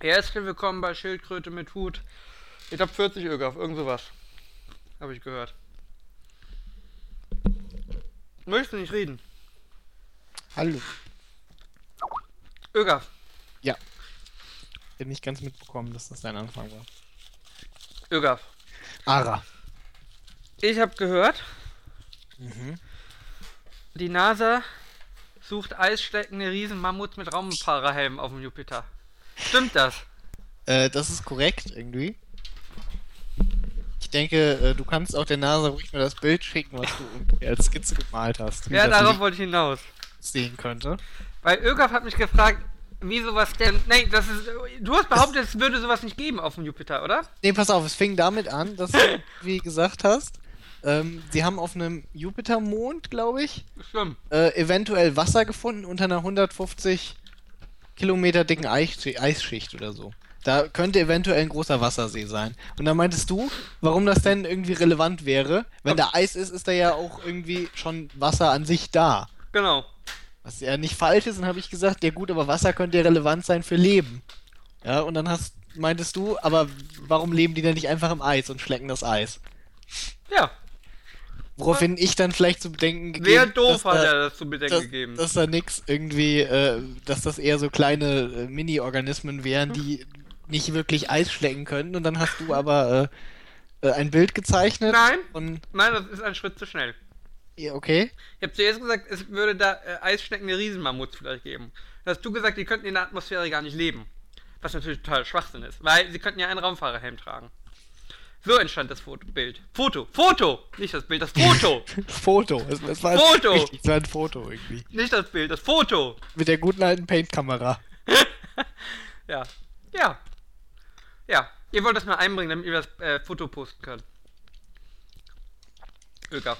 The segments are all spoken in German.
Herzlich willkommen bei Schildkröte mit Hut. Ich glaube 40 Ögaf, irgend sowas. Habe ich gehört. Möchtest du nicht reden? Hallo. Ögaf, Ich habe nicht ganz mitbekommen, dass das dein Anfang war. Ögaf. Ara. Ich habe gehört, Mhm. die NASA sucht eisschleckende Riesenmammuts mit Raumparahelm auf dem Jupiter. Stimmt das? Äh, das ist korrekt irgendwie. Ich denke, äh, du kannst auch der NASA ruhig mal das Bild schicken, was du als Skizze gemalt hast. Ja, darauf wollte ich hinaus. sehen könnte. Weil Ögaf hat mich gefragt, wie sowas denn. Nein, das ist. Du hast behauptet, es würde sowas nicht geben auf dem Jupiter, oder? Nee, pass auf, es fing damit an, dass du, wie gesagt hast, ähm, sie haben auf einem Jupitermond, glaube ich, Stimmt. äh, eventuell Wasser gefunden unter einer 150 Kilometer dicken Eis Eisschicht oder so. Da könnte eventuell ein großer Wassersee sein. Und da meintest du, warum das denn irgendwie relevant wäre. Wenn da Eis ist, ist da ja auch irgendwie schon Wasser an sich da. Genau. Was ja nicht falsch ist, dann habe ich gesagt, ja gut, aber Wasser könnte ja relevant sein für Leben. Ja, und dann hast, meintest du, aber warum leben die denn nicht einfach im Eis und schlecken das Eis? Ja. Woraufhin ich dann vielleicht zu bedenken gegeben, Wer doof hat da- er das zu bedenken dass, gegeben? dass da nix irgendwie, äh, dass das eher so kleine äh, Mini-Organismen wären, die nicht wirklich Eis schlecken können. Und dann hast du aber äh, äh, ein Bild gezeichnet. Nein. Und, Nein, das ist ein Schritt zu schnell. ja, okay. Ich habe zuerst gesagt, es würde da äh, eisschleckende Riesenmammuts vielleicht geben. Da hast du gesagt, die könnten in der Atmosphäre gar nicht leben. Was natürlich total Schwachsinn ist, weil sie könnten ja einen Raumfahrerhelm tragen. So entstand das Foto Bild. Foto! Foto! Nicht das Bild, das Foto! Foto. Es, es war Foto! Richtig, es war ein Foto irgendwie. Nicht das Bild, das Foto! Mit der guten alten Paint-Kamera. Ja. Ja. Ja. Ihr wollt das mal einbringen, damit ihr das äh, Foto posten könnt. Öger.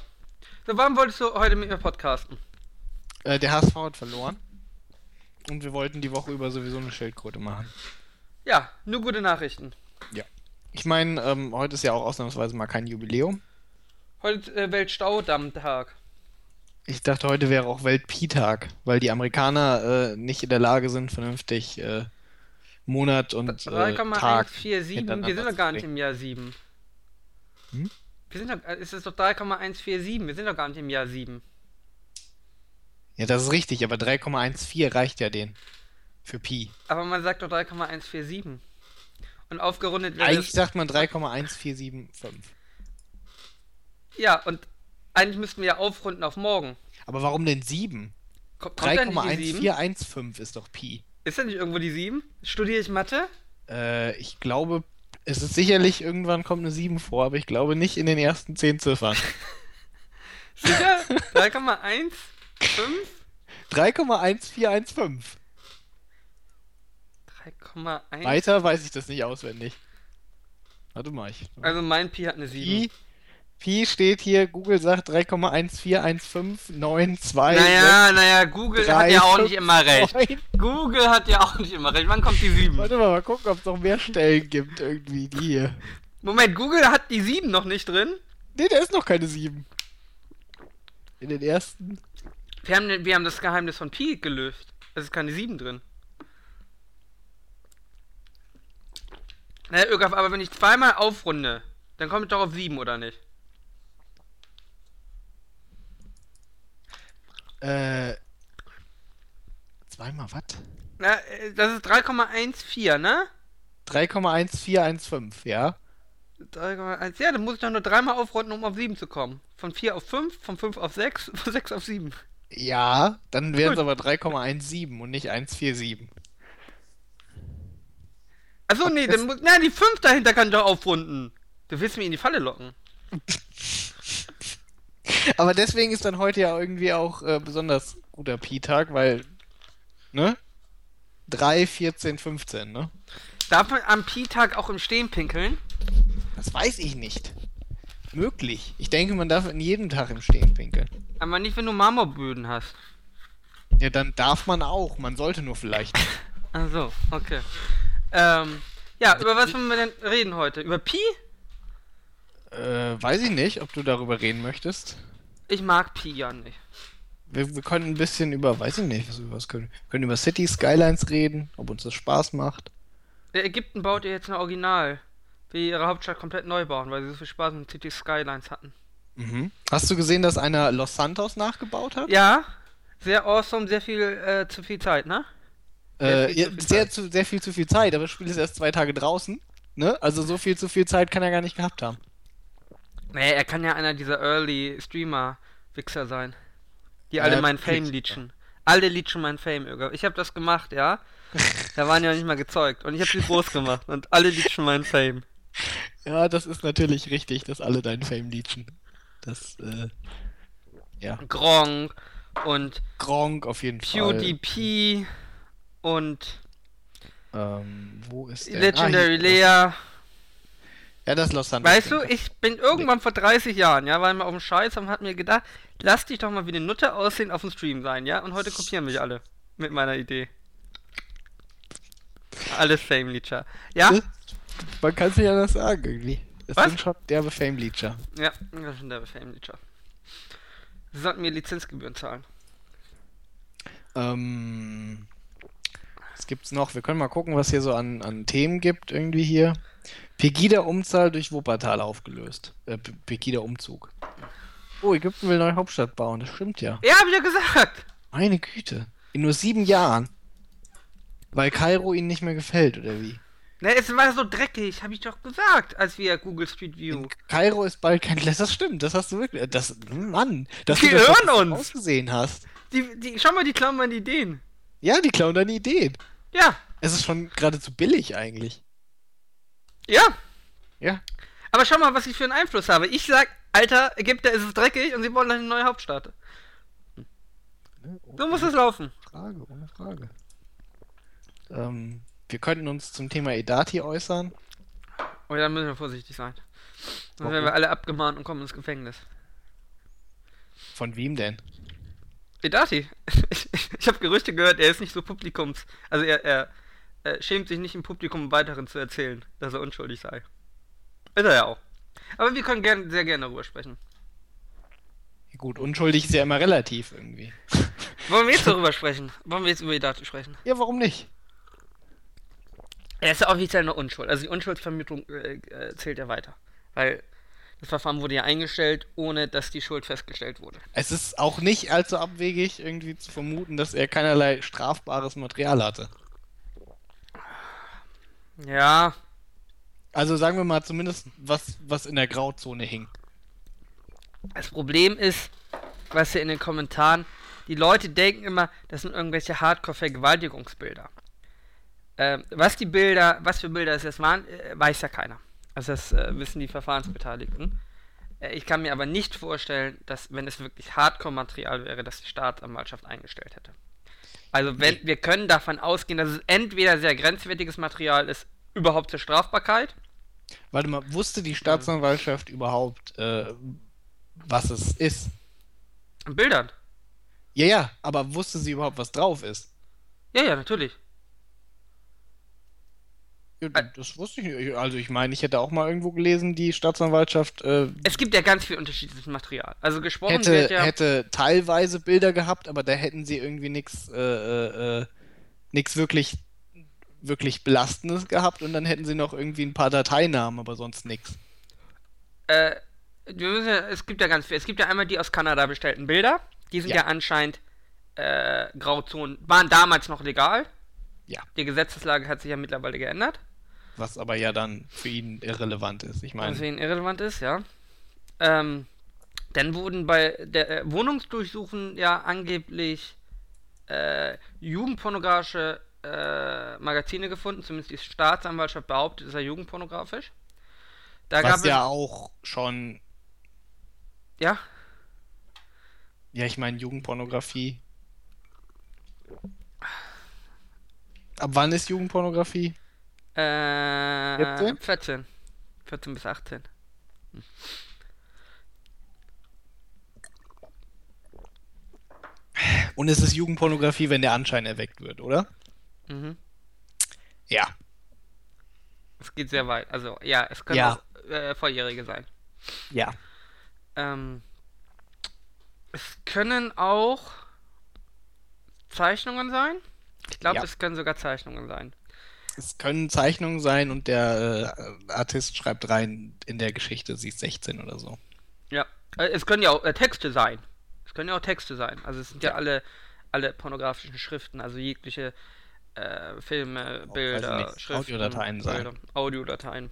So, warum wolltest du heute mit mir podcasten? Äh, der HSV hat verloren. Und wir wollten die Woche über sowieso eine Schildkröte machen. Ja, nur gute Nachrichten. Ich meine, ähm, heute ist ja auch ausnahmsweise mal kein Jubiläum. Heute äh, Weltstaudammtag. Ich dachte, heute wäre auch Welt-Pi-Tag, weil die Amerikaner äh, nicht in der Lage sind, vernünftig äh, Monat und äh, Tag 3,147. Wir hintereinander sind doch gar nicht im Jahr 7. Hm? Wir sind doch, äh, es ist doch 3,147. Wir sind doch gar nicht im Jahr 7. Ja, das ist richtig, aber 3,14 reicht ja den. Für Pi. Aber man sagt doch 3,147. Und aufgerundet wäre Eigentlich sagt man 3,1475. Ja, und eigentlich müssten wir ja aufrunden auf morgen. Aber warum denn 7? Kommt, kommt da nicht die 7? 3,1415 ist doch Pi. Ist da nicht irgendwo die 7? Studiere ich Mathe? Äh, ich glaube, es ist sicherlich irgendwann kommt eine 7 vor, aber ich glaube nicht in den ersten 10 Ziffern. Sicher? 3,15? 3,1415. 3,1? Weiter weiß ich das nicht auswendig. Warte mal, ich. Also mein Pi hat eine 7. Pi, Pi steht hier, Google sagt 3,141592. Naja, naja, Google hat drei, ja auch nicht immer recht. neun. Google hat ja auch nicht immer recht. Wann kommt die 7? Warte mal, mal gucken, ob es noch mehr Stellen gibt, irgendwie, die hier. Moment, Google hat die 7 noch nicht drin? Ne, da ist noch keine 7. In den ersten. Wir haben, wir haben das Geheimnis von Pi gelöst. Es ist keine 7 drin. Naja, Ögaf, aber wenn ich zweimal aufrunde, dann komme ich doch auf 7, oder nicht? Äh. Zweimal was? Na, äh, das ist 3,14, ne? 3,1415, ja. 3,1. Ja, dann muss ich doch nur dreimal aufrunden, um auf 7 zu kommen. Von 4 auf 5, von 5 auf 6, von 6 auf 7. Ja, dann wären es aber 3,17 und nicht 147. Achso, nee, dann muss. Na, die 5 dahinter kann ich doch aufrunden. Du willst mich in die Falle locken. Aber deswegen ist dann heute ja irgendwie auch äh, besonders guter Pi-Tag, weil, ne? 3, 14, 15, ne? Darf man am Pi-Tag auch im Stehen pinkeln? Das weiß ich nicht. Möglich. Ich denke, man darf in jedem Tag im Stehen pinkeln. Aber nicht, wenn du Marmorböden hast. Ja, dann darf man auch. Man sollte nur vielleicht. Ach so, okay. Ähm, ja, über was wollen wir denn reden heute? Über Pi? äh, weiß ich nicht, ob du darüber reden möchtest. Ich mag Pi ja nicht. Wir, wir können ein bisschen über, weiß ich nicht, was, über was können wir können über City Skylines reden, ob uns das Spaß macht. Äh, Ägypten baut ja jetzt ein Original. Wie ihre Hauptstadt komplett neu bauen, weil sie so viel Spaß mit City Skylines hatten. Mhm. Hast du gesehen, dass einer Los Santos nachgebaut hat? Ja, sehr awesome, sehr viel äh, zu viel Zeit, ne? Äh, viel sehr, zu, sehr viel zu viel Zeit, aber das Spiel ist erst zwei Tage draußen. Ne? Also so viel zu viel Zeit kann er gar nicht gehabt haben. Nee, er kann ja einer dieser Early Streamer-Wichser sein. Die alle Ja, meinen Fame leechen. Alle leechen meinen Fame, Irga. Ich habe das gemacht, ja. Da waren ja nicht mal gezeugt. Und ich habe sie groß gemacht. Und alle leechen meinen Fame. Ja, das ist natürlich richtig, dass alle deinen Fame leechen. Das, äh, ja. Gronk und Gronk auf jeden Fall. PewDiePie und Ähm, wo ist der? Legendary ah. Lea. Ja, das ist Los Santos. Weißt du, ich bin irgendwann vor 30 Jahren, ja, war mal auf dem Scheiß und hat mir gedacht, lass dich doch mal wie eine Nutte aussehen auf dem Stream sein, ja? Und heute kopieren mich alle mit meiner Idee. Alles Fame Leecher. Ja? Man kann es nicht anders sagen, irgendwie. Das Was? sind schon derbe Fame Leecher. Ja, das sind der Fame Leecher. Sie sollten mir Lizenzgebühren zahlen. Ähm, was gibt's noch? Wir können mal gucken, was hier so an, an Themen gibt, irgendwie hier. Pegida-Umzahl durch Wuppertal aufgelöst. Äh, Pe- Pegida-Umzug. Oh, Ägypten will neue Hauptstadt bauen, das stimmt ja. Ja, hab ich ja gesagt! Meine Güte. In nur sieben Jahren. Weil Kairo ihnen nicht mehr gefällt, oder wie? Ne, es war so dreckig, hab ich doch gesagt, als wir Google Street View. In Kairo ist bald kein Glas. Das stimmt, das hast du wirklich. Das, Mann, dass Die du das hören uns. ausgesehen hast. Die, die, schau mal, die klauen meine Ideen. Ja, die klauen deine Ideen. Ja, Es ist schon geradezu billig eigentlich. ja. Ja. Aber schau mal, was ich für einen Einfluss habe. Ich sag, Alter, Ägypter ist es dreckig und sie wollen eine neue Hauptstadt. So muss es laufen. Frage, ohne Frage. Ähm, wir könnten uns zum Thema Edati äußern. Oh ja, da müssen wir vorsichtig sein. Sonst Warum? werden wir alle abgemahnt und kommen ins Gefängnis. Von wem denn? Edati. Ich, ich, habe Gerüchte gehört, er ist nicht so Publikums. Also er, er, er schämt sich nicht im Publikum weiteren zu erzählen, dass er unschuldig sei. Ist er ja auch. Aber wir können gern, sehr gerne darüber sprechen. Ja, gut, unschuldig ist ja immer relativ irgendwie. Wollen wir jetzt darüber sprechen? Wollen wir jetzt über Edati sprechen? Ja, warum nicht? Er ist ja offiziell noch unschuld. Also die Unschuldsvermutung äh, äh, zählt ja weiter. Weil das Verfahren wurde ja eingestellt, ohne dass die Schuld festgestellt wurde. Es ist auch nicht allzu abwegig, irgendwie zu vermuten, dass er keinerlei strafbares Material hatte. Ja, Also sagen wir mal zumindest was, was in der Grauzone hing. das Problem ist, was hier in den Kommentaren, die Leute denken immer, das sind irgendwelche Hardcore-Vergewaltigungsbilder. Ähm, was die Bilder, was für Bilder es jetzt waren, äh, weiß ja keiner. Also das äh, wissen die Verfahrensbeteiligten. Äh, ich kann mir aber nicht vorstellen, dass, wenn es wirklich Hardcore-Material wäre, dass die Staatsanwaltschaft eingestellt hätte. Also wenn Nee. wir können davon ausgehen, dass es entweder sehr grenzwertiges Material ist, überhaupt zur Strafbarkeit. Warte mal, wusste die Staatsanwaltschaft überhaupt, äh, was es ist? Bildern. Ja, ja, aber wusste sie überhaupt, was drauf ist? Ja, ja, natürlich. Ja, das wusste ich nicht. Also ich meine, ich hätte auch mal irgendwo gelesen, die Staatsanwaltschaft äh, Es gibt ja ganz viel unterschiedliches Material. Also gesprochen hätte, wird ja. hätte teilweise Bilder gehabt, aber da hätten sie irgendwie nichts äh, äh, äh, nix wirklich wirklich Belastendes gehabt und dann hätten sie noch irgendwie ein paar Dateinamen, aber sonst nichts. Äh, wir müssen ja, es gibt ja ganz viel. Es gibt ja einmal die aus Kanada bestellten Bilder. Die sind ja, Ja. anscheinend äh, Grauzonen. Waren damals noch legal. Ja. Die Gesetzeslage hat sich ja mittlerweile geändert. Was aber ja dann für ihn irrelevant ist. Ich meine, Deswegen irrelevant ist, ja. Ähm, dann wurden bei der äh, Wohnungsdurchsuchen ja angeblich äh, jugendpornografische äh, Magazine gefunden. Zumindest die Staatsanwaltschaft behauptet, es sei jugendpornografisch. Da was gab ja auch schon. Ja, ja, ich meine Jugendpornografie. Ab wann ist Jugendpornografie? Äh, 14? 14. 14 bis 18. Und es ist Jugendpornografie, wenn der Anschein erweckt wird, oder? Mhm. Ja. Es geht sehr weit. Also, ja, es können Ja. auch äh, Volljährige sein. Ja. Ähm, es können auch Zeichnungen sein. Ich glaube, Ja. es können sogar Zeichnungen sein. Es können Zeichnungen sein und der äh, Artist schreibt rein in der Geschichte, sie ist 16 oder so. Ja, äh, es können ja auch äh, Texte sein. Es können ja auch Texte sein. Also es sind ja, alle, alle pornografischen Schriften, also jegliche äh, Filme, Auch, Bilder, Schriften, Audiodateien sein. Bilder, Audiodateien,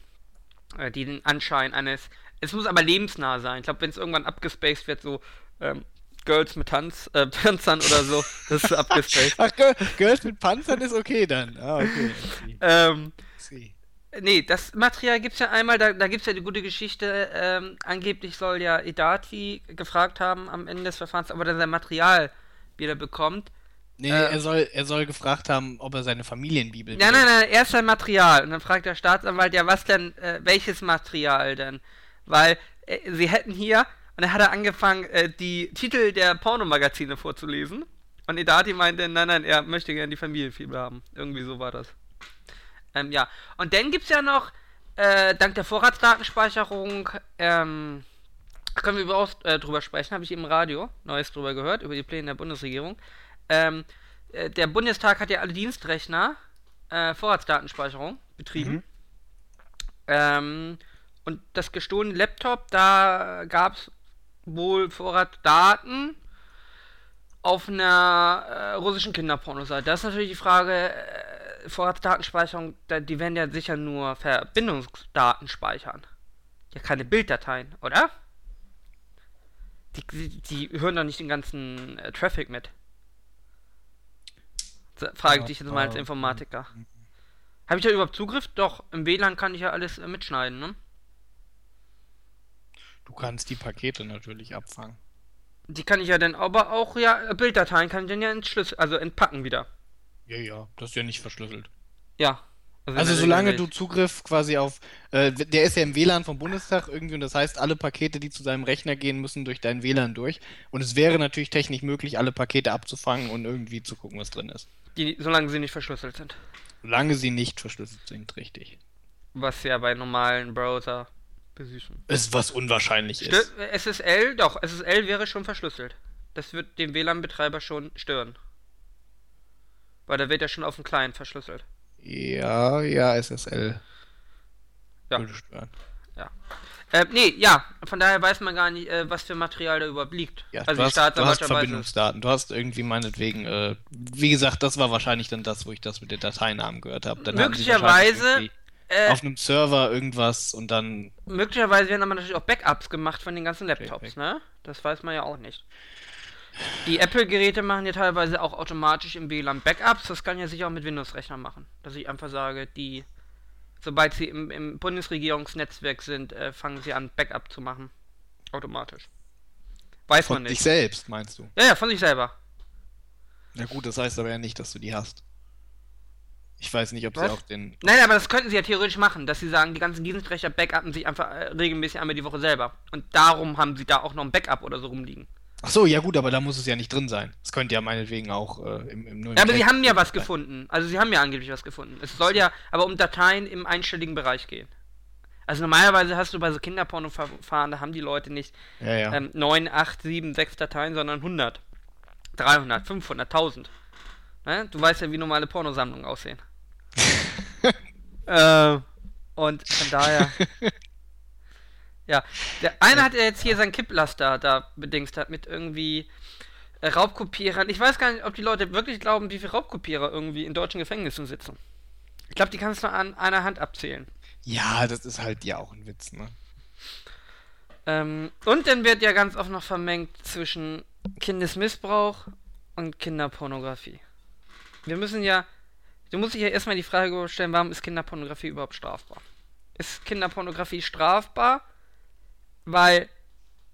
äh, die den Anschein eines. Es muss aber lebensnah sein. Ich glaube, wenn es irgendwann abgespaced wird, so ähm, Girls mit Tanz, äh, Panzern oder so, das ist abgespaced. Ach, Girl, Girls mit Panzern ist okay dann. Ah, okay. Ähm, see. Nee, das Material gibt's ja einmal, da, da gibt's ja die gute Geschichte, ähm, angeblich soll ja Edati gefragt haben am Ende des Verfahrens, ob er dann sein Material wieder bekommt. Nee, Äh, er, soll, er soll gefragt haben, ob er seine Familienbibel. Nein, nein, nein, erst sein Material. Und dann fragt der Staatsanwalt, ja, was denn, äh, welches Material denn? Weil äh, sie hätten hier, und dann hat er angefangen, äh, die Titel der Pornomagazine vorzulesen. Und Edati meinte, nein, nein, er möchte gerne die Familienfibel haben. Irgendwie so war das. Ähm, ja. Und dann gibt's ja noch, äh, dank der Vorratsdatenspeicherung, ähm, können wir überhaupt äh, drüber sprechen, habe ich im Radio Neues drüber gehört, über die Pläne der Bundesregierung. Ähm, äh, der Bundestag hat ja alle Dienstrechner äh, Vorratsdatenspeicherung betrieben. Mhm. Ähm, und das gestohlene Laptop, da gab es wohl Vorratsdaten auf einer äh, russischen Kinderpornoseite. Das ist natürlich die Frage, äh, Vorratsdatenspeicherung, da, die werden ja sicher nur Verbindungsdaten speichern. Ja, keine Bilddateien, oder? Die, die, die hören doch nicht den ganzen äh, Traffic mit. Frage ich dich jetzt mal als Informatiker. Habe ich da überhaupt Zugriff? Doch, im WLAN kann ich ja alles äh, mitschneiden, ne? Du kannst die Pakete natürlich abfangen. Die kann ich ja dann aber auch, ja, äh, Bilddateien kann ich dann ja entschlüsseln, also entpacken wieder. Ja, ja, das ist ja nicht verschlüsselt. Ja. Also der solange du. Zugriff quasi auf, äh, der ist ja im WLAN vom Bundestag irgendwie und das heißt, alle Pakete, die zu seinem Rechner gehen, müssen durch dein WLAN durch. Und es wäre natürlich technisch möglich, alle Pakete abzufangen und irgendwie zu gucken, was drin ist. Die, solange sie nicht verschlüsselt sind. Solange sie nicht verschlüsselt sind, richtig. Was ja bei normalen Browser besüßen. Ist was unwahrscheinlich Stö ist. SSL, doch, SSL wäre schon verschlüsselt. Das wird den WLAN-Betreiber schon stören. Weil da wird ja schon auf dem Client verschlüsselt. Ja, ja, SSL. Ja. Würde stören. Äh, nee, ja, von daher weiß man gar nicht, äh, was für Material da überhaupt liegt. Ja, also du, hast, du hast. Verbindungsdaten. Du hast irgendwie meinetwegen, äh, wie gesagt, das war wahrscheinlich dann das, wo ich das mit den Dateinamen gehört habe. Möglicherweise, äh, auf einem Server irgendwas und dann möglicherweise werden aber natürlich auch Backups gemacht von den ganzen Laptops, ne? Das weiß man ja auch nicht. Die Apple-Geräte machen ja teilweise auch automatisch im WLAN Backups. Das kann ja sicher auch mit Windows-Rechnern machen. Dass ich einfach sage, die, sobald sie im, im Bundesregierungsnetzwerk sind, äh, fangen sie an, Backup zu machen. Automatisch. Weiß man von sich nicht. selbst, meinst du? Ja, ja, von sich selber. Na gut, das heißt aber ja nicht, dass du die hast. Ich weiß nicht, ob sie Was? auch den. Nein, aber das könnten sie ja theoretisch machen, dass sie sagen, die ganzen Dienstrechter backuppen sich einfach äh, regelmäßig einmal die Woche selber. Und darum haben sie da auch noch ein Backup oder so rumliegen. Ach so, ja gut, aber da muss es ja nicht drin sein. Es könnte ja meinetwegen auch äh, im, im im Ja, aber sie haben ja was sein. gefunden. Also sie haben ja angeblich was gefunden. Es soll ja aber um Dateien im einstelligen Bereich gehen. Also normalerweise hast du bei so Kinderpornoverfahren, da haben die Leute nicht Ja, ja. ähm, 9, 8, 7, 6 Dateien, sondern 100, 300, 500, 1000. Ne? Du weißt ja, wie normale Pornosammlungen aussehen. äh, und von daher. ja, der eine hat ja jetzt hier sein Kipplaster da bedingst hat mit irgendwie äh, Raubkopierern. Ich weiß gar nicht, ob die Leute wirklich glauben, wie viele Raubkopierer irgendwie in deutschen Gefängnissen sitzen. Ich glaube, die kannst du an einer Hand abzählen. ja, das ist halt ja auch ein Witz, ne? Ähm, und dann wird ja ganz oft noch vermengt zwischen Kindesmissbrauch und Kinderpornografie. Wir müssen ja, du musst dich ja erstmal die Frage stellen, warum ist Kinderpornografie überhaupt strafbar? Ist Kinderpornografie strafbar? Weil,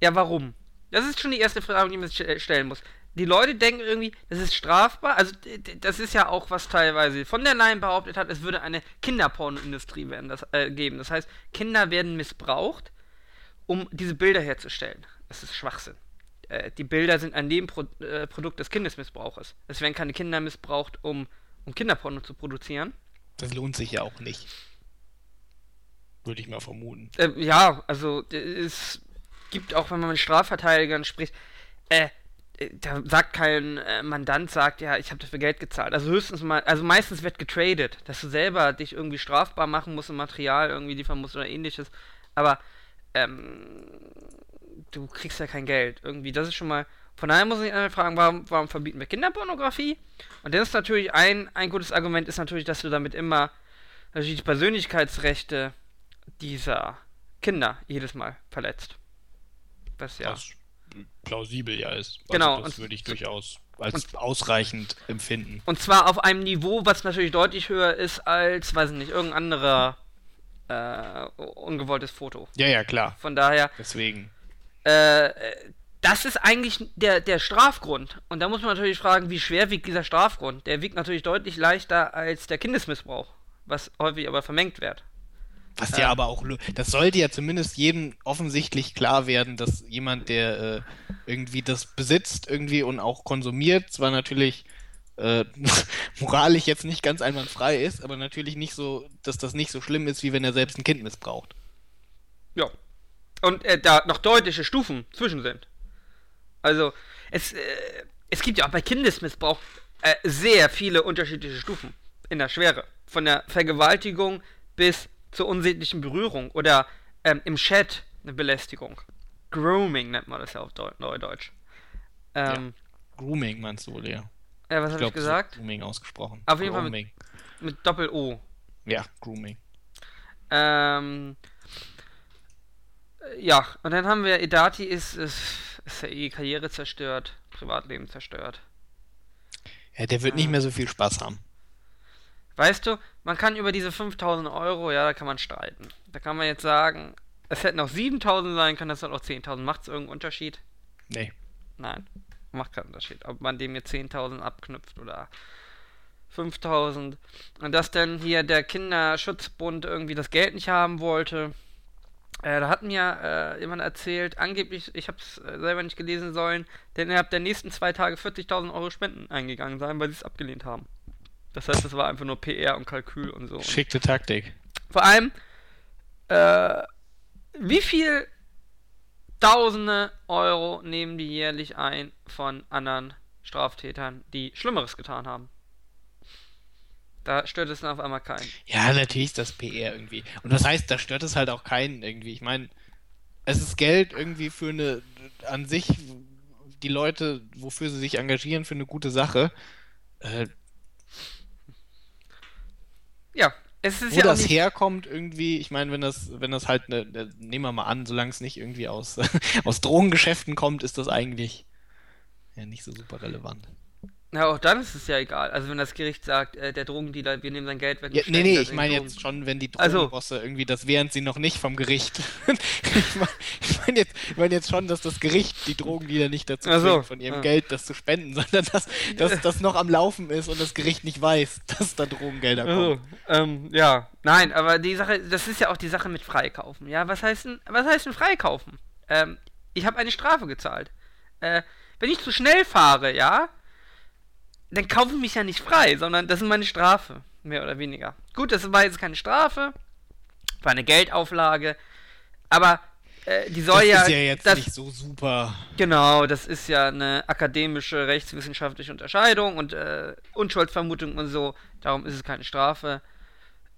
ja, warum? Das ist schon die erste Frage, die man sich äh, stellen muss. Die Leute denken irgendwie, das ist strafbar. Also, das ist ja auch, was teilweise von der Leyen behauptet hat, es würde eine Kinderpornoindustrie werden, das, äh, geben. Das heißt, Kinder werden missbraucht, um diese Bilder herzustellen. Das ist Schwachsinn. Äh, die Bilder sind ein Nebenprodukt äh, des Kindesmissbrauches. Es werden keine Kinder missbraucht, um, um Kinderporno zu produzieren. Das lohnt sich ja auch nicht. Würde ich mal vermuten. Äh, ja, also es gibt auch, wenn man mit Strafverteidigern spricht, äh, äh, da sagt kein äh, Mandant, sagt, ja, ich habe dafür Geld gezahlt. Also höchstens mal, also meistens wird getradet, dass du selber dich irgendwie strafbar machen musst und Material irgendwie liefern musst oder ähnliches. Aber ähm, du kriegst ja kein Geld. Irgendwie, das ist schon mal. Von daher muss ich einmal fragen, warum, warum verbieten wir Kinderpornografie? Und das ist natürlich ein, ein gutes Argument, ist natürlich, dass du damit immer natürlich die Persönlichkeitsrechte dieser Kinder jedes Mal verletzt. Was ja. Was plausibel ja ist. Also genau. Das würde ich durchaus als ausreichend empfinden. Und zwar auf einem Niveau, was natürlich deutlich höher ist als, weiß ich nicht, irgendein anderer äh, ungewolltes Foto. Ja, ja, klar. Von daher. Deswegen. Äh, das ist eigentlich der, der Strafgrund. Und da muss man natürlich fragen, wie schwer wiegt dieser Strafgrund? Der wiegt natürlich deutlich leichter als der Kindesmissbrauch, was häufig aber vermengt wird. Was ja, ja aber auch, das sollte ja zumindest jedem offensichtlich klar werden, dass jemand, der äh, irgendwie das besitzt, irgendwie und auch konsumiert, zwar natürlich äh, moralisch jetzt nicht ganz einwandfrei ist, aber natürlich nicht so, dass das nicht so schlimm ist, wie wenn er selbst ein Kind missbraucht. Ja. Und äh, da noch deutliche Stufen zwischen sind. Also, es, äh, es gibt ja auch bei Kindesmissbrauch äh, sehr viele unterschiedliche Stufen in der Schwere. Von der Vergewaltigung bis zur unsäglichen Berührung oder ähm, im Chat eine Belästigung. Grooming nennt man das ja auf Neudeutsch. Ähm, ja. Grooming meinst du wohl, ja. Ja, was habe ich gesagt? Grooming ausgesprochen. Auf jeden Grooming. Fall mit, mit Doppel-O. Ja, Grooming. Ähm, ja, und dann haben wir Edati ist, ist, ist ja eh Karriere zerstört, Privatleben zerstört. Ja, der wird nicht mehr so viel Spaß haben. Weißt du, man kann über diese 5000 Euro, ja, da kann man streiten. Da kann man jetzt sagen, es hätten auch 7000 sein können, das hat auch 10.000. Macht es irgendeinen Unterschied? Nee. Nein, macht keinen Unterschied. Ob man dem jetzt 10.000 abknüpft oder 5000. Und dass dann hier der Kinderschutzbund irgendwie das Geld nicht haben wollte. Äh, da hat mir äh, jemand erzählt, angeblich, ich habe es äh, selber nicht gelesen sollen, denn innerhalb der nächsten zwei Tage 40.000 Euro Spenden eingegangen sein, weil sie es abgelehnt haben. Das heißt, das war einfach nur PR und Kalkül und so. Schickte Taktik. Vor allem, äh, wie viel Tausende Euro nehmen die jährlich ein von anderen Straftätern, die Schlimmeres getan haben? Da stört es dann auf einmal keinen. Ja, natürlich ist das PR irgendwie. Und das heißt, da stört es halt auch keinen irgendwie. Ich meine, es ist Geld irgendwie für eine, an sich, die Leute, wofür sie sich engagieren, für eine gute Sache. Äh, ja, es ist Wo ja das nicht... herkommt irgendwie, ich meine, wenn das, wenn das halt, ne, ne, nehmen wir mal an, solange es nicht irgendwie aus, aus Drogengeschäften kommt, ist das eigentlich ja nicht so super relevant. Ja, auch dann ist es ja egal. Also wenn das Gericht sagt, äh, der Drogendealer, wir nehmen sein Geld weg. Ja, nee, nee, ich meine jetzt schon, wenn die Drogenbosse also, irgendwie, das wären sie noch nicht vom Gericht. ich meine ich mein jetzt, ich mein jetzt schon, dass das Gericht die Drogendealer nicht dazu also, von ihrem ja. Geld das zu spenden, sondern dass, dass das noch am Laufen ist und das Gericht nicht weiß, dass da Drogengelder kommen. Also, ähm, ja, nein, aber die Sache, das ist ja auch die Sache mit Freikaufen. Ja, was heißt denn, was heißt denn Freikaufen? Ähm, ich habe eine Strafe gezahlt. Äh, wenn ich zu schnell fahre, ja, dann kaufen mich ja nicht frei, sondern das ist meine Strafe, mehr oder weniger. Gut, das war jetzt keine Strafe, war eine Geldauflage, aber äh, die soll das ja. Das ist ja jetzt das, nicht so super. Genau, das ist ja eine akademische rechtswissenschaftliche Unterscheidung und äh, Unschuldsvermutung und so, darum ist es keine Strafe.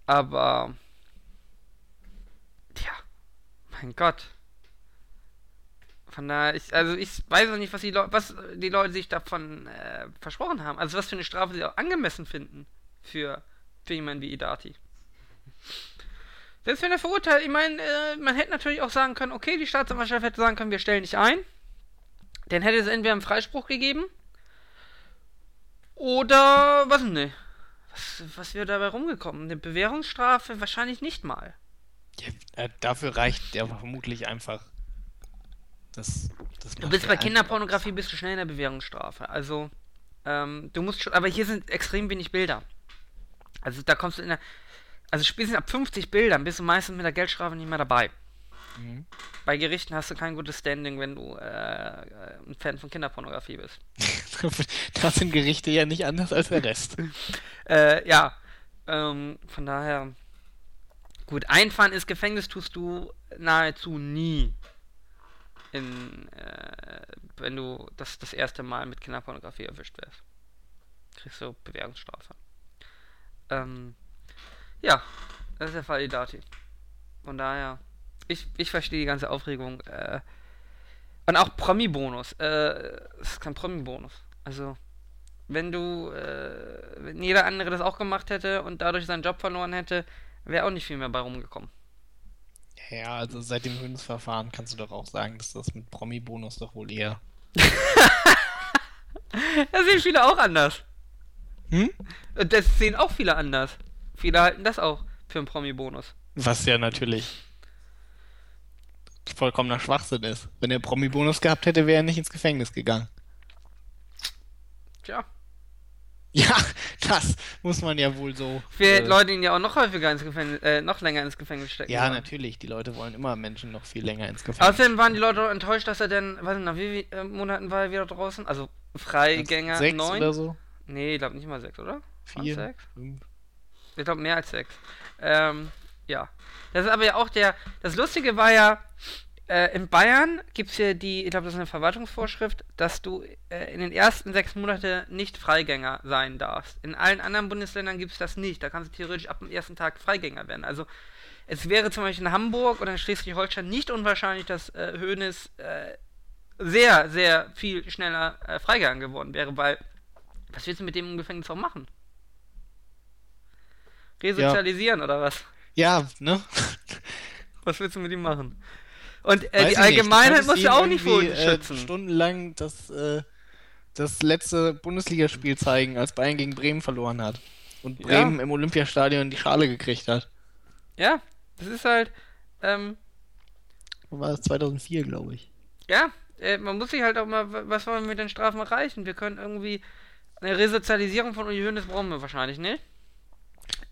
Aber. Tja, mein Gott. Von daher, ich, also ich weiß auch nicht, was die, Leu was die Leute sich davon äh, versprochen haben. Also was für eine Strafe sie auch angemessen finden für, für jemanden wie Idati. Selbst wenn er verurteilt, ich meine, äh, man hätte natürlich auch sagen können, okay, die Staatsanwaltschaft hätte sagen können, wir stellen dich ein. Dann hätte es entweder einen Freispruch gegeben. Oder, was ne? Was, was wäre dabei rumgekommen? Eine Bewährungsstrafe? Wahrscheinlich nicht mal. Ja, äh, dafür reicht der vermutlich einfach das, das du bist bei Kinderpornografie bist du schnell in der Bewährungsstrafe. Also, ähm, du musst schon, aber hier sind extrem wenig Bilder. Also da kommst du in der, also spätestens ab 50 Bildern bist du meistens mit der Geldstrafe nicht mehr dabei. Mhm. Bei Gerichten hast du kein gutes Standing, wenn du äh, ein Fan von Kinderpornografie bist. da sind Gerichte ja nicht anders als der Rest. äh, ja, ähm, von daher. Gut, einfahren ins Gefängnis tust du nahezu nie in, äh, wenn du das, das erste Mal mit Kinderpornografie erwischt wirst. Kriegst du Bewährungsstrafe. Ähm, ja, das ist der Fall Idati. Von daher, ich, ich verstehe die ganze Aufregung. Äh, und auch Promi-Bonus. Äh, es ist kein Promi-Bonus. Also, wenn du, äh, wenn jeder andere das auch gemacht hätte und dadurch seinen Job verloren hätte, wäre auch nicht viel mehr bei rumgekommen. Ja, also seit dem Höhnesverfahren kannst du doch auch sagen, dass das mit Promi-Bonus doch wohl eher. Das sehen viele auch anders. Hm? Das sehen auch viele anders. Viele halten das auch für einen Promi-Bonus. Was ja natürlich vollkommener Schwachsinn ist. Wenn er Promi-Bonus gehabt hätte, wäre er nicht ins Gefängnis gegangen. Tja. Ja, das muss man ja wohl so. Für äh, Leute, die ja auch noch häufiger ins Gefängnis, äh, noch länger ins Gefängnis stecken. Ja, wollen. natürlich. Die Leute wollen immer Menschen noch viel länger ins Gefängnis. Außerdem waren die Leute auch enttäuscht, dass er denn, weiß nicht, nach wie vielen äh, Monaten war er wieder draußen? Also Freigänger Sechs 9? oder so? Nee, ich glaube nicht mal sechs, oder? Vier? sechs? Fünf? Ich glaube mehr als sechs. Ähm, ja. Das ist aber ja auch der. Das Lustige war ja, äh, in Bayern gibt es ja die, ich glaube, das ist eine Verwaltungsvorschrift, dass du äh, in den ersten sechs Monaten nicht Freigänger sein darfst. In allen anderen Bundesländern gibt es das nicht. Da kannst du theoretisch ab dem ersten Tag Freigänger werden. Also es wäre zum Beispiel in Hamburg oder in Schleswig-Holstein nicht unwahrscheinlich, dass äh, Hoeneß äh, sehr, sehr viel schneller äh, Freigegangen geworden wäre, weil was willst du mit dem im Gefängnis auch machen? Resozialisieren oder was? Ja, ne? Was willst du mit ihm machen? Und äh, die nicht. Allgemeinheit muss ja auch nicht vor uns äh, schützen. Stundenlang das, äh, das letzte Bundesligaspiel zeigen, als Bayern gegen Bremen verloren hat. Und Ja. Bremen im Olympiastadion die Schale gekriegt hat. Ja, das ist halt, ähm, War das 2004, glaube ich. ja, äh, man muss sich halt auch mal, was wollen wir mit den Strafen erreichen? Wir können irgendwie eine Resozialisierung von Uli Hoeneß brauchen wir wahrscheinlich nicht.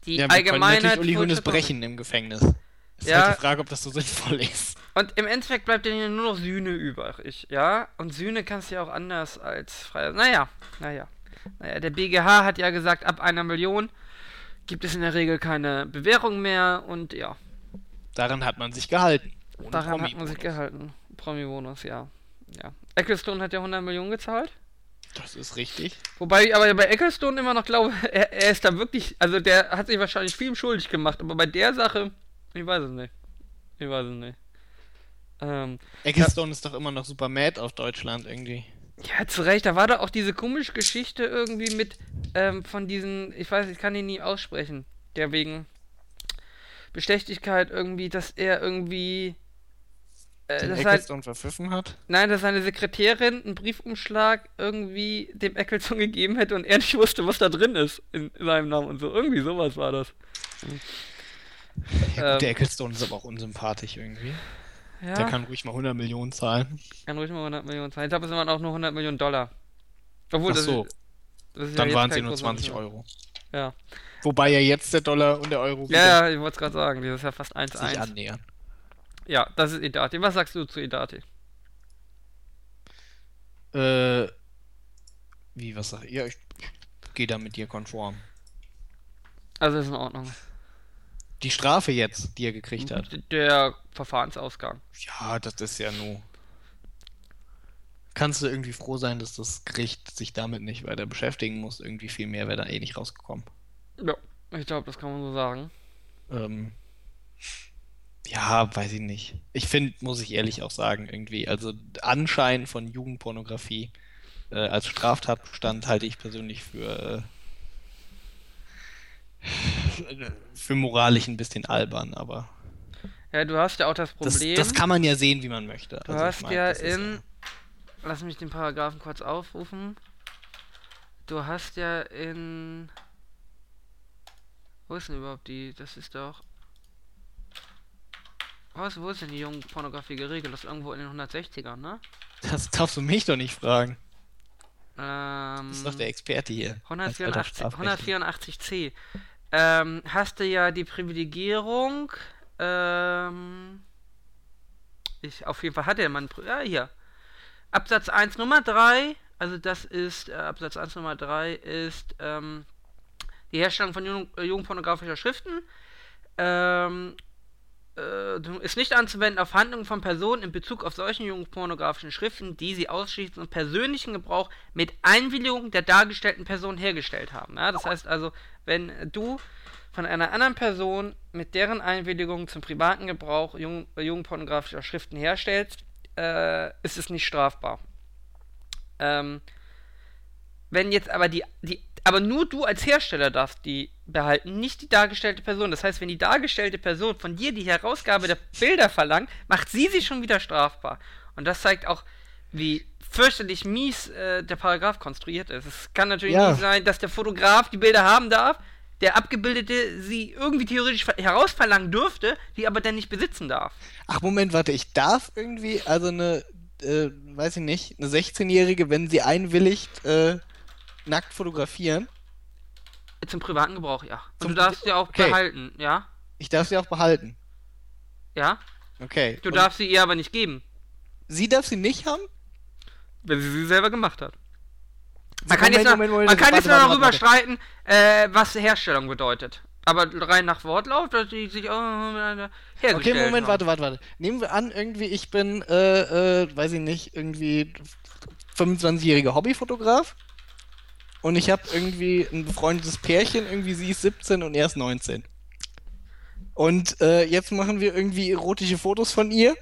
Die Ja, wir können Allgemeinheit. natürlich Uli Hoeneß brechen im Gefängnis. Ist Ja. halt die Frage, ob das so sinnvoll ist. Und im Endeffekt bleibt ja nur noch Sühne übrig, ja? Und Sühne kannst du ja auch anders als frei. Naja, naja. Naja, der BGH hat ja gesagt, ab einer Million gibt es in der Regel keine Bewährung mehr und ja, Daran hat man sich gehalten. Daran hat man sich gehalten. Promi-Bonus, ja. ja. Ecclestone hat ja 100 Millionen gezahlt. Das ist richtig. Wobei ich aber bei Ecclestone immer noch glaube, er, er ist da wirklich, also der hat sich wahrscheinlich viel schuldig gemacht, aber bei der Sache, ich weiß es nicht. Ich weiß es nicht. Ähm, Ecclestone ist doch immer noch super mad auf Deutschland irgendwie. Ja, zu Recht. Da war da auch diese komische Geschichte irgendwie mit ähm, von diesen, ich weiß, ich kann ihn nie aussprechen, der wegen Bestechlichkeit irgendwie, dass er irgendwie, äh, dass halt, Ecclestone verpfiffen hat. nein, dass seine Sekretärin einen Briefumschlag irgendwie dem Eccleston gegeben hätte und er nicht wusste, was da drin ist in seinem Namen und so. Irgendwie sowas war das. Ja, gut, der Ähm, Ecclestone ist aber auch unsympathisch irgendwie. Ja, Der kann ruhig mal 100 Millionen zahlen. kann ruhig mal 100 Millionen zahlen. Ich glaube, es waren auch nur 100 Millionen Dollar. Obwohl, Ach das, so, ist- das ist dann ja waren kein nur großer 20 Unterschied. Euro. Ja. Wobei ja jetzt der Dollar und der Euro Ja, ja, ich wollte es gerade sagen, dieses Jahr fast sich 1-1. annähern. Ja, das ist Idati. Was sagst du zu Idati? Äh, wie, was sag ich? Ja, ich gehe da mit dir konform. Also ist in Ordnung. Die Strafe jetzt, die er gekriegt hat. Der Verfahrensausgang. Ja, das ist ja nur. Kannst du irgendwie froh sein, dass das Gericht sich damit nicht weiter beschäftigen muss? Irgendwie viel mehr wäre da eh nicht rausgekommen. Ja, ich glaube, das kann man so sagen. Ähm, ja, weiß ich nicht. Ich finde, muss ich ehrlich auch sagen, irgendwie, also Anschein von Jugendpornografie äh, als Straftatbestand halte ich persönlich für, äh, für moralisch ein bisschen albern, aber Ja, du hast ja auch das das, Problem. das kann man ja sehen, wie man möchte. du Also ich hast mein, ja das in. Lass mich den Paragraphen kurz aufrufen. Du hast ja in. Wo ist denn überhaupt die? Das ist doch. Was, wo ist denn die Jugendpornografie geregelt? Das ist irgendwo in den 160ern, ne? Das darfst du mich doch nicht fragen. Ähm, Das ist doch der Experte hier. als alter 184, Strafrechtler. 184c. Ähm, hast du ja die Privilegierung. Ähm, ich, auf jeden Fall hat er man. Ja, hier. Absatz 1 Nummer 3. Also, das ist. Äh, Absatz 1 Nummer 3 ist. Ähm, die Herstellung von jugend, äh, jugendpornografischer Schriften. Ähm, äh, ist nicht anzuwenden auf Handlungen von Personen in Bezug auf solchen jugendpornografischen Schriften, die sie ausschließlich und persönlichen Gebrauch mit Einwilligung der dargestellten Person hergestellt haben. Ja, das heißt also, wenn du von einer anderen Person mit deren Einwilligung zum privaten Gebrauch jung, jugendpornografischer Schriften herstellst, äh, ist es nicht strafbar. Ähm, wenn jetzt aber die, die, aber nur du als Hersteller darfst die behalten, nicht die dargestellte Person. Das heißt, wenn die dargestellte Person von dir die Herausgabe der Bilder verlangt, macht sie sich schon wieder strafbar. Und das zeigt auch, wie fürchterlich mies äh, der Paragraph konstruiert ist. Es kann natürlich Ja. nicht sein, dass der Fotograf die Bilder haben darf, der Abgebildete sie irgendwie theoretisch ver- herausverlangen dürfte, die aber dann nicht besitzen darf. Ach, Moment, warte, ich darf irgendwie, also eine, äh, weiß ich nicht, eine 16-Jährige, wenn sie einwilligt, äh, nackt fotografieren. Zum privaten Gebrauch, ja. Und Zum- du darfst sie auch okay. behalten, ja? Ich darf sie auch behalten. Ja? Okay. Du Und darfst sie ihr aber nicht geben, Sie darf sie nicht haben? Wenn sie sie selber gemacht hat. Man kann jetzt noch, Moment, Moment, man kann jetzt noch darüber warte. streiten, äh, was Herstellung bedeutet. Aber rein nach Wortlaut, dass die sich auch hergestellt Okay, Moment, haben. warte, warte, warte. Nehmen wir an, irgendwie, ich bin, äh, äh, weiß ich nicht, irgendwie 25-jähriger Hobbyfotograf. Und ich habe irgendwie ein befreundetes Pärchen, irgendwie sie ist 17 und er ist 19. Und äh, jetzt machen wir irgendwie erotische Fotos von ihr.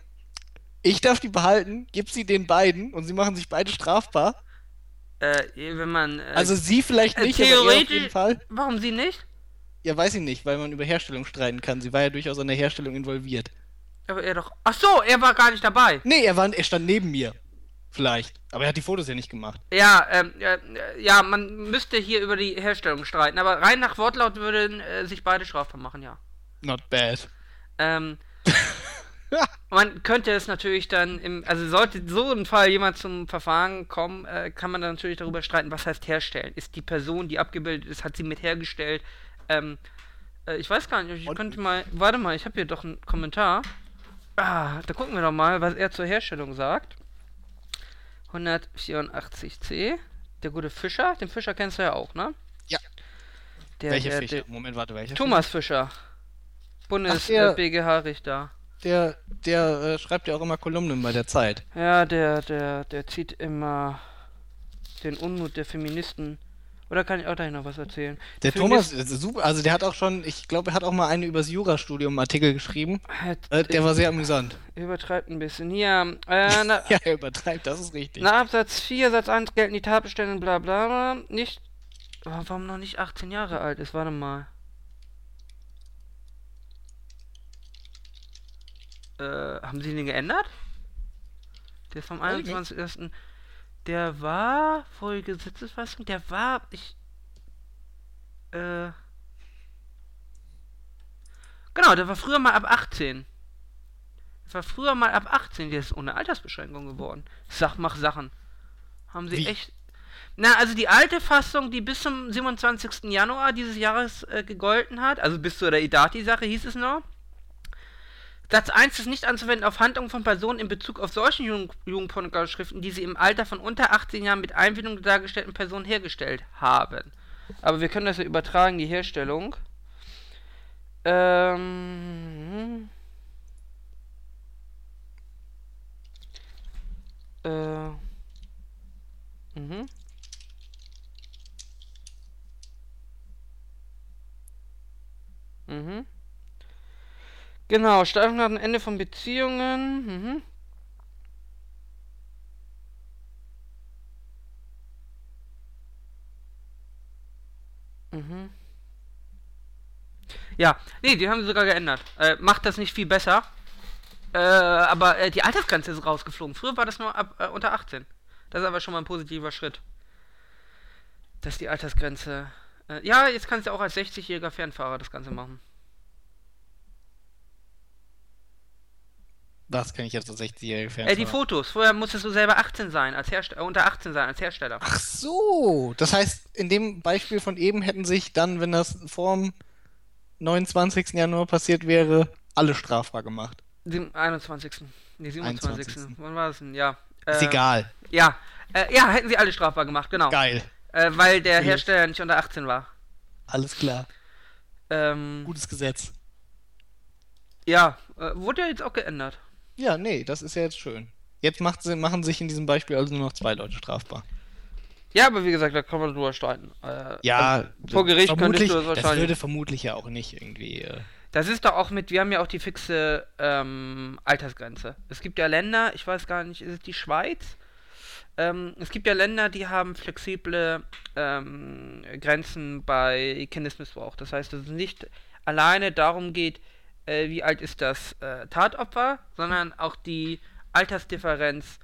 Ich darf die behalten, gib sie den beiden und sie machen sich beide strafbar. Äh, wenn man. Äh, Also sie vielleicht äh, nicht, aber er auf jeden. Fall. Warum sie nicht? Ja, weiß ich nicht, weil man über Herstellung streiten kann. Sie war ja durchaus an der Herstellung involviert. Aber er doch. Ach so, er war gar nicht dabei. Nee, er, war, er stand neben mir. Vielleicht. Aber er hat die Fotos ja nicht gemacht. Ja, ähm, äh, ja, man müsste hier über die Herstellung streiten. Aber rein nach Wortlaut würden äh, sich beide strafbar machen, ja. Not bad. Ähm, man könnte es natürlich dann im, also sollte so ein Fall jemand zum Verfahren kommen, äh, kann man dann natürlich darüber streiten, was heißt herstellen. Ist die Person, die abgebildet ist, hat sie mit hergestellt? Ähm, äh, ich weiß gar nicht, ich Und- könnte mal, warte mal, ich habe hier doch einen Kommentar. Ah, da gucken wir doch mal, was er zur Herstellung sagt. 184c, der gute Fischer, den Fischer kennst du ja auch, ne? Ja. Der, welche der, Fischer? Der, Moment, warte, welcher Thomas Fischer, Ach, Bundes der- äh? Der, äh, schreibt ja auch immer Kolumnen bei der Zeit. Ja, der, der, der zieht immer den Unmut der Feministen. Oder kann ich auch gleich noch was erzählen? Der Thomas, ist super, also der hat auch schon, ich glaube, er hat auch mal eine übers Jurastudium Artikel geschrieben. Äh, der war sehr amüsant. Übertreibt ein bisschen. Hier, äh, na, Ja, er übertreibt, das ist richtig. nach Absatz 4, Satz 1 gelten die Tatbestände, bla bla bla. Nicht. Oh, warum noch nicht 18 Jahre alt ist? Warte mal. Äh, haben sie den geändert? Der ist vom Weiß ich nicht. 21.01. Der war, vorige Gesetzesfassung, der war, ich, äh, genau, der war früher mal ab 18. Der war früher mal ab 18, der ist ohne Altersbeschränkung geworden. Sach, mach Sachen. Haben sie Wie? echt, na, also die alte Fassung, die bis zum 27. Januar dieses Jahres äh, gegolten hat, also bis zu der Idati-Sache hieß es noch, Satz 1 ist nicht anzuwenden auf Handlungen von Personen in Bezug auf solchen Jugend Jugendpornografie-Schriften, die sie im Alter von unter 18 Jahren mit Einwilligung der dargestellten Person hergestellt haben. Aber wir können das ja übertragen, die Herstellung. Ähm. Äh. Mhm. Mhm. Genau, Steigerung nach dem Ende von Beziehungen. Mhm. Mhm. Ja, nee, die haben sie sogar geändert. Äh, macht das nicht viel besser. Äh, aber äh, die Altersgrenze ist rausgeflogen. Früher war das nur ab äh, unter 18. Das ist aber schon mal ein positiver Schritt. Dass die Altersgrenze. Äh, ja, jetzt kannst du auch als 60-jähriger Fernfahrer das Ganze machen. Was kann ich jetzt als 60-jährige Fan Äh, die Fotos. Vorher musstest du selber 18 sein, als Hersteller, äh, unter 18 sein als Hersteller. Ach so, das heißt, in dem Beispiel von eben hätten sich dann, wenn das vorm 29. Januar passiert wäre, alle strafbar gemacht. Dem 21. Nee, 27. 21.. Wann war das denn? Ja. Ist Äh, egal. Ja. Äh, ja, hätten sie alle strafbar gemacht, genau. Geil. Äh, weil der Yes. Hersteller nicht unter 18 war. Alles klar. Ähm, Gutes Gesetz. ja, äh, wurde ja jetzt auch geändert. Ja, nee, das ist ja jetzt schön. Jetzt macht, machen sich in diesem Beispiel also nur noch zwei Leute strafbar. Ja, aber wie gesagt, da kann man drüber streiten. Äh, Ja, also, vor Gericht könntest du das das wahrscheinlich. würde vermutlich ja auch nicht irgendwie. Äh, Das ist doch auch mit, wir haben ja auch die fixe ähm, Altersgrenze. Es gibt ja Länder, ich weiß gar nicht, ist es die Schweiz? Ähm, es gibt ja Länder, die haben flexible ähm, Grenzen bei Kindesmissbrauch. Das heißt, dass es nicht alleine darum geht, äh, wie alt ist das äh, Tatopfer, sondern auch die Altersdifferenz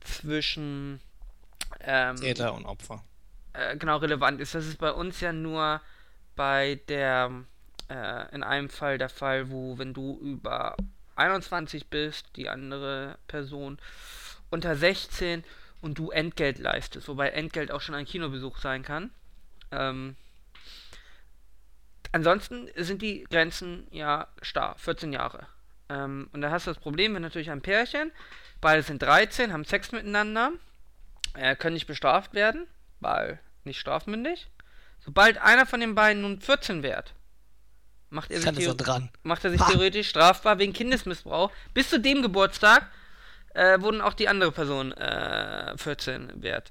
zwischen ähm, Täter und Opfer. äh, genau relevant ist. Das ist bei uns ja nur bei der, äh, in einem Fall der Fall, wo wenn du über 21 bist, die andere Person unter 16 und du Entgelt leistest, wobei Entgelt auch schon ein Kinobesuch sein kann. Ähm, ansonsten sind die Grenzen ja starr, 14 Jahre. Ähm, und da hast du das Problem, wenn natürlich ein Pärchen, beide sind 13, haben Sex miteinander, äh, können nicht bestraft werden, weil nicht strafmündig. Sobald einer von den beiden nun 14 wird, macht er sich, theo- dran. macht er sich theoretisch strafbar wegen Kindesmissbrauch. Bis zu dem Geburtstag äh, wurden auch die andere Person äh, 14 wert.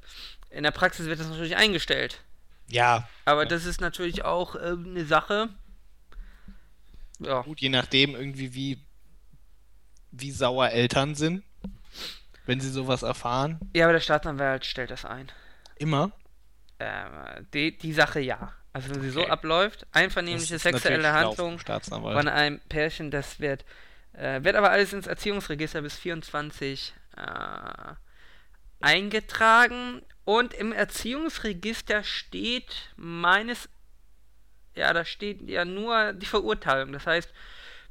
In der Praxis wird das natürlich eingestellt. Ja, Aber Ja. das ist natürlich auch äh, eine Sache. Ja. gut, je nachdem irgendwie wie, wie sauer Eltern sind, wenn sie sowas erfahren. Ja, aber der Staatsanwalt stellt das ein. Immer. Ähm, die, die Sache ja. Also wenn sie so Okay. abläuft, Das einvernehmliche sexuelle Handlung von einem Pärchen, das wird, äh, wird aber alles ins Erziehungsregister bis 24 äh, eingetragen und im Erziehungsregister steht meines, ja, da steht ja nur die Verurteilung. Das heißt,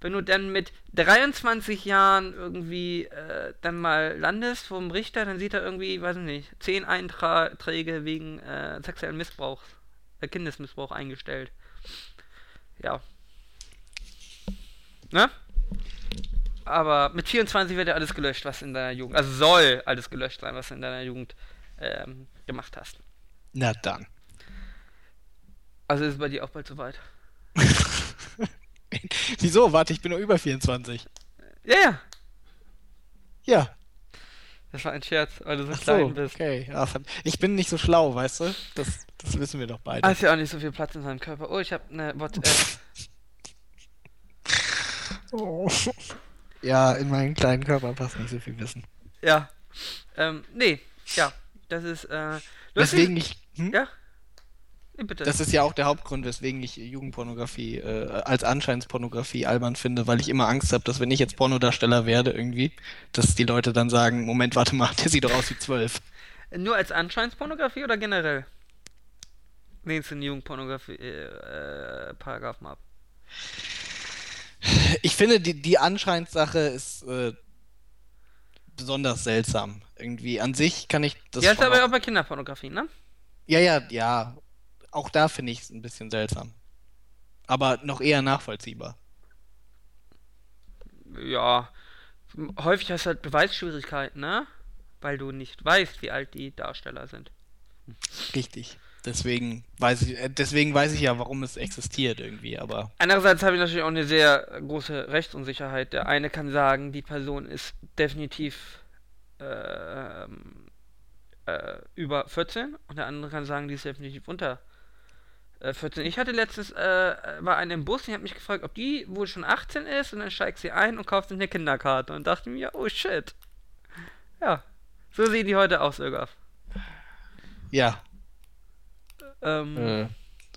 wenn du dann mit 23 Jahren irgendwie äh, dann mal landest vom Richter, dann sieht er irgendwie, weiß ich nicht, 10 Einträge wegen äh, sexuellen Missbrauchs, äh, Kindesmissbrauch eingestellt. Ja. Ne? Aber mit 24 wird ja alles gelöscht, was in deiner Jugend, also soll alles gelöscht sein, was du in deiner Jugend ähm, gemacht hast. Na dann. Also ist es bei dir auch bald soweit. Wieso? Warte, ich bin nur über 24. Ja, ja. Ja. Das war ein Scherz, weil du so Ach klein so, bist. okay. Ich bin nicht so schlau, weißt du? Das, das wissen wir doch beide. Hast ja auch nicht so viel Platz in seinem Körper. Oh, ich habe eine WhatsApp. Oh. Ja, in meinen kleinen Körper passt nicht so viel Wissen. ja. Ähm, nee, ja. Das ist, äh. lustig- Weswegen ich. Hm? Ja? Nee, bitte. Das ist ja auch der Hauptgrund, weswegen ich Jugendpornografie äh, als Anscheinspornografie albern finde, weil ich immer Angst habe, dass wenn ich jetzt Pornodarsteller werde irgendwie, dass die Leute dann sagen, Moment, warte mal, der sieht doch aus wie zwölf. Nur als Anscheinspornografie oder generell? Lehnst du den Jugendpornografie äh, äh, Paragraphen ab? Ich finde, die, die Anscheinssache ist äh, besonders seltsam. Irgendwie an sich kann ich das ja, ist aber auch- auch bei Kinderpornografie, ne? Ja, ja, ja. Auch da finde ich es ein bisschen seltsam. Aber noch eher nachvollziehbar. Ja. Häufig hast du halt Beweisschwierigkeiten, ne? Weil du nicht weißt, wie alt die Darsteller sind. Richtig. Deswegen weiß ich, äh, deswegen weiß ich ja, warum es existiert irgendwie, aber Andererseits habe ich natürlich auch eine sehr große Rechtsunsicherheit. Der eine kann sagen, die Person ist definitiv ähm, äh, über 14 und der andere kann sagen, die ist definitiv unter äh, 14. Ich hatte letztens, äh, war eine im Bus und ich habe mich gefragt, ob die wohl schon 18 ist und dann steigt sie ein und kauft sich eine Kinderkarte und dachte mir, oh shit. Ja, so sehen die heute aus, Irgaf. ja, Ähm, äh,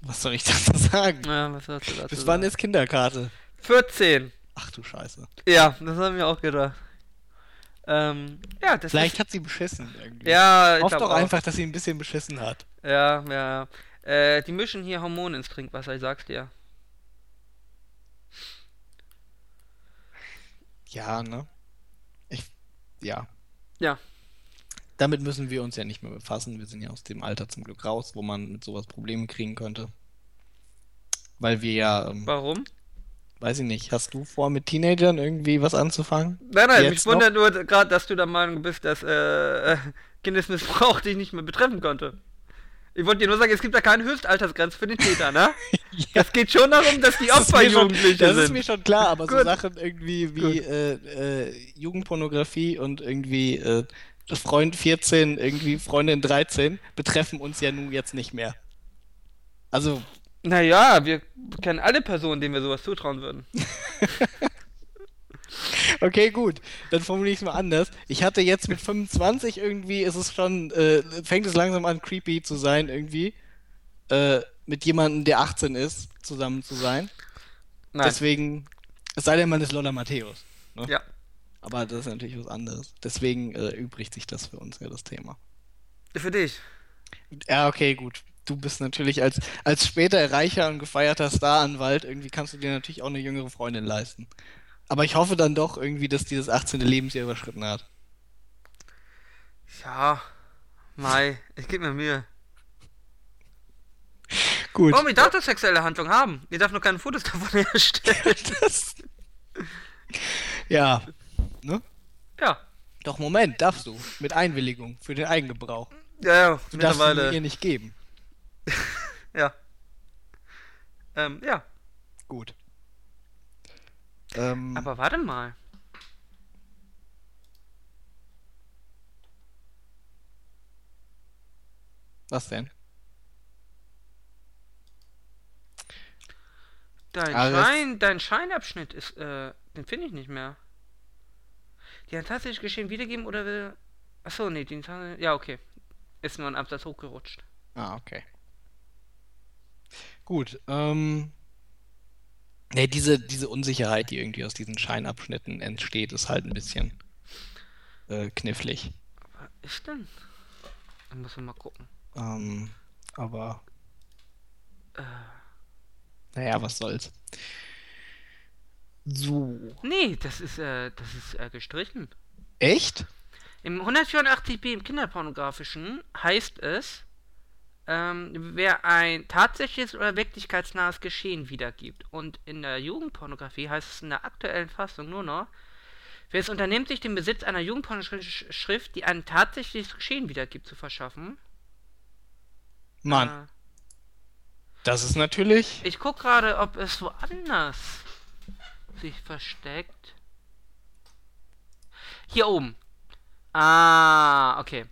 was soll ich dazu sagen? ja, was sollst du dazu Bis sagen? wann ist Kinderkarte? 14. Ach du Scheiße. Ja, das haben wir auch gedacht. Ähm, ja, das Vielleicht ist, hat sie beschissen irgendwie. ja, ich glaub doch auch. einfach, dass sie ein bisschen beschissen hat. Ja, ja. Äh, die mischen hier Hormone ins Trinkwasser, ich sag's dir. Ja, ne? Ich, ja. Ja. Damit müssen wir uns ja nicht mehr befassen. Wir sind ja aus dem Alter zum Glück raus, wo man mit sowas Probleme kriegen könnte. Weil wir ja, ähm, Warum? weiß ich nicht, hast du vor, mit Teenagern irgendwie was anzufangen? Nein, nein, Jetzt mich wundert nur gerade, dass du der Meinung bist, dass äh, Kindesmissbrauch dich nicht mehr betreffen konnte. Ich wollte dir nur sagen, es gibt da keine Höchstaltersgrenze für den Täter, ne? Ja. Es geht schon darum, dass die Das Opfer Jugendliche Das ist sind. mir schon klar, aber so. Sachen irgendwie wie äh, äh, Jugendpornografie und irgendwie äh, Freund 14, irgendwie Freundin 13 betreffen uns ja nun jetzt nicht mehr. Also, Naja, wir kennen alle Personen, denen wir sowas zutrauen würden. okay, gut. Dann formuliere ich es mal anders. Ich hatte jetzt mit 25 irgendwie, ist es schon, äh, fängt es langsam an, creepy zu sein, irgendwie. Äh, mit jemandem, der 18 ist, zusammen zu sein. Nein. Deswegen, es sei denn, man ist Lola Matthäus. Ne? Ja. Aber das ist natürlich was anderes. Deswegen äh, übrigt sich das für uns ja das Thema. Für dich. Ja, okay, gut. Du bist natürlich als, als später reicher und gefeierter Staranwalt, irgendwie kannst du dir natürlich auch eine jüngere Freundin leisten. Aber ich hoffe dann doch irgendwie, dass die das 18. Lebensjahr überschritten hat. Ja. Mai, ich gebe mir Mühe. Gut. Warum? Ich darf doch sexuelle Handlung haben. Ich darf nur keine Fotos davon herstellen. Das, ja. Ne? ja. Doch, Moment, darfst du. Mit Einwilligung für den Eigengebrauch. Ja, ja, Du darfst sie mir mittlerweile. ihr nicht geben. Ja. Ähm, ja. Gut. Ähm, Aber warte mal. was denn? Dein Ah, Schein, dein Scheinabschnitt ist, äh, den finde ich nicht mehr. Die hat tatsächlich geschehen wiedergeben oder will. Achso, nee, die ja okay. Ist nur ein Absatz hochgerutscht. Ah, okay. Gut, ähm. Ne, diese, diese Unsicherheit, die irgendwie aus diesen Scheinabschnitten entsteht, ist halt ein bisschen äh, knifflig. Was ist denn? Da muss man mal gucken. Ähm, aber Äh, naja, was soll's. So. nee, das ist, äh, das ist äh, gestrichen. Echt? Im 184b im Kinderpornografischen heißt es, ähm, wer ein tatsächliches oder wirklichkeitsnahes Geschehen wiedergibt. Und in der Jugendpornografie heißt es in der aktuellen Fassung nur noch, wer es unternimmt, sich den Besitz einer Jugendpornoschrift, die ein tatsächliches Geschehen wiedergibt, zu verschaffen. Mann, Äh, das ist natürlich. ich guck gerade, ob es woanders sich versteckt. Hier oben. Ah, okay.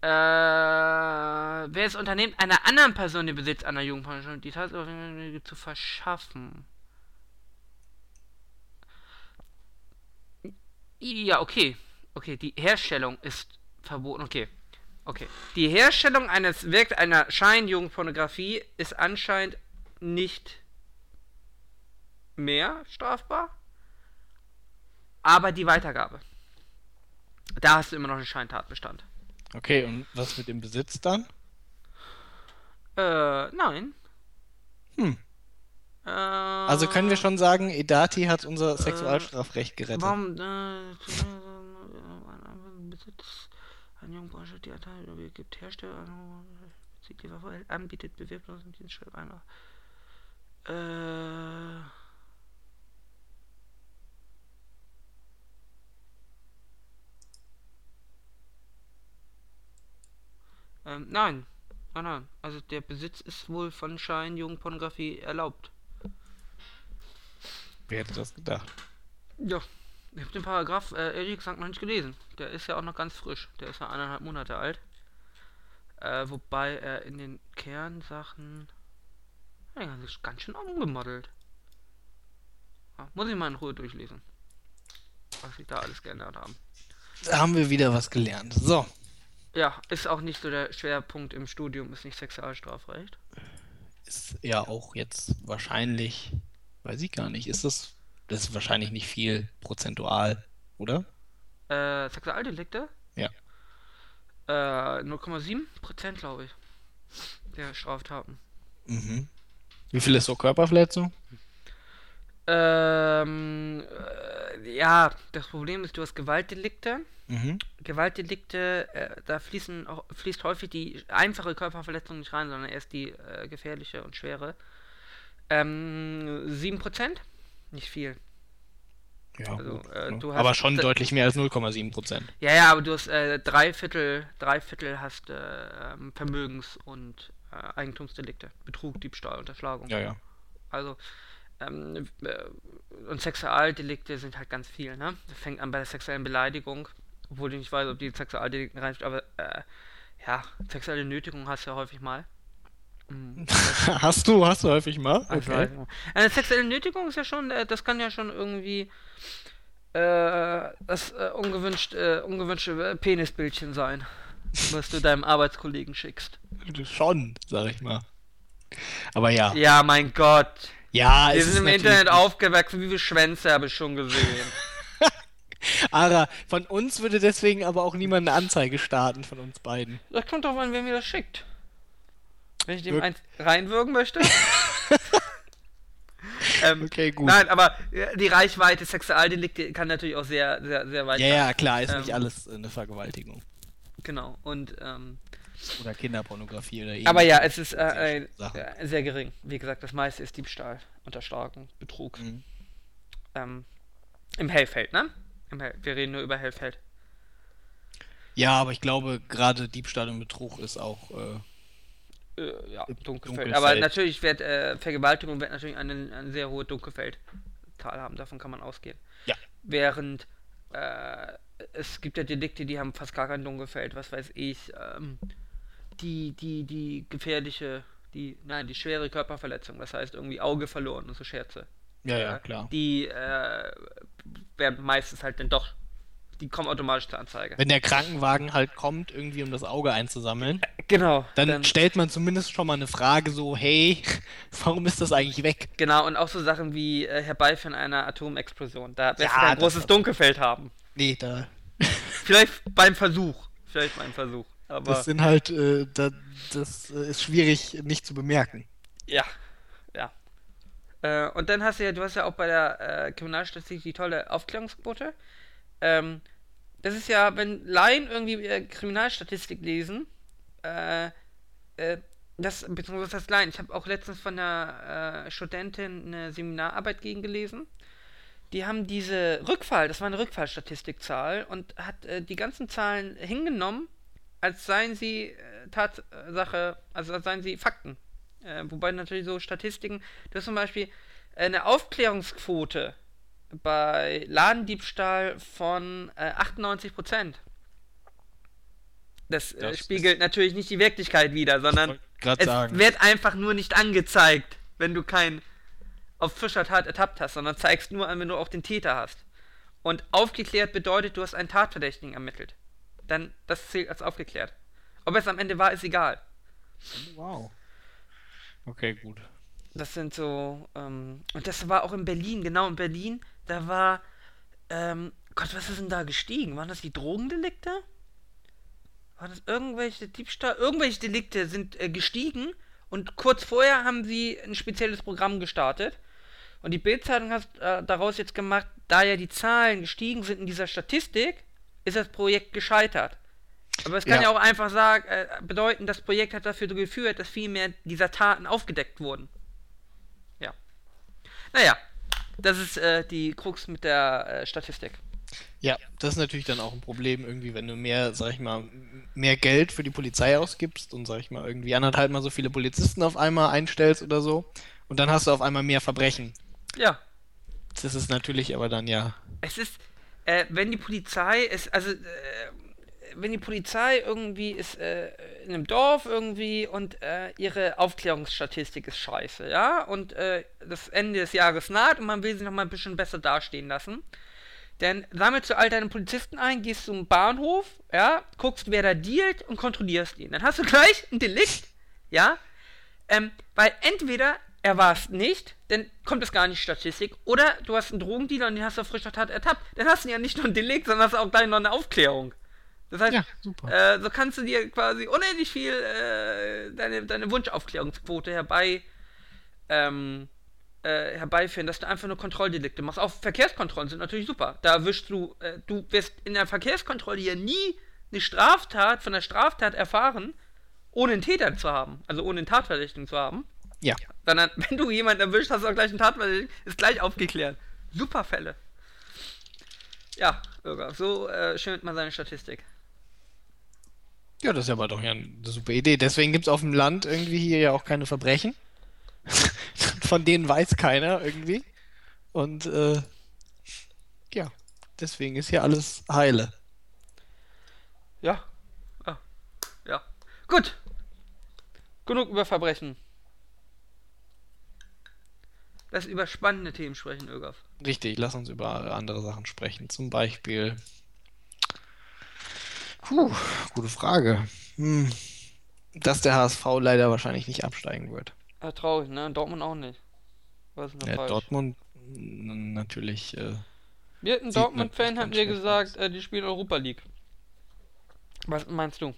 Äh, wer es unternimmt, einer anderen Person den Besitz einer Jugendpornographie, die Tatsache zu verschaffen. Ja, okay. Okay, die Herstellung ist verboten. Okay. Okay. Die Herstellung eines Werk einer Scheinjugendpornografie ist anscheinend nicht mehr strafbar. Aber die Weitergabe. Da hast du immer noch einen Scheintatbestand. Okay, und was mit dem Besitz dann? Äh, nein. Hm. Äh, Also können wir schon sagen, Edati hat unser Sexualstrafrecht gerettet. Warum, äh, Besitz ein Jungbursche, die Anteil gibt Hersteller, bezieht die Waffe, anbietet, bewirbt uns im Dienstschritt einer. Äh. Ähm, nein. Nein, nein. Also der Besitz ist wohl von Schein Jugendpornografie erlaubt. Wer hätte das gedacht? Ja, ich habe den Paragraph äh, ehrlich gesagt noch nicht gelesen. Der ist ja auch noch ganz frisch. Der ist ja eineinhalb Monate alt. Äh, wobei er in den Kernsachen. Ja, ist ganz schön umgemodelt. Ja, muss ich mal in Ruhe durchlesen. Was ich da alles geändert haben. Da haben wir wieder was gelernt. So. Ja, ist auch nicht so der Schwerpunkt im Studium, ist nicht Sexualstrafrecht. Ist ja auch jetzt wahrscheinlich, weiß ich gar nicht, ist das, das ist wahrscheinlich nicht viel prozentual, oder? Äh, Sexualdelikte? Ja. Äh, 0,7 Prozent, glaube ich. Der Straftaten. Mhm. Wie viel ist so Körperverletzung? Ähm, äh, ja, das Problem ist, du hast Gewaltdelikte. Mhm. Gewaltdelikte, äh, da fließen auch, fließt häufig die einfache Körperverletzung nicht rein, sondern erst die äh, gefährliche und schwere. Ähm, 7%? Nicht viel. Ja, Also, gut, äh, ne? du hast- aber schon deutlich mehr als 0,7 Prozent. Ja, ja, aber du hast äh, drei Viertel, drei Viertel hast äh, ähm, Vermögens- und äh, Eigentumsdelikte. Betrug, Diebstahl, Unterschlagung. Ja, ja. Also, ähm, äh, und Sexualdelikte sind halt ganz viel, ne? Das fängt an bei der sexuellen Beleidigung, obwohl ich nicht weiß, ob die Sexualdelikte reinsteht, aber äh, ja, sexuelle Nötigung hast du ja häufig mal. Hast du, hast du häufig mal? Okay. Eine sexuelle Nötigung ist ja schon, äh, das kann ja schon irgendwie äh, das äh, ungewünscht, äh, ungewünschte äh, Penisbildchen sein, was du deinem Arbeitskollegen schickst. Schon, sag ich mal. Aber ja. Ja, mein Gott. Ja, Wir sind im Internet nicht- aufgewachsen, wie viele Schwänze habe ich schon gesehen. Ara, von uns würde deswegen aber auch niemand eine Anzeige starten, von uns beiden. Das kommt drauf an, wer mir das schickt. Wenn ich dem Wirk- eins reinwürgen möchte. ähm, Okay, gut. Nein, aber äh, die Reichweite Sexualdelikte kann natürlich auch sehr, sehr, sehr weit Ja, sein. ja, klar, ist nicht Ähm, alles äh, eine Vergewaltigung. Genau. Und ähm, Oder Kinderpornografie oder Aber ähnliches. ja, es ist äh, Sache. äh, sehr gering. Wie gesagt, das meiste ist Diebstahl, Unterschlagung, Betrug. Mhm. Ähm, Im Hellfeld, ne? Im Hell Wir reden nur über Hellfeld. Ja, aber ich glaube, gerade Diebstahl und Betrug ist auch. Äh, Äh, ja, Dunkelfeld. Dunkelfeld. Aber natürlich wird äh, Vergewaltigung wird natürlich eine, eine sehr hohe Dunkelfeldzahl haben. Davon kann man ausgehen. Ja. Während äh, es gibt ja Delikte, die haben fast gar kein Dunkelfeld. Was weiß ich. Ähm, die, die, die gefährliche, die, nein, die schwere Körperverletzung. Das heißt irgendwie Auge verloren und so Scherze. ja, ja, Äh, klar. Die äh, werden meistens halt dann doch, die kommen automatisch zur Anzeige. Wenn der Krankenwagen halt kommt, irgendwie um das Auge einzusammeln, Genau. dann, stellt man zumindest schon mal eine Frage so, hey, warum ist das eigentlich weg? genau, und auch so Sachen wie äh, Herbeiführen einer Atomexplosion. Da wirst Ja, du ein großes Dunkelfeld haben. Nee, da. Vielleicht beim Versuch. Vielleicht beim Versuch. Aber Das sind halt, äh, da, das äh, ist schwierig nicht zu bemerken. ja. Ja. Äh, und dann hast du ja, du hast ja auch bei der äh, Kriminalstatistik die tolle Aufklärungsquote. Ähm, das ist ja, wenn Laien irgendwie äh, Kriminalstatistik lesen, äh, äh, das, beziehungsweise das Laien, ich habe auch letztens von einer äh, Studentin eine Seminararbeit gegen gelesen. Die haben diese Rückfall, das war eine Rückfallstatistikzahl und hat äh, die ganzen Zahlen hingenommen, als seien sie äh, Tatsache, also als seien sie Fakten. Äh, wobei natürlich so Statistiken, du hast zum Beispiel eine Aufklärungsquote bei Ladendiebstahl von äh, 98 Prozent. Das, äh, Das spiegelt natürlich nicht die Wirklichkeit wider, sondern es sagen. wird einfach nur nicht angezeigt, wenn du kein auf frischer Tat ertappt hast, sondern zeigst nur an, wenn du auch den Täter hast. Und aufgeklärt bedeutet, du hast einen Tatverdächtigen ermittelt. Dann, das zählt als aufgeklärt. Ob es am Ende war, ist egal. Wow. Okay, gut. Das sind so, ähm, und das war auch in Berlin, genau in Berlin, da war, ähm, Gott, was ist denn da gestiegen? Waren das die Drogendelikte? War das irgendwelche Diebstahl? Irgendwelche Delikte sind äh, gestiegen und kurz vorher haben sie ein spezielles Programm gestartet. Und die Bildzeitung hat äh, daraus jetzt gemacht, da ja die Zahlen gestiegen sind in dieser Statistik, ist das Projekt gescheitert. Aber es kann ja, Ja. auch einfach sagen, äh, bedeuten, das Projekt hat dafür geführt, dass viel mehr dieser Taten aufgedeckt wurden. Ja. Naja, das ist äh, die Krux mit der äh, Statistik. Ja, das ist natürlich dann auch ein Problem, irgendwie, wenn du mehr, sag ich mal, mehr Geld für die Polizei ausgibst und, sag ich mal, irgendwie anderthalb mal so viele Polizisten auf einmal einstellst oder so. Und dann hast du auf einmal mehr Verbrechen. Ja. Das ist natürlich aber dann ja. Es ist, äh, wenn die Polizei ist, also, äh, wenn die Polizei irgendwie ist äh, in einem Dorf irgendwie und äh, ihre Aufklärungsstatistik ist scheiße, ja, und äh, das Ende des Jahres naht und man will sie noch mal ein bisschen besser dastehen lassen, dann sammelst du all deine Polizisten ein, gehst zum Bahnhof, ja, guckst, wer da dealt und kontrollierst ihn. Dann hast du gleich ein Delikt, ja, ähm, weil entweder er war es nicht, dann kommt es gar nicht Statistik, oder du hast einen Drogendealer und den hast du auf frischer Tat ertappt. Dann hast du ja nicht nur ein Delikt, sondern hast auch gleich noch eine Aufklärung. Das heißt, Ja. Äh, so kannst du dir quasi unendlich viel äh, deine, deine Wunschaufklärungsquote herbei ähm, äh, herbeiführen, dass du einfach nur Kontrolldelikte machst. Auch Verkehrskontrollen sind natürlich super. Da erwischst du, äh, du wirst in der Verkehrskontrolle ja nie eine Straftat von der Straftat erfahren, ohne einen Täter zu haben, also ohne einen Tatverdächtigen zu haben. Ja. Sondern wenn du jemanden erwischt, hast du auch gleich einen Tatverdächtigen, ist gleich aufgeklärt. Super Fälle. Ja, Irga, so äh, schönt man seine Statistik. Ja, das ist aber doch ja eine super Idee. Deswegen gibt es auf dem Land irgendwie hier ja auch keine Verbrechen. Von denen weiß keiner irgendwie. Und äh, ja, deswegen ist hier alles heile. Ja. Ja. Ja. Gut. Genug über Verbrechen. Lass über spannende Themen sprechen, Ögaf. Richtig, lass uns über andere Sachen sprechen. Zum Beispiel. Puh, gute Frage. Hm. Dass der HSV leider wahrscheinlich nicht absteigen wird. Ja, traurig, ne? Dortmund auch nicht. Was ist denn Ja, falsch? Dortmund natürlich. Äh, Wir hatten Dortmund-Fan, natürlich hat ganz mir schlecht gesagt, äh, die spielen Europa League. Was meinst du?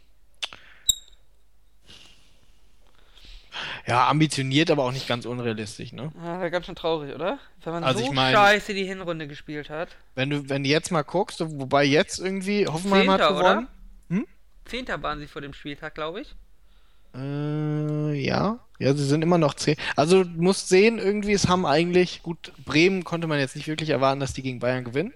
Ja, ambitioniert, aber auch nicht ganz unrealistisch, ne? Ja, wäre ganz schön traurig, oder? Wenn man Also so ich mein- scheiße die Hinrunde gespielt hat. Wenn du, wenn du jetzt mal guckst, wobei jetzt irgendwie Hoffenheim hat Zehnter, gewonnen. Zehnter waren sie vor dem Spieltag, glaube ich. Äh, ja. Ja, sie sind immer noch 10. Also du musst sehen, irgendwie, es haben eigentlich, gut, Bremen konnte man jetzt nicht wirklich erwarten, dass die gegen Bayern gewinnen.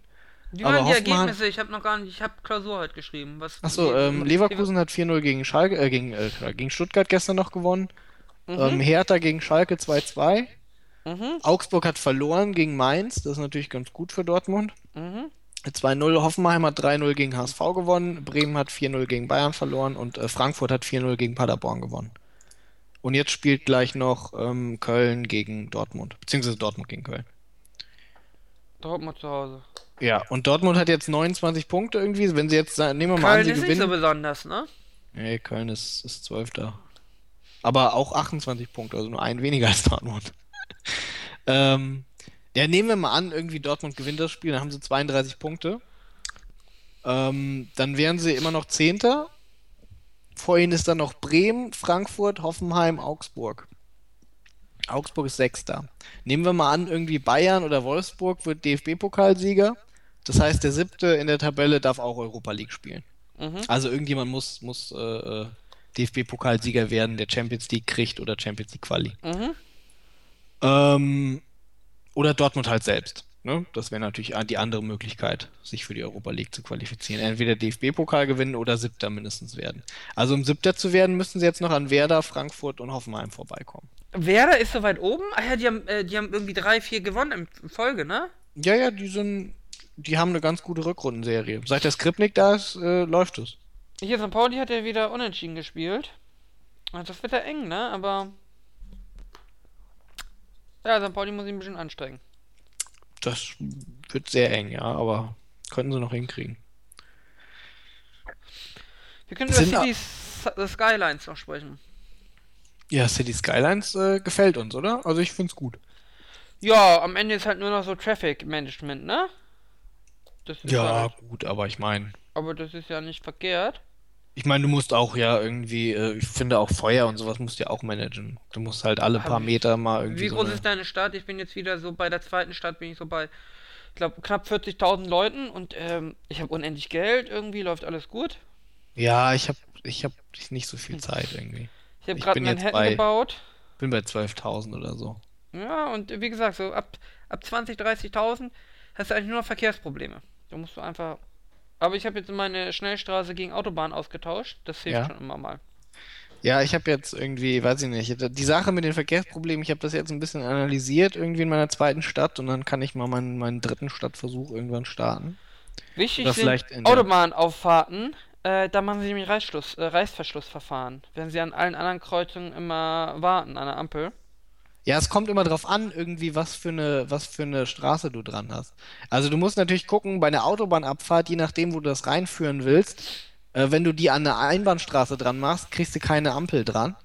Wie waren die Hoffenheim- Ergebnisse? Ich habe noch gar nicht, ich habe Klausur heute geschrieben. Was, Achso, ähm, Leverkusen hat 4-0 gegen Schalke, äh, gegen, äh, gegen Stuttgart gestern noch gewonnen. Mhm. Ähm, Hertha gegen Schalke 2-2. Mhm. Augsburg hat verloren gegen Mainz, das ist natürlich ganz gut für Dortmund. Mhm. 2-0, Hoffenheim hat 3-0 gegen HSV gewonnen, Bremen hat 4-0 gegen Bayern verloren und äh, Frankfurt hat 4-0 gegen Paderborn gewonnen. Und jetzt spielt gleich noch ähm, Köln gegen Dortmund, beziehungsweise Dortmund gegen Köln. Dortmund zu Hause. Ja, und Dortmund hat jetzt 29 Punkte irgendwie. Wenn sie jetzt, sagen- nehmen wir mal an, Köln sie ist nicht so gewinnen. besonders, ne? Nee, Köln ist, ist 12. Aber auch 28 Punkte, also nur ein weniger als Dortmund. ähm, ja, nehmen wir mal an, irgendwie Dortmund gewinnt das Spiel, dann haben sie 32 Punkte. Ähm, dann wären sie immer noch Zehnter. Vor ihnen ist dann noch Bremen, Frankfurt, Hoffenheim, Augsburg. Augsburg ist Sechster. Nehmen wir mal an, irgendwie Bayern oder Wolfsburg wird DFB-Pokalsieger. Das heißt, der Siebte in der Tabelle darf auch Europa League spielen. Mhm. Also irgendjemand muss, muss äh, äh, DFB-Pokalsieger werden, der Champions League kriegt oder Champions League Quali. Mhm. Ähm, oder Dortmund halt selbst. Ne? Das wäre natürlich die andere Möglichkeit, sich für die Europa League zu qualifizieren. Entweder DFB-Pokal gewinnen oder Siebter mindestens werden. Also um Siebter zu werden, müssten sie jetzt noch an Werder, Frankfurt und Hoffenheim vorbeikommen. Werder ist so weit oben? Ah ja, die haben, äh, die haben irgendwie drei, vier gewonnen in Folge, ne? Ja, ja, die sind, die haben eine ganz gute Rückrundenserie. Seit der Skripnik da ist, äh, läuft es. Hier, St. Pauli hat ja wieder unentschieden gespielt. Ah, Das wird ja eng, ne? Aber. Ja, St. Pauli muss sich ein bisschen anstrengen. Das wird sehr eng, ja, aber könnten sie noch hinkriegen. Wir können über äh, Skylines noch sprechen. Ja, City Skylines äh, gefällt uns, oder? Also ich find's gut. Ja, am Ende ist halt nur noch so Traffic Management, ne? Ja, Halt, gut, aber ich meine, aber das ist ja nicht verkehrt. Ich meine, du musst auch ja irgendwie, äh, ich finde auch Feuer und sowas musst du ja auch managen. Du musst halt alle Aber paar wie- Meter mal irgendwie Wie so groß eine- ist deine Stadt? Ich bin jetzt wieder so bei der zweiten Stadt, bin ich so bei, ich glaube, knapp 40.000 Leuten und ähm, ich habe unendlich Geld, irgendwie läuft alles gut. Ja, ich hab, ich hab nicht so viel Zeit irgendwie. Ich habe Ich gerade Manhattan bei- gebaut. Bin bei 12.000 oder so. Ja, und wie gesagt, so ab, ab 20.000, 30.000 hast du eigentlich nur noch Verkehrsprobleme. Da musst du einfach. Aber ich habe jetzt meine Schnellstraße gegen Autobahn ausgetauscht. Das hilft Ja. schon immer mal. Ja, ich habe jetzt irgendwie, weiß ich nicht, die Sache mit den Verkehrsproblemen, ich habe das jetzt ein bisschen analysiert irgendwie in meiner zweiten Stadt und dann kann ich mal meinen, meinen dritten Stadtversuch irgendwann starten. Wichtig Oder sind der- Autobahnauffahrten. Äh, da machen sie nämlich äh, Reißverschlussverfahren. Wenn sie an allen anderen Kreuzungen immer warten, an der Ampel. Ja, es kommt immer drauf an, irgendwie, was für eine, was für eine Straße du dran hast. Also du musst natürlich gucken, bei einer Autobahnabfahrt, je nachdem, wo du das reinführen willst, äh, wenn du die an eine Einbahnstraße dran machst, kriegst du keine Ampel dran.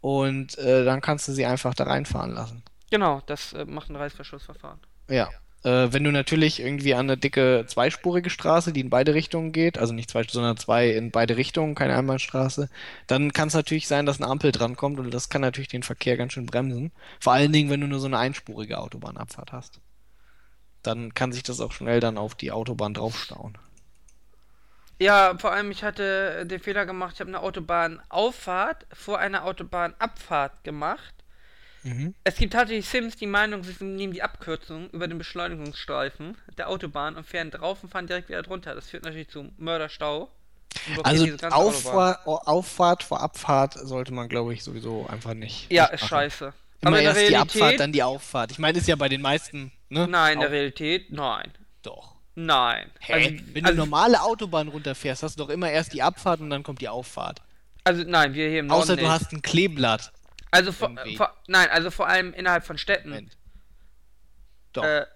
Und äh, dann kannst du sie einfach da reinfahren lassen. Genau, das äh, macht ein Reißverschlussverfahren. Ja. Äh, wenn du natürlich irgendwie an eine dicke zweispurige Straße, die in beide Richtungen geht, also nicht zwei, sondern zwei in beide Richtungen, keine Einbahnstraße, dann kann es natürlich sein, dass eine Ampel drankommt und das kann natürlich den Verkehr ganz schön bremsen. Vor allen Dingen, wenn du nur so eine einspurige Autobahnabfahrt hast. Dann kann sich das auch schnell dann auf die Autobahn draufstauen. Ja, vor allem, ich hatte den Fehler gemacht, ich habe eine Autobahnauffahrt vor einer Autobahnabfahrt gemacht. Mhm. Es gibt tatsächlich Sims, die Meinung, sie nehmen die Abkürzung über den Beschleunigungsstreifen der Autobahn und fahren drauf und fahren direkt wieder drunter. Das führt natürlich zu Mörderstau. Also. Auffahr Auffahrt vor Abfahrt sollte man, glaube ich, sowieso einfach nicht. Ja, nicht ist scheiße. Immer Aber erst die Abfahrt, Realität. dann die Auffahrt. Ich meine, ist ja bei den meisten, ne? Nein, in der Realität, nein. Doch. Nein. Hä? Also, Wenn du also, normale Autobahn runterfährst, hast du doch immer erst die Abfahrt und dann kommt die Auffahrt. also nein, wir hier im Norden Außer du nicht. hast ein Kleeblatt. Also vor, vor, nein, also vor allem innerhalb von Städten. Moment. Doch. Äh,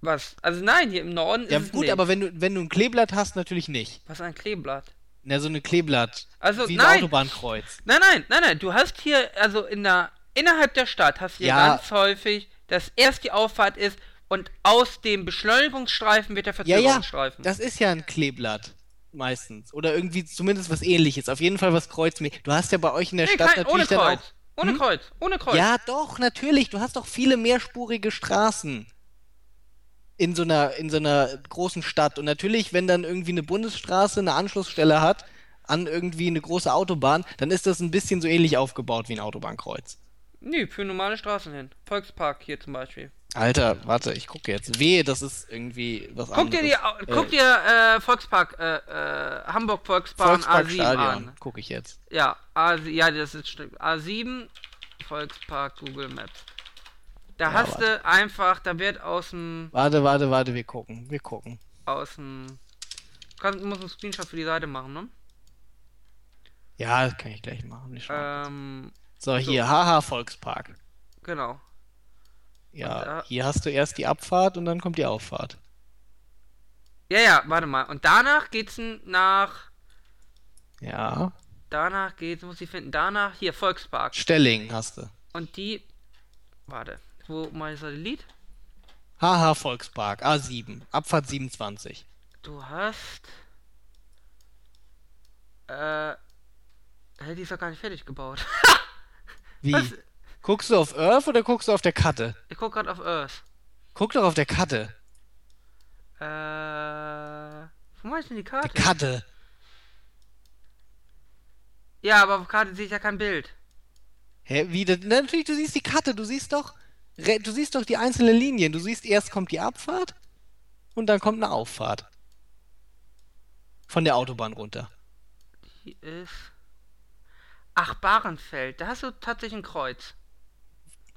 was? Also nein, hier im Norden ja ist es gut, nicht. aber wenn du, wenn du ein Kleeblatt hast, natürlich nicht. Was ist ein Kleeblatt? Na, so eine Kleeblatt. Also, wie nein. ein Autobahnkreuz. Nein, nein, nein, nein. Du hast hier, also in der, innerhalb der Stadt hast du hier Ja. ganz häufig, dass erst die Auffahrt ist und aus dem Beschleunigungsstreifen wird der Ja, ja, Verzögerungsstreifen. das ist ja ein Kleeblatt. Meistens. Oder irgendwie zumindest was ähnliches. Auf jeden Fall was kreuzmäßig. Du hast ja bei euch in der nee, Stadt kein, ohne natürlich dann Kreuz. auch. Ohne Hm? Kreuz. Ohne Kreuz. Ja, doch, natürlich. Du hast doch viele mehrspurige Straßen in so einer, in so einer großen Stadt. Und natürlich, wenn dann irgendwie eine Bundesstraße eine Anschlussstelle hat an irgendwie eine große Autobahn, dann ist das ein bisschen so ähnlich aufgebaut wie ein Autobahnkreuz. Nee, für normale Straßen hin. Volkspark hier zum Beispiel. Alter, warte, ich gucke jetzt. Wehe, das ist irgendwie was Guck dir, anderes. die, guck dir äh, Volkspark, äh, äh, Hamburg Volksbahn A7 Volksparkstadion, an. gucke ich jetzt. Ja, A, ja, das ist stimmt. A7, Volkspark, Google Maps. Da Ja, hast warte. du einfach, da wird aus dem, Warte, warte, warte, wir gucken, wir gucken. aus dem, du musst einen Screenshot für die Seite machen, ne? Ja, das kann ich gleich machen. Ich. Ähm, so, hier, haha, Volkspark. genau. Ja, da- hier hast du erst die Abfahrt und dann kommt die Auffahrt. Ja, ja, warte mal. Und danach geht's nach, Ja. danach geht's, muss ich finden, danach, hier, Volkspark. Stelling hast du. Und die, warte, wo mein Satellit? Haha, Volkspark, A7, Abfahrt 27. Du hast, äh, hä, die ist doch gar nicht fertig gebaut. Wie? Was? Guckst du auf Earth oder guckst du auf der Karte? Ich guck grad auf Earth. Guck doch auf der Karte. Äh, wo meinst du denn die Die Karte? Karte. ja, aber auf Karte sehe ich ja kein Bild. Hä, wie? das- Na, natürlich, du siehst die Karte, du siehst doch, du siehst doch die einzelnen Linien. Du siehst, erst kommt die Abfahrt und dann kommt eine Auffahrt. Von der Autobahn runter. Die ist. Ach, Bahrenfeld. Da hast du tatsächlich ein Kreuz.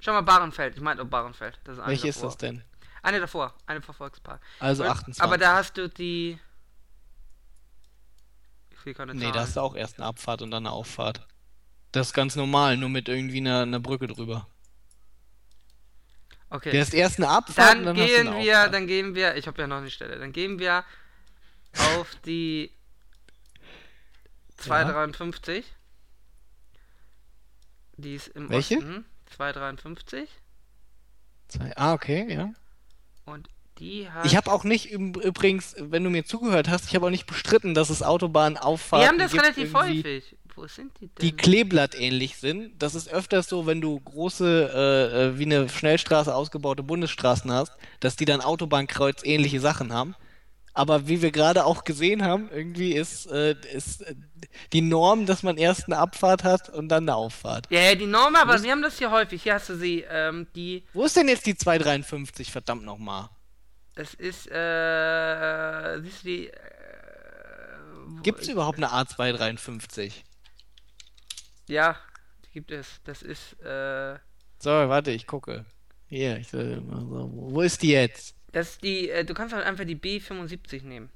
Schau mal, Bahrenfeld. Ich meine, oh, Bahrenfeld. Das ist eine Welche ist davor. das denn? Eine davor. Eine vor Volkspark. Also Und- 28. Aber da hast du die. Ich keine Nee, Zahlen. da hast du auch erst eine Abfahrt und dann eine Auffahrt. Das ist ganz normal, nur mit irgendwie einer, einer Brücke drüber. Okay. Du hast erst eine Abfahrt Dann, und dann gehen eine wir, dann gehen wir, ich habe ja noch eine Stelle, dann gehen wir auf die 253. Die ist im Welche? Osten. 253. Zwei- Ah, okay, ja. Und die hat. Ich habe auch nicht üb- übrigens, wenn du mir zugehört hast, ich habe auch nicht bestritten, dass es Autobahnauffahrten wir haben das gibt, relativ häufig. Wo sind die denn? die Kleeblatt ähnlich sind. Das ist öfters so, wenn du große, äh, äh, wie eine Schnellstraße ausgebaute Bundesstraßen hast, dass die dann Autobahnkreuz ähnliche Sachen haben. Aber wie wir gerade auch gesehen haben, irgendwie ist, äh, ist äh, die Norm, dass man erst eine Abfahrt hat und dann eine Auffahrt. ja, ja, die Norm, aber Muss- wir haben das hier häufig. Hier hast du sie, ähm, die. Wo ist denn jetzt die 253, verdammt nochmal? Es ist, äh. Siehst du die. Äh, wo Gibt es überhaupt eine A253? Ja, die gibt es. Das ist, äh. So, warte, ich gucke. Hier, ich soll mal so. Wo ist die jetzt? Das ist die, äh, du kannst halt einfach die B75 nehmen.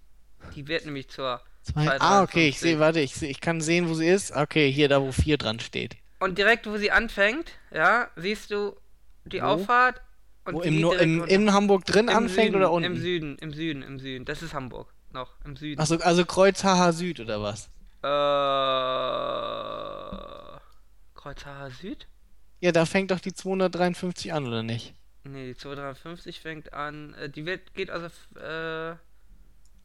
Die wird nämlich zur Zwei, ah, okay, ich 253. sehe, warte, ich, seh, ich kann sehen, wo sie ist. Okay, hier, da wo 4 dran steht. Und direkt, wo sie anfängt, ja, siehst du die Wo? Auffahrt. Und Wo im, im, in Hamburg drin anfängt Süden, oder unten? Im Süden, im Süden, im Süden. Das ist Hamburg. Noch, im Süden. Achso, also Kreuz HH Süd oder was? Äh. Kreuz HH Süd? Ja, da fängt doch die 253 an, oder nicht? Nee, die 253 fängt an. Äh, die wird, geht aus der,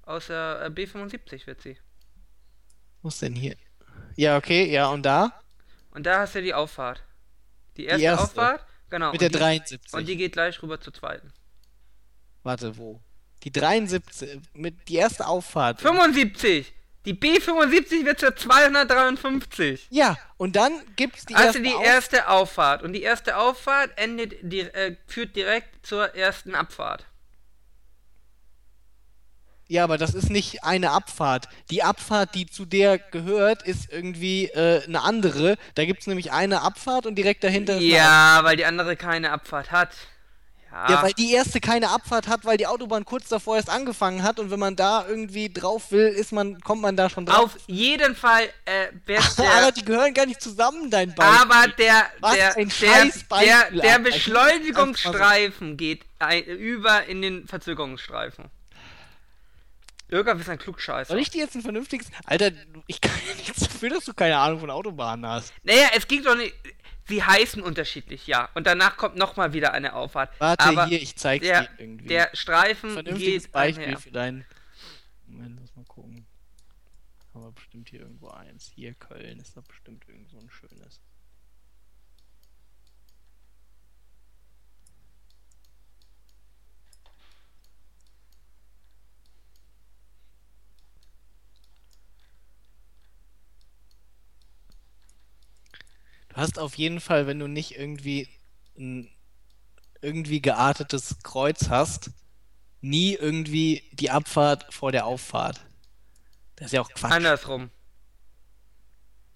äh, aus der äh, B75 wird sie. Wo ist denn hier? Ja, okay, ja, und da? Und da hast du die Auffahrt. Die erste, erste. Auffahrt, genau. Mit und der die, 73. Und die geht gleich rüber zur zweiten. Warte, wo? Die 73, mit die erste Auffahrt. 75! Die B75 wird zur 253. Ja, und dann gibt's die Also erste die Auf- erste Auffahrt. Und die erste Auffahrt endet, die, äh, führt direkt zur ersten Abfahrt. Ja, aber das ist nicht eine Abfahrt. Die Abfahrt, die zu der gehört, ist irgendwie äh, eine andere. Da gibt's nämlich eine Abfahrt und direkt dahinter ist Ja, weil die andere keine Abfahrt hat. Ja, Ja, weil die erste keine Abfahrt hat, weil die Autobahn kurz davor erst angefangen hat und wenn man da irgendwie drauf will, ist man, kommt man da schon drauf. auf jeden Fall äh, wird Aber die gehören gar nicht zusammen, dein Beispiel. aber der, Was der, ein der, der, der. Beschleunigungsstreifen geht ein, über in den Verzögerungsstreifen. Irga ist ein Klugscheißer. Soll ich dir jetzt ein vernünftiges. Alter, ich kann ja nichts dafür, dass du keine Ahnung von Autobahnen hast. Naja, es geht doch nicht. Sie heißen unterschiedlich, ja. Und danach kommt nochmal wieder eine Auffahrt. Warte, aber hier, ich zeig's der, dir irgendwie. Der Streifen vernünftiges geht Beispiel einher. für dein. Moment, lass mal gucken. Haben wir bestimmt hier irgendwo eins. Hier, Köln ist doch bestimmt irgend so ein schönes. Du hast auf jeden Fall, wenn du nicht irgendwie ein irgendwie geartetes Kreuz hast, nie irgendwie die Abfahrt vor der Auffahrt. Das ist ja auch Quatsch. Andersrum.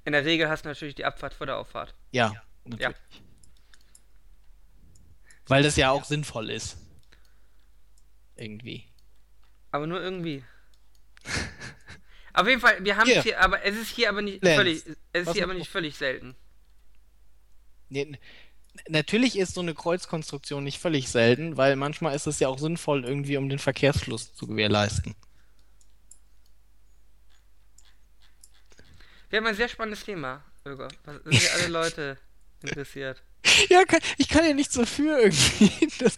In der Regel hast du natürlich die Abfahrt vor der Auffahrt. Ja, natürlich. Weil das ja auch sinnvoll ist. Irgendwie. Aber nur irgendwie. Auf jeden Fall, wir haben Hier. es hier, aber es ist hier aber nicht Lenz. völlig, es ist Was hier aber nicht völlig selten. Nee, natürlich ist so eine Kreuzkonstruktion nicht völlig selten, weil manchmal ist es ja auch sinnvoll, irgendwie um den Verkehrsfluss zu gewährleisten. Wir haben ein sehr spannendes Thema, Irga. Was sind alle Leute interessiert? Ja, kann, ich kann ja nichts dafür irgendwie, dass,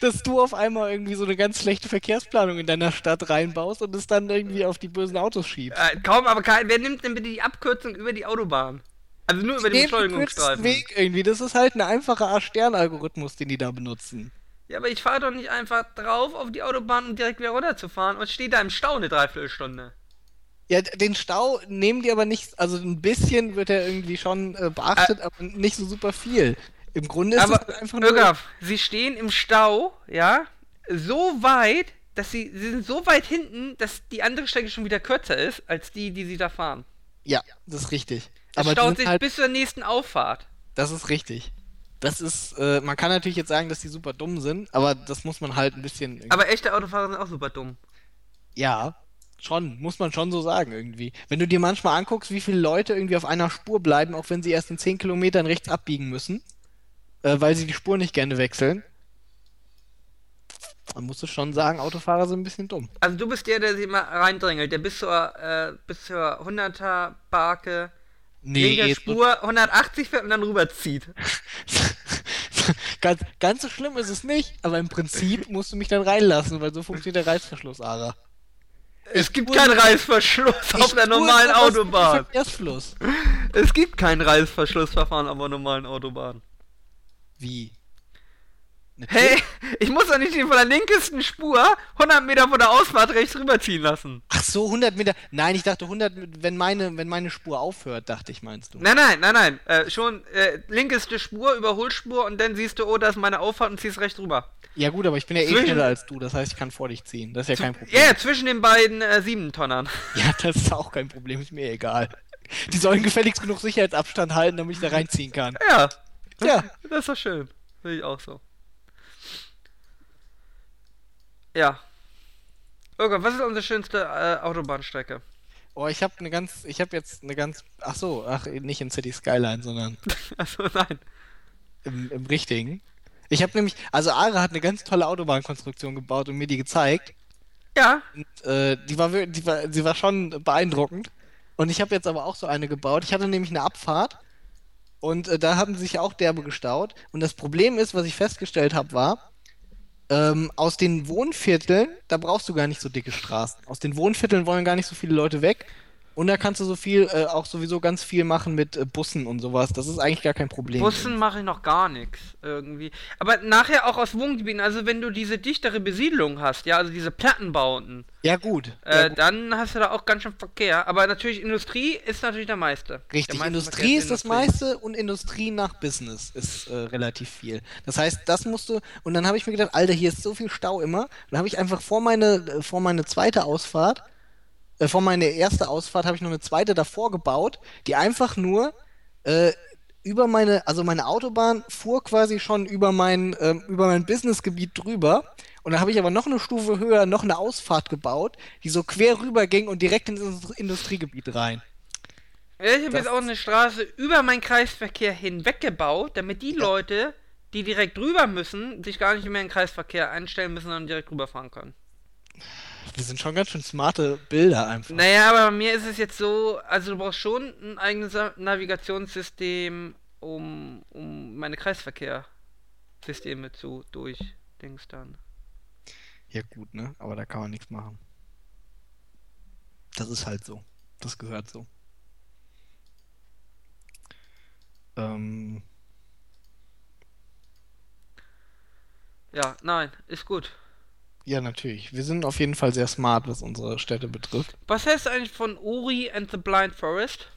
dass du auf einmal irgendwie so eine ganz schlechte Verkehrsplanung in deiner Stadt reinbaust und es dann irgendwie auf die bösen Autos schiebst. Äh, kaum, aber kein, wer nimmt denn bitte die Abkürzung über die Autobahn? Also nur über den Beschleunigungsstreifen. Weg irgendwie. Das ist halt ein einfacher A-Stern-Algorithmus, den die da benutzen. Ja, aber ich fahre doch nicht einfach drauf auf die Autobahn, um direkt wieder runterzufahren und stehe da im Stau eine Dreiviertelstunde. Ja, den Stau nehmen die aber nicht, also ein bisschen wird er irgendwie schon äh, beachtet, aber nicht so super viel. Im Grunde ist aber, es halt einfach nur. Irga, sie stehen im Stau, ja, so weit, dass sie, sie sind so weit hinten, dass die andere Strecke schon wieder kürzer ist, als die, die sie da fahren. Ja, das ist richtig. Es Aber die staut sich halt, bis zur nächsten Auffahrt. das ist richtig. Das ist, äh, man kann natürlich jetzt sagen, dass die super dumm sind, aber das muss man halt ein bisschen. irgendwie- Aber echte Autofahrer sind auch super dumm. Ja, schon, muss man schon so sagen irgendwie. Wenn du dir manchmal anguckst, wie viele Leute irgendwie auf einer Spur bleiben, auch wenn sie erst in 10 Kilometern rechts abbiegen müssen, äh, weil sie die Spur nicht gerne wechseln, dann musst du schon sagen, Autofahrer sind ein bisschen dumm. Also du bist der, der sich mal reindrängelt, der bis zur, äh, bis zur 100er Barke linke jetzt- Spur 180 fährt und dann rüberzieht. ganz, ganz so schlimm ist es nicht, aber im Prinzip musst du mich dann reinlassen, weil so funktioniert der Reißverschluss, Ara. Es gibt keinen Reißverschluss auf der normalen Autobahn. Verkehrsfluss. Es gibt kein Reißverschlussverfahren auf der normalen Autobahn. Wie? Hey, ich muss doch nicht die von der linkesten Spur 100 Meter von der Ausfahrt rechts rüberziehen lassen. Ach so, 100 Meter. Nein, ich dachte 100, mit- wenn meine, wenn meine Spur aufhört, dachte ich, meinst du. Nein, nein, nein, nein. Äh, schon äh, linkeste Spur, Überholspur und dann siehst du, oh, das ist meine Auffahrt und ziehst rechts rüber. Ja gut, aber ich bin ja eh Zwischen- schneller als du, das heißt, ich kann vor dich ziehen. Das ist ja kein Problem. Ja, yeah, zwischen den beiden äh, Siebentonnern. Ja, das ist auch kein Problem, ist mir egal. Die sollen gefälligst genug Sicherheitsabstand halten, damit ich da reinziehen kann. Ja, Ja, das ist doch schön. Sehe ich auch so. Ja. Irga, was ist unsere schönste äh, Autobahnstrecke? oh, ich habe eine ganz, ich habe jetzt eine ganz, ach so, ach, nicht in City Skyline, sondern Achso, nein. im, im richtigen. Ich habe nämlich, also Ara hat eine ganz tolle Autobahnkonstruktion gebaut und mir die gezeigt. Ja, Und, äh, die war, die war, sie war schon beeindruckend. Und ich habe jetzt aber auch so eine gebaut. Ich hatte nämlich eine Abfahrt und äh, da haben sie sich auch derbe gestaut. Und das Problem ist, was ich festgestellt habe, war, ähm, aus den Wohnvierteln, da brauchst du gar nicht so dicke Straßen. Aus den Wohnvierteln wollen gar nicht so viele Leute weg. Und da kannst du so viel, äh, auch sowieso ganz viel machen mit äh, Bussen und sowas. Das ist eigentlich gar kein Problem. Bussen mache ich noch gar nichts irgendwie. Aber nachher auch aus Wohngebieten, also wenn du diese dichtere Besiedlung hast, ja, also diese Plattenbauten, Ja, gut. äh, ja, gut. dann hast du da auch ganz schön Verkehr. Aber natürlich Industrie ist natürlich der meiste. Richtig, der meiste Industrie ist das meiste und Industrie nach Business ist äh, relativ viel. Das heißt, das musst du. Und dann habe ich mir gedacht, Alter, hier ist so viel Stau immer. Dann habe ich einfach vor meine, vor meine zweite Ausfahrt, äh, vor meine erste Ausfahrt habe ich noch eine zweite davor gebaut, die einfach nur äh, über meine, also meine Autobahn fuhr quasi schon über mein, ähm, über mein Businessgebiet drüber. Und dann habe ich aber noch eine Stufe höher noch eine Ausfahrt gebaut, die so quer rüber ging und direkt ins Indust- Industriegebiet rein. Ja, ich habe jetzt auch eine Straße über meinen Kreisverkehr hinweg gebaut, damit die Leute, die direkt drüber müssen, sich gar nicht mehr in den Kreisverkehr einstellen müssen, sondern direkt rüberfahren können. Wir sind schon ganz schön smarte Bilder einfach. Naja, aber bei mir ist es jetzt so, also du brauchst schon ein eigenes Navigationssystem, um, um meine Kreisverkehrssysteme zu durchdings dann. Ja, gut, ne? Aber da kann man nichts machen. Das ist halt so. Das gehört so. Ähm, Ja, nein, ist gut. Ja, natürlich. Wir sind auf jeden Fall sehr smart, was unsere Städte betrifft. Was du eigentlich von Uri and the Blind Forest?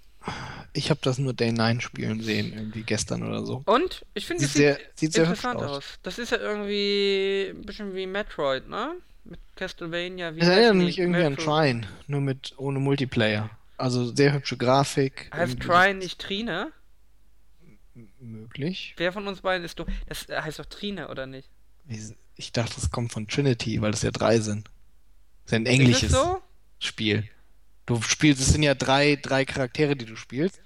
Ich habe das nur Day 9 spielen sehen, irgendwie gestern oder so. Und ich finde, Sieht es sehr- sieht, sieht sehr interessant aus. aus. Das ist ja irgendwie ein bisschen wie Metroid, ne? Mit Castlevania. Wie heißt erinnert mich irgendwie an Metro- Trine, nur mit ohne Multiplayer. Also sehr hübsche Grafik. Heißt Trine nicht Trine? Möglich. Wer von uns beiden ist du? Das heißt doch Trine, oder nicht? Ich- dachte, das kommt von Trinity, weil das ja drei sind. Das ist ja ein englisches es so? Spiel. Du spielst, es sind ja drei, drei Charaktere, die du spielst.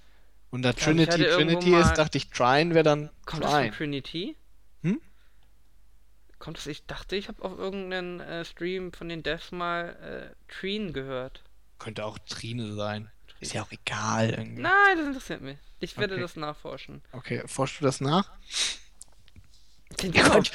Und da Trinity irgendwo Trinity ist, dachte ich, Trine wäre dann Kommt das von Trine. Trinity? Hm? Kommt das? Ich dachte, ich habe auf irgendeinen äh, Stream von den Devs mal äh, Trine gehört. Könnte auch Trine sein. Ist ja auch egal irgendwie. Nein, das interessiert mich. Ich werde Okay. das nachforschen. Okay, forschst du das nach? Ihr könnt,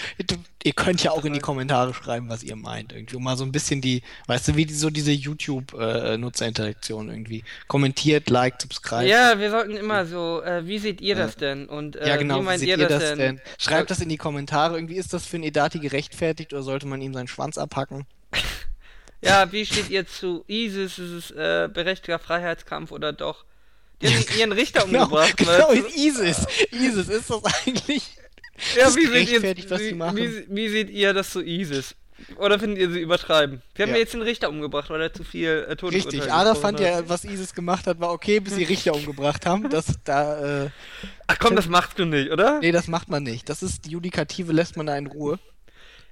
ihr, könnt ja auch in die Kommentare schreiben, was ihr meint. Irgendwie um mal so ein bisschen die, weißt du, wie die, so diese YouTube-Nutzerinteraktion irgendwie. Kommentiert, liked, subscribe. Ja, wir sollten immer so, äh, wie seht ihr das denn? Und äh, Ja, genau, wie wie meint seht ihr ihr das, denn? denn? Schreibt das in die Kommentare. Irgendwie ist das für einen Edati gerechtfertigt oder sollte man ihm seinen Schwanz abhacken? Ja, wie steht ihr zu ISIS? Ist es äh, berechtigter Freiheitskampf oder doch? Die haben ihren Richter Genau, umgebracht. genau, du? ISIS. ISIS ist das eigentlich. Ja, wie seht, ihr, wie, wie, wie seht ihr das zu ISIS? Oder findet ihr sie übertreiben? Wir haben Ja. jetzt den Richter umgebracht, weil er zu viel äh, Todesurteile Richtig, gesprochen fand hat. ja, was ISIS gemacht hat, war okay, bis sie Richter umgebracht haben. Das, da, äh, Ach komm, das machst du nicht, oder? nee, das macht man nicht. Das ist, die Judikative lässt man da in Ruhe.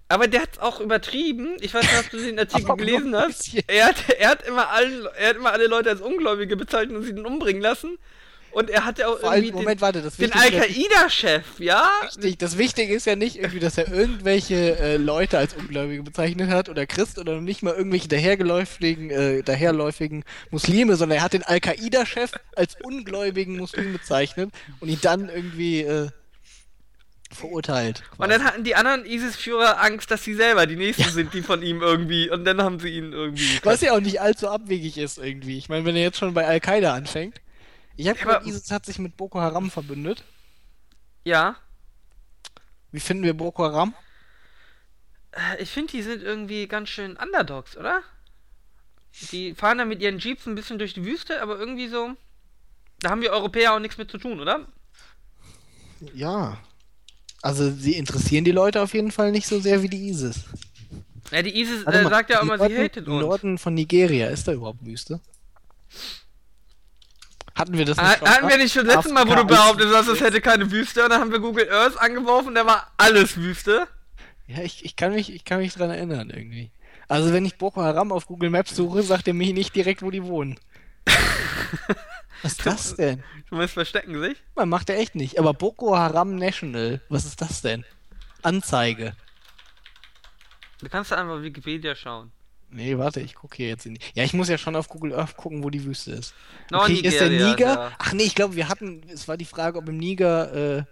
Aber der hat's auch übertrieben. Ich weiß nicht, ob du den Artikel gelesen hast. Er hat, er, hat immer allen, er hat immer alle Leute als Ungläubige bezeichnet und sie dann umbringen lassen. Und er hat ja auch Vor allem, irgendwie Moment, warte, das den, den Al-Qaida-Chef, ja? Richtig, das Wichtige ist ja nicht irgendwie, dass er irgendwelche äh, Leute als Ungläubige bezeichnet hat oder Christ oder nicht mal irgendwelche dahergeläufigen, äh, daherläufigen Muslime, sondern er hat den Al-Qaida-Chef als ungläubigen Muslim bezeichnet und ihn dann irgendwie äh, verurteilt. Und dann hatten die anderen ISIS-Führer Angst, dass sie selber die Nächsten sind, die von ihm irgendwie. Und dann haben sie ihn irgendwie. Was ja auch nicht allzu abwegig ist irgendwie. Ich meine, wenn er jetzt schon bei Al-Qaida anfängt. Ich habe Ja, gehört, aber- ISIS hat sich mit Boko Haram verbündet. Ja. Wie finden wir Boko Haram? Äh, Ich finde, die sind irgendwie ganz schön Underdogs, oder? Die fahren dann mit ihren Jeeps ein bisschen durch die Wüste, aber irgendwie so. Da haben wir Europäer auch nichts mit zu tun, oder? Ja. Also sie interessieren die Leute auf jeden Fall nicht so sehr wie die ISIS. Ja, die ISIS äh, mal, sagt ja auch im immer, sie hatet Im uns. Norden von Nigeria, ist da überhaupt Wüste? Hatten wir das schon Hatten wir mal? nicht schon letztes Mal, wo du behauptet hast, es hätte keine Wüste und dann haben wir Google Earth angeworfen da war alles Wüste? Ja, ich, ich, kann mich, ich kann mich dran erinnern irgendwie. Also wenn ich Boko Haram auf Google Maps suche, sagt er mir nicht direkt, wo die wohnen. Was ist das denn? Du meinst, verstecken sich? Man macht er echt nicht. Aber Boko Haram National, was ist das denn? Anzeige. Du kannst da einfach Wikipedia schauen. Nee, warte, ich gucke hier jetzt in die. Ja, ich muss ja schon auf Google Earth gucken, wo die Wüste ist. No, Okay, ist der Niger? da. Ach nee, ich glaube, wir hatten. Es war die Frage, ob im Niger äh,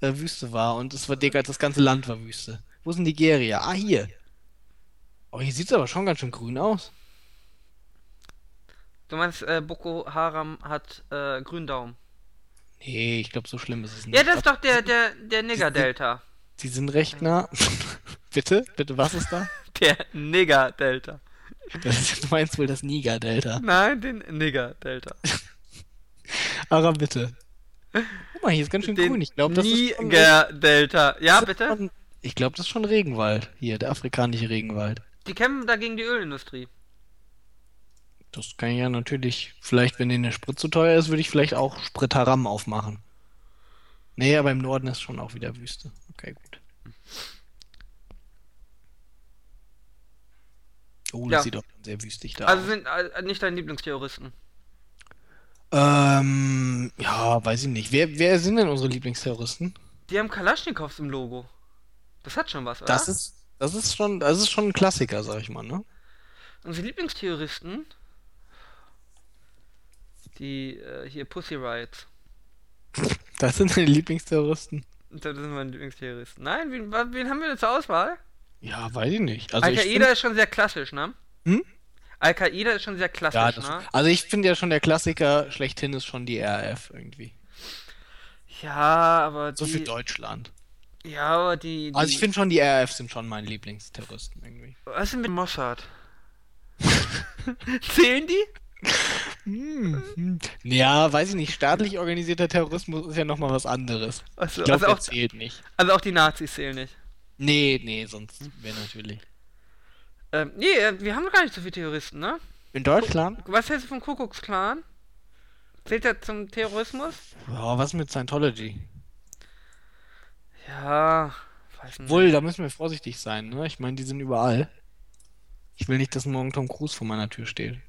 äh, Wüste war und es war Digga, das ganze Land war Wüste. Wo ist Nigeria? Ah, hier. Oh, hier sieht es aber schon ganz schön grün aus. Du meinst, äh, Boko Haram hat äh, Gründaumen. Nee, ich glaube, so schlimm ist es nicht. Ja, das ist doch der, der, der Nigger-Delta. Sie sind recht nah. Bitte? Bitte, was ist da? Der Nigger-Delta. Du meinst wohl das Niger-Delta. Nein, den Nigger-Delta. Aber bitte. Guck mal, hier ist ganz schön Den grün. Ich glaube, das Niger-Delta. Ja, bitte? Ich glaube, das ist schon Regenwald. Hier, der afrikanische Regenwald. Die kämpfen da gegen die Ölindustrie. Das kann ich ja natürlich, vielleicht, wenn denen der Sprit zu teuer ist, würde ich vielleicht auch Sprit-Haram aufmachen. Nee, aber im Norden ist schon auch wieder Wüste. Okay, gut. Oh, das Ja. sieht doch sehr wüstig da Also aus. sind äh, nicht deine Lieblingsterroristen. Ähm, ja, weiß ich nicht. Wer, wer sind denn unsere Lieblingsterroristen? Die haben Kalaschnikows im Logo. Das hat schon was, oder? Das ist, das ist schon, das ist schon ein Klassiker, sag ich mal, ne? Unsere Lieblingsterroristen. Die äh, hier Pussy Riots. Das sind deine Lieblingsterroristen. Das sind meine Lieblingsterroristen. Nein, wen, wen haben wir denn zur Auswahl? Ja, weiß ich nicht. Also Al-Qaida ist schon sehr klassisch, ne? Hm? Al-Qaida ist schon sehr klassisch, ja, das, ne? also ich finde ja schon der Klassiker schlechthin ist schon die RAF irgendwie. Ja, aber So für. Deutschland. Ja, aber die. die Also ich finde schon, die RAF sind schon meine Lieblingsterroristen irgendwie. Was ist denn mit Mossad? Zählen die? Hm. Ja, weiß ich nicht. Staatlich organisierter Terrorismus ist ja nochmal was anderes. Achso, Ich glaube, also, auch, zählt nicht. also auch die Nazis zählen nicht. Nee, nee, sonst wäre natürlich. Ähm, nee, äh, wir haben gar nicht so viele Terroristen, ne? In Deutschland? Was hältst du vom Kuckucksklan? Zählt der zum Terrorismus? Ja, was mit Scientology? Ja, weiß nicht. Wohl, da müssen wir vorsichtig sein, ne? Ich meine, die sind überall. Ich will nicht, dass morgen Tom Cruise vor meiner Tür steht.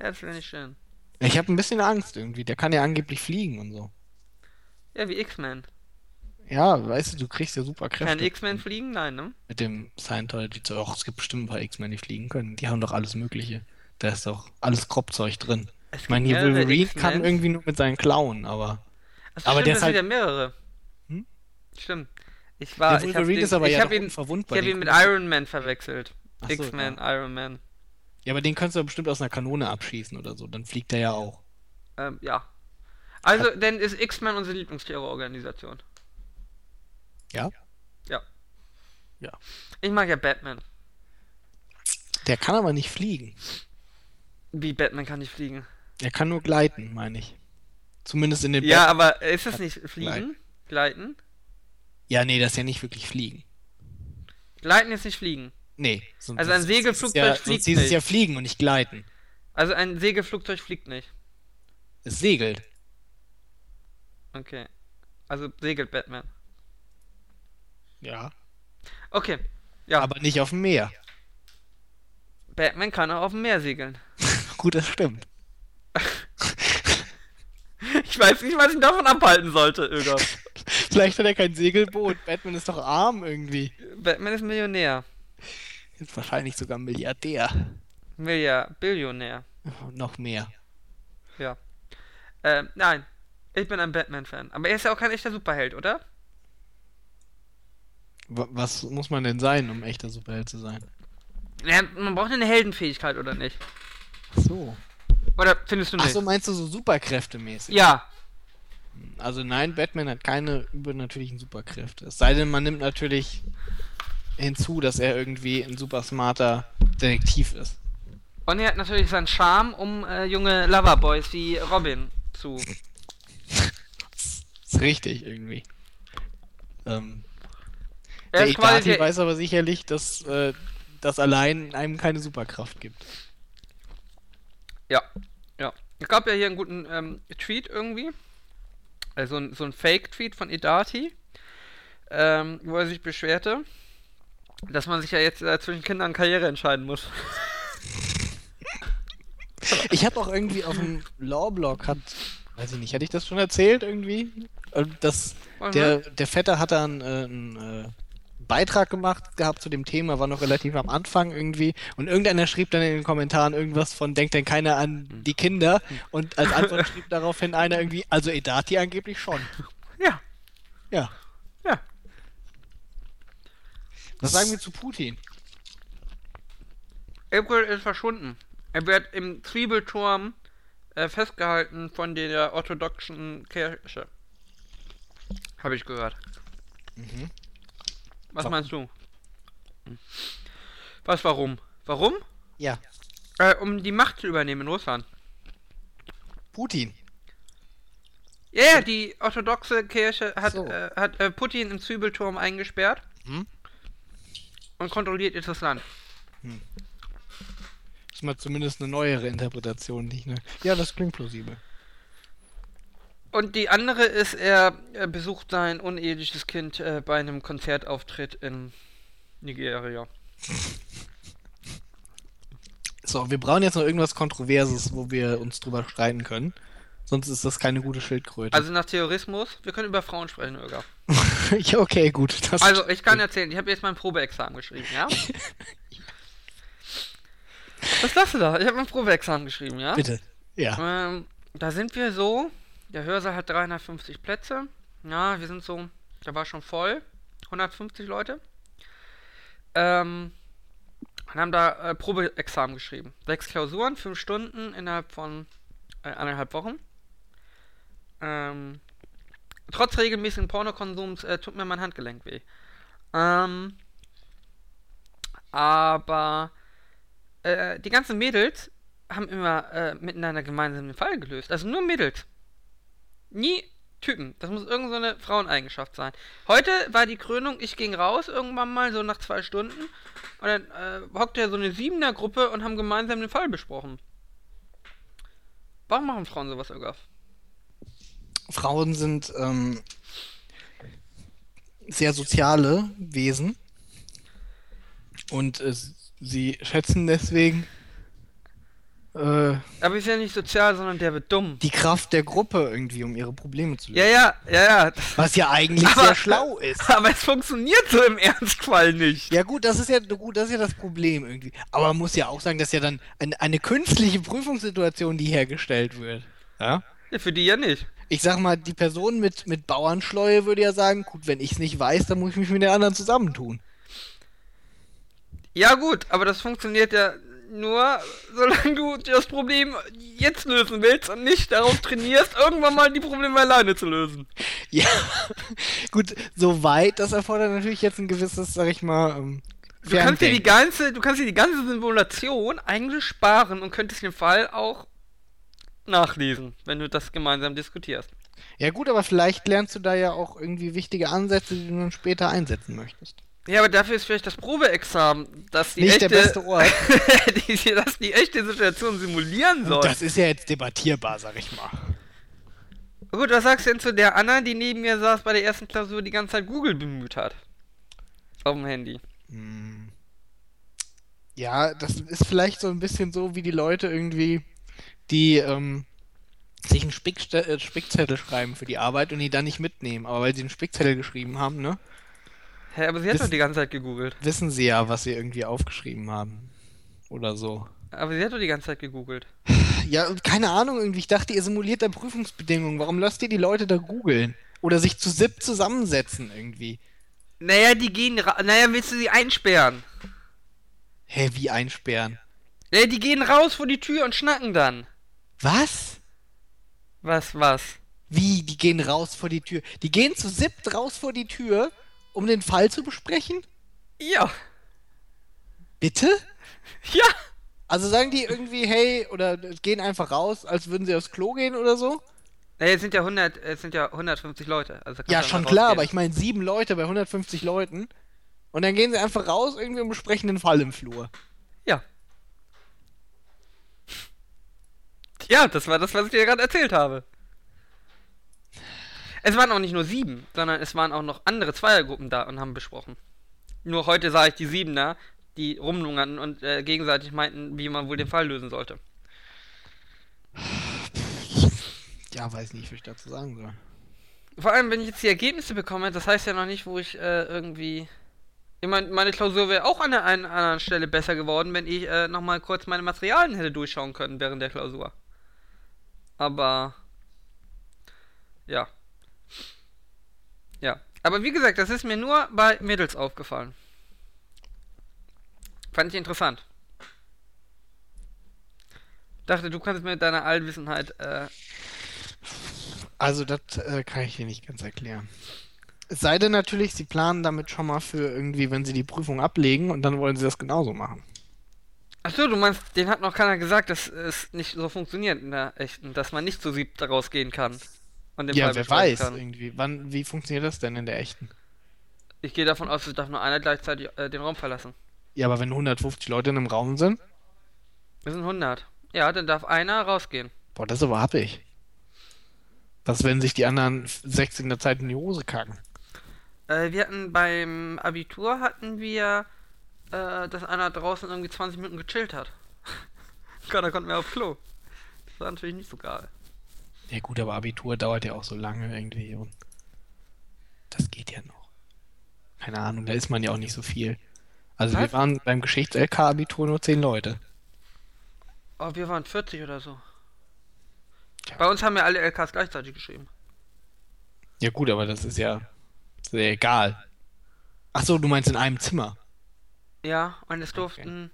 Ja, das wäre nicht schön. Ich habe ein bisschen Angst irgendwie. Der kann ja angeblich fliegen und so. Ja, wie X-Men. Ja, weißt du, du kriegst ja super Kann Kräfte X-Men fliegen? Nein, ne? mit dem Scientology. Och, es gibt bestimmt ein paar X-Men, die fliegen können. Die haben doch alles Mögliche. Da ist doch alles Kropfzeug drin. Es Ich meine, hier Wolverine X-Men. kann irgendwie nur mit seinen Klauen, aber. Achso, aber stimmt, der das ist sind halt- ja mehrere. Hm? Stimmt. Ich war, der ich hab Wolverine den, ist aber ich ja hab doch ihn, unverwundbar. ich hab den ihn mit Iron Man verwechselt. So, X-Men, ja. Iron Man. ja, aber den kannst du ja bestimmt aus einer Kanone abschießen oder so. Dann fliegt er ja auch. Ähm, ja. Also, denn ist X-Men unsere Lieblingsterrororganisation. Ja? Ja. Ja. Ich mag ja Batman. Der kann aber nicht fliegen. Wie Batman kann nicht fliegen. Er kann nur gleiten, meine ich. Zumindest in den Ja, Bat- aber ist es nicht Gleiten. fliegen? Gleiten? Ja, nee, das ist ja nicht wirklich fliegen. Gleiten ist nicht fliegen. Nee. sonst Also ein ist- Segelflugzeug ist ja, fliegt nicht. ja fliegen und nicht gleiten. Also ein Segelflugzeug fliegt nicht. Es segelt. Okay. Also segelt Batman. Ja. Okay. Ja, Aber nicht auf dem Meer. Batman kann auch auf dem Meer segeln. Gut, das stimmt. Ich weiß nicht, was ich davon abhalten sollte, Öger. Vielleicht hat er kein Segelboot. Batman ist doch arm irgendwie. Batman ist Millionär. Ist wahrscheinlich sogar Milliardär. Milliard, Billionär. Noch mehr. Ja. Ähm, nein. Ich bin ein Batman-Fan. Aber er ist ja auch kein echter Superheld, oder? Wa- Was muss man denn sein, um echter Superheld zu sein? Ja, man braucht eine Heldenfähigkeit, oder nicht? Ach so. Oder findest du Ach nicht? so, meinst du so Superkräftemäßig? ja. Also nein, Batman hat keine übernatürlichen Superkräfte. Es sei denn, man nimmt natürlich hinzu, dass er irgendwie ein super smarter Detektiv ist. Und er hat natürlich seinen Charme, um äh, junge Loverboys wie Robin zu. Ist richtig irgendwie. Ähm, der ist quasi der, weiß aber sicherlich, dass äh, das allein einem keine Superkraft gibt. Ja, ja. Es gab ja hier einen guten ähm, Tweet irgendwie. Also so ein Fake-Tweet von Idati, ähm, wo er sich beschwerte, dass man sich ja jetzt äh, zwischen Kindern und Karriere entscheiden muss. Ich habe auch irgendwie auf dem Lawblog hat, weiß ich nicht, hatte ich das schon erzählt irgendwie? Das, der, der Vetter hat da einen, äh, einen äh, Beitrag gemacht gehabt zu dem Thema, war noch relativ am Anfang irgendwie und irgendeiner schrieb dann in den Kommentaren irgendwas von, denkt denn keiner an die Kinder und als Antwort schrieb daraufhin einer irgendwie, also Edati angeblich schon. Ja, Ja. ja. Was sagen wir zu Putin? April ist verschwunden. Er wird im Zwiebelturm äh, festgehalten von der orthodoxen Kirche. Habe ich gehört. Mhm. Was Wa- meinst du? Was, warum? Warum? Ja. Äh, um die Macht zu übernehmen in Russland. Putin. Ja, ja, die orthodoxe Kirche hat, So. äh, hat äh, Putin im Zwiebelturm eingesperrt Mhm. und kontrolliert jetzt das Land. Ist mal zumindest eine neuere Interpretation, nicht ne? Ja, das klingt plausibel. Und die andere ist, er, besucht sein uneheliches Kind äh, bei einem Konzertauftritt in Nigeria. So, wir brauchen jetzt noch irgendwas Kontroverses, wo wir uns drüber streiten können. Sonst ist das keine gute Schildkröte. Also nach Terrorismus, wir können über Frauen sprechen, Öger. ja, okay, gut. Das Also, ich kann erzählen, ich habe jetzt mein Probeexamen geschrieben, ja? Was lachst du da? Ich habe mein Probeexamen geschrieben, ja? Bitte. Ja. Ähm, da sind wir so. Der Hörsaal hat 350 Plätze. Ja, wir sind so. Der war schon voll. 150 Leute. Ähm, und haben da äh, Probeexamen geschrieben. Sechs Klausuren, fünf Stunden innerhalb von äh, anderthalb Wochen. Ähm, trotz regelmäßigen Pornokonsums äh, tut mir mein Handgelenk weh. Ähm, aber äh, die ganzen Mädels haben immer äh, miteinander gemeinsam den Fall gelöst. Also nur Mädels. Nie Typen. Das muss irgendeine so Fraueneigenschaft sein. Heute war die Krönung, ich ging raus irgendwann mal, so nach zwei Stunden. Und dann äh, hockte ja so eine Siebener-Gruppe und haben gemeinsam den Fall besprochen. Warum machen Frauen sowas, Ögaf? Frauen sind ähm, sehr soziale Wesen. Und äh, sie schätzen deswegen äh, Aber ist ja nicht sozial, sondern der wird dumm. die Kraft der Gruppe irgendwie, um ihre Probleme zu lösen. Ja, ja, ja, ja. Was ja eigentlich Aber- sehr schlau ist. Aber es funktioniert so im Ernstfall nicht. Ja gut, das ist ja gut, das ist ja das Problem irgendwie. Aber man muss ja auch sagen, dass ja dann ein, eine künstliche Prüfungssituation, die hergestellt wird. Ja? Ja, für die ja nicht. Ich sag mal, die Person mit, mit Bauernschleue würde ja sagen, gut, wenn ich es nicht weiß, dann muss ich mich mit den anderen zusammentun. Ja gut, aber das funktioniert ja nur, solange du das Problem jetzt lösen willst und nicht darauf trainierst, irgendwann mal die Probleme alleine zu lösen. Ja, gut, soweit, das erfordert natürlich jetzt ein gewisses, sag ich mal, ähm, Du kannst dir die ganze, du kannst dir die ganze Simulation eigentlich sparen und könntest den Fall auch nachlesen, wenn du das gemeinsam diskutierst. Ja gut, aber vielleicht lernst du da ja auch irgendwie wichtige Ansätze, die du dann später einsetzen möchtest. Ja, aber dafür ist vielleicht das Probeexamen, dass die Nicht echte, der beste Ort. die, dass die echte Situation simulieren soll. Und das ist ja jetzt debattierbar, sag ich mal. Gut, was sagst du denn zu der Anna, die neben mir saß bei der ersten Klausur die ganze Zeit Google bemüht hat? Auf dem Handy. Hm. Ja, das ist vielleicht so ein bisschen so, wie die Leute irgendwie, die ähm, sich einen Spickste äh, Spickzettel schreiben für die Arbeit und die dann nicht mitnehmen. Aber weil sie einen Spickzettel geschrieben haben, ne, Hä, aber sie hat doch die ganze Zeit gegoogelt. wissen sie ja, was sie irgendwie aufgeschrieben haben. Oder so. Aber sie hat doch die ganze Zeit gegoogelt. Ja, und keine Ahnung, irgendwie, ich dachte, ihr simuliert da Prüfungsbedingungen. Warum lasst ihr die Leute da googeln? Oder sich zu SIP zusammensetzen irgendwie? Naja, die gehen Naja, willst du sie einsperren? Hä, wie einsperren? Naja, die gehen raus vor die Tür und schnacken dann. Was? Was, was? Wie, die gehen raus vor die Tür? Die gehen zu SIP raus vor die Tür, um den Fall zu besprechen? Ja. Bitte? Ja. Also sagen die irgendwie, hey, oder gehen einfach raus, als würden sie aufs Klo gehen oder so? Naja, es sind ja 100, es sind ja 150 Leute. Also Ja, schon klar, aber ich meine sieben Leute bei 150 Leuten. Und dann gehen sie einfach raus irgendwie und besprechen den Fall im Flur. Ja. Ja, das war das, was ich dir gerade erzählt habe. Es waren auch nicht nur sieben, sondern es waren auch noch andere Zweiergruppen da und haben besprochen. Nur heute sah ich die Siebener, die rumlungerten und äh, gegenseitig meinten, wie man wohl den Fall lösen sollte. Ja, weiß nicht, was ich dazu sagen soll. Vor allem, wenn ich jetzt die Ergebnisse bekomme, das heißt ja noch nicht, wo ich äh, irgendwie. Ich mein, meine Klausur wäre auch an der einen anderen Stelle besser geworden, wenn ich äh, nochmal kurz meine Materialien hätte durchschauen können während der Klausur. Aber. Ja. Ja. Aber wie gesagt, das ist mir nur bei Mädels aufgefallen. Fand ich interessant. Dachte, du kannst mit deiner Allwissenheit, äh, Also, das äh, kann ich dir nicht ganz erklären. Es sei denn natürlich, sie planen damit schon mal für irgendwie, wenn sie die Prüfung ablegen und dann wollen sie das genauso machen. Achso, du meinst, den hat noch keiner gesagt, dass es nicht so funktioniert in der echten, dass man nicht zu siebt daraus gehen kann. Und den Ja, Fall wer weiß kann. irgendwie. Wann, wie funktioniert das denn in der echten? Ich gehe davon aus, es darf nur einer gleichzeitig äh, den Raum verlassen. Ja, aber wenn 150 Leute in einem Raum sind, Wir sind 100. Ja, dann darf einer rausgehen. boah, das ist aber happig. Was, wenn sich die anderen 60 in der Zeit in die Hose kacken? Äh, wir hatten beim Abitur hatten wir, äh, dass einer draußen irgendwie 20 Minuten gechillt hat. Keiner konnte mehr aufs Klo. Das war natürlich nicht so geil. Ja gut, aber Abitur dauert ja auch so lange irgendwie und das geht ja noch. Keine Ahnung, da ist man ja auch nicht so viel. Also wir Was? waren beim Geschichts-LK-Abitur nur 10 Leute. Oh, wir waren 40 oder so. Tja. Bei uns haben ja alle LKs gleichzeitig geschrieben. Ja gut, aber das ist ja sehr egal. Ach so, du meinst in einem Zimmer. Ja, und es durften.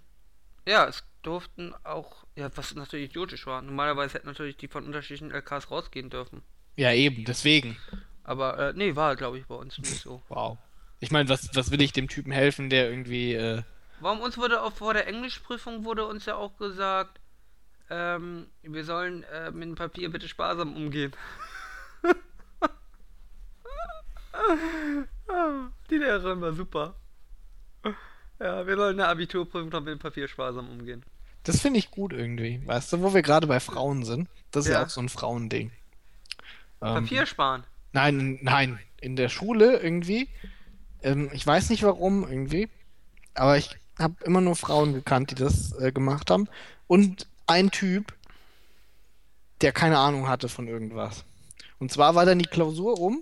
Ja, es durften auch. Ja, was natürlich idiotisch war. Normalerweise hätten natürlich die von unterschiedlichen LKs rausgehen dürfen. Ja eben, deswegen. Aber, äh, nee, war glaube ich bei uns nicht so. Wow. Ich meine, was, was will ich dem Typen helfen, der irgendwie, äh, Warum uns wurde auch vor der Englischprüfung wurde uns ja auch gesagt, ähm, wir sollen äh, mit dem Papier bitte sparsam umgehen. Die Lehrerin war super. Ja, wir sollen eine Abiturprüfung noch mit dem Papier sparsam umgehen. Das finde ich gut irgendwie. Weißt du, wo wir gerade bei Frauen sind? Das ist ja, Ja. auch so ein Frauending. Ähm, Papier sparen. Nein, nein, in der Schule irgendwie. Ähm, ich weiß nicht warum irgendwie, aber ich habe immer nur Frauen gekannt, die das äh, gemacht haben. Und ein Typ, der keine Ahnung hatte von irgendwas. Und zwar war dann die Klausur um.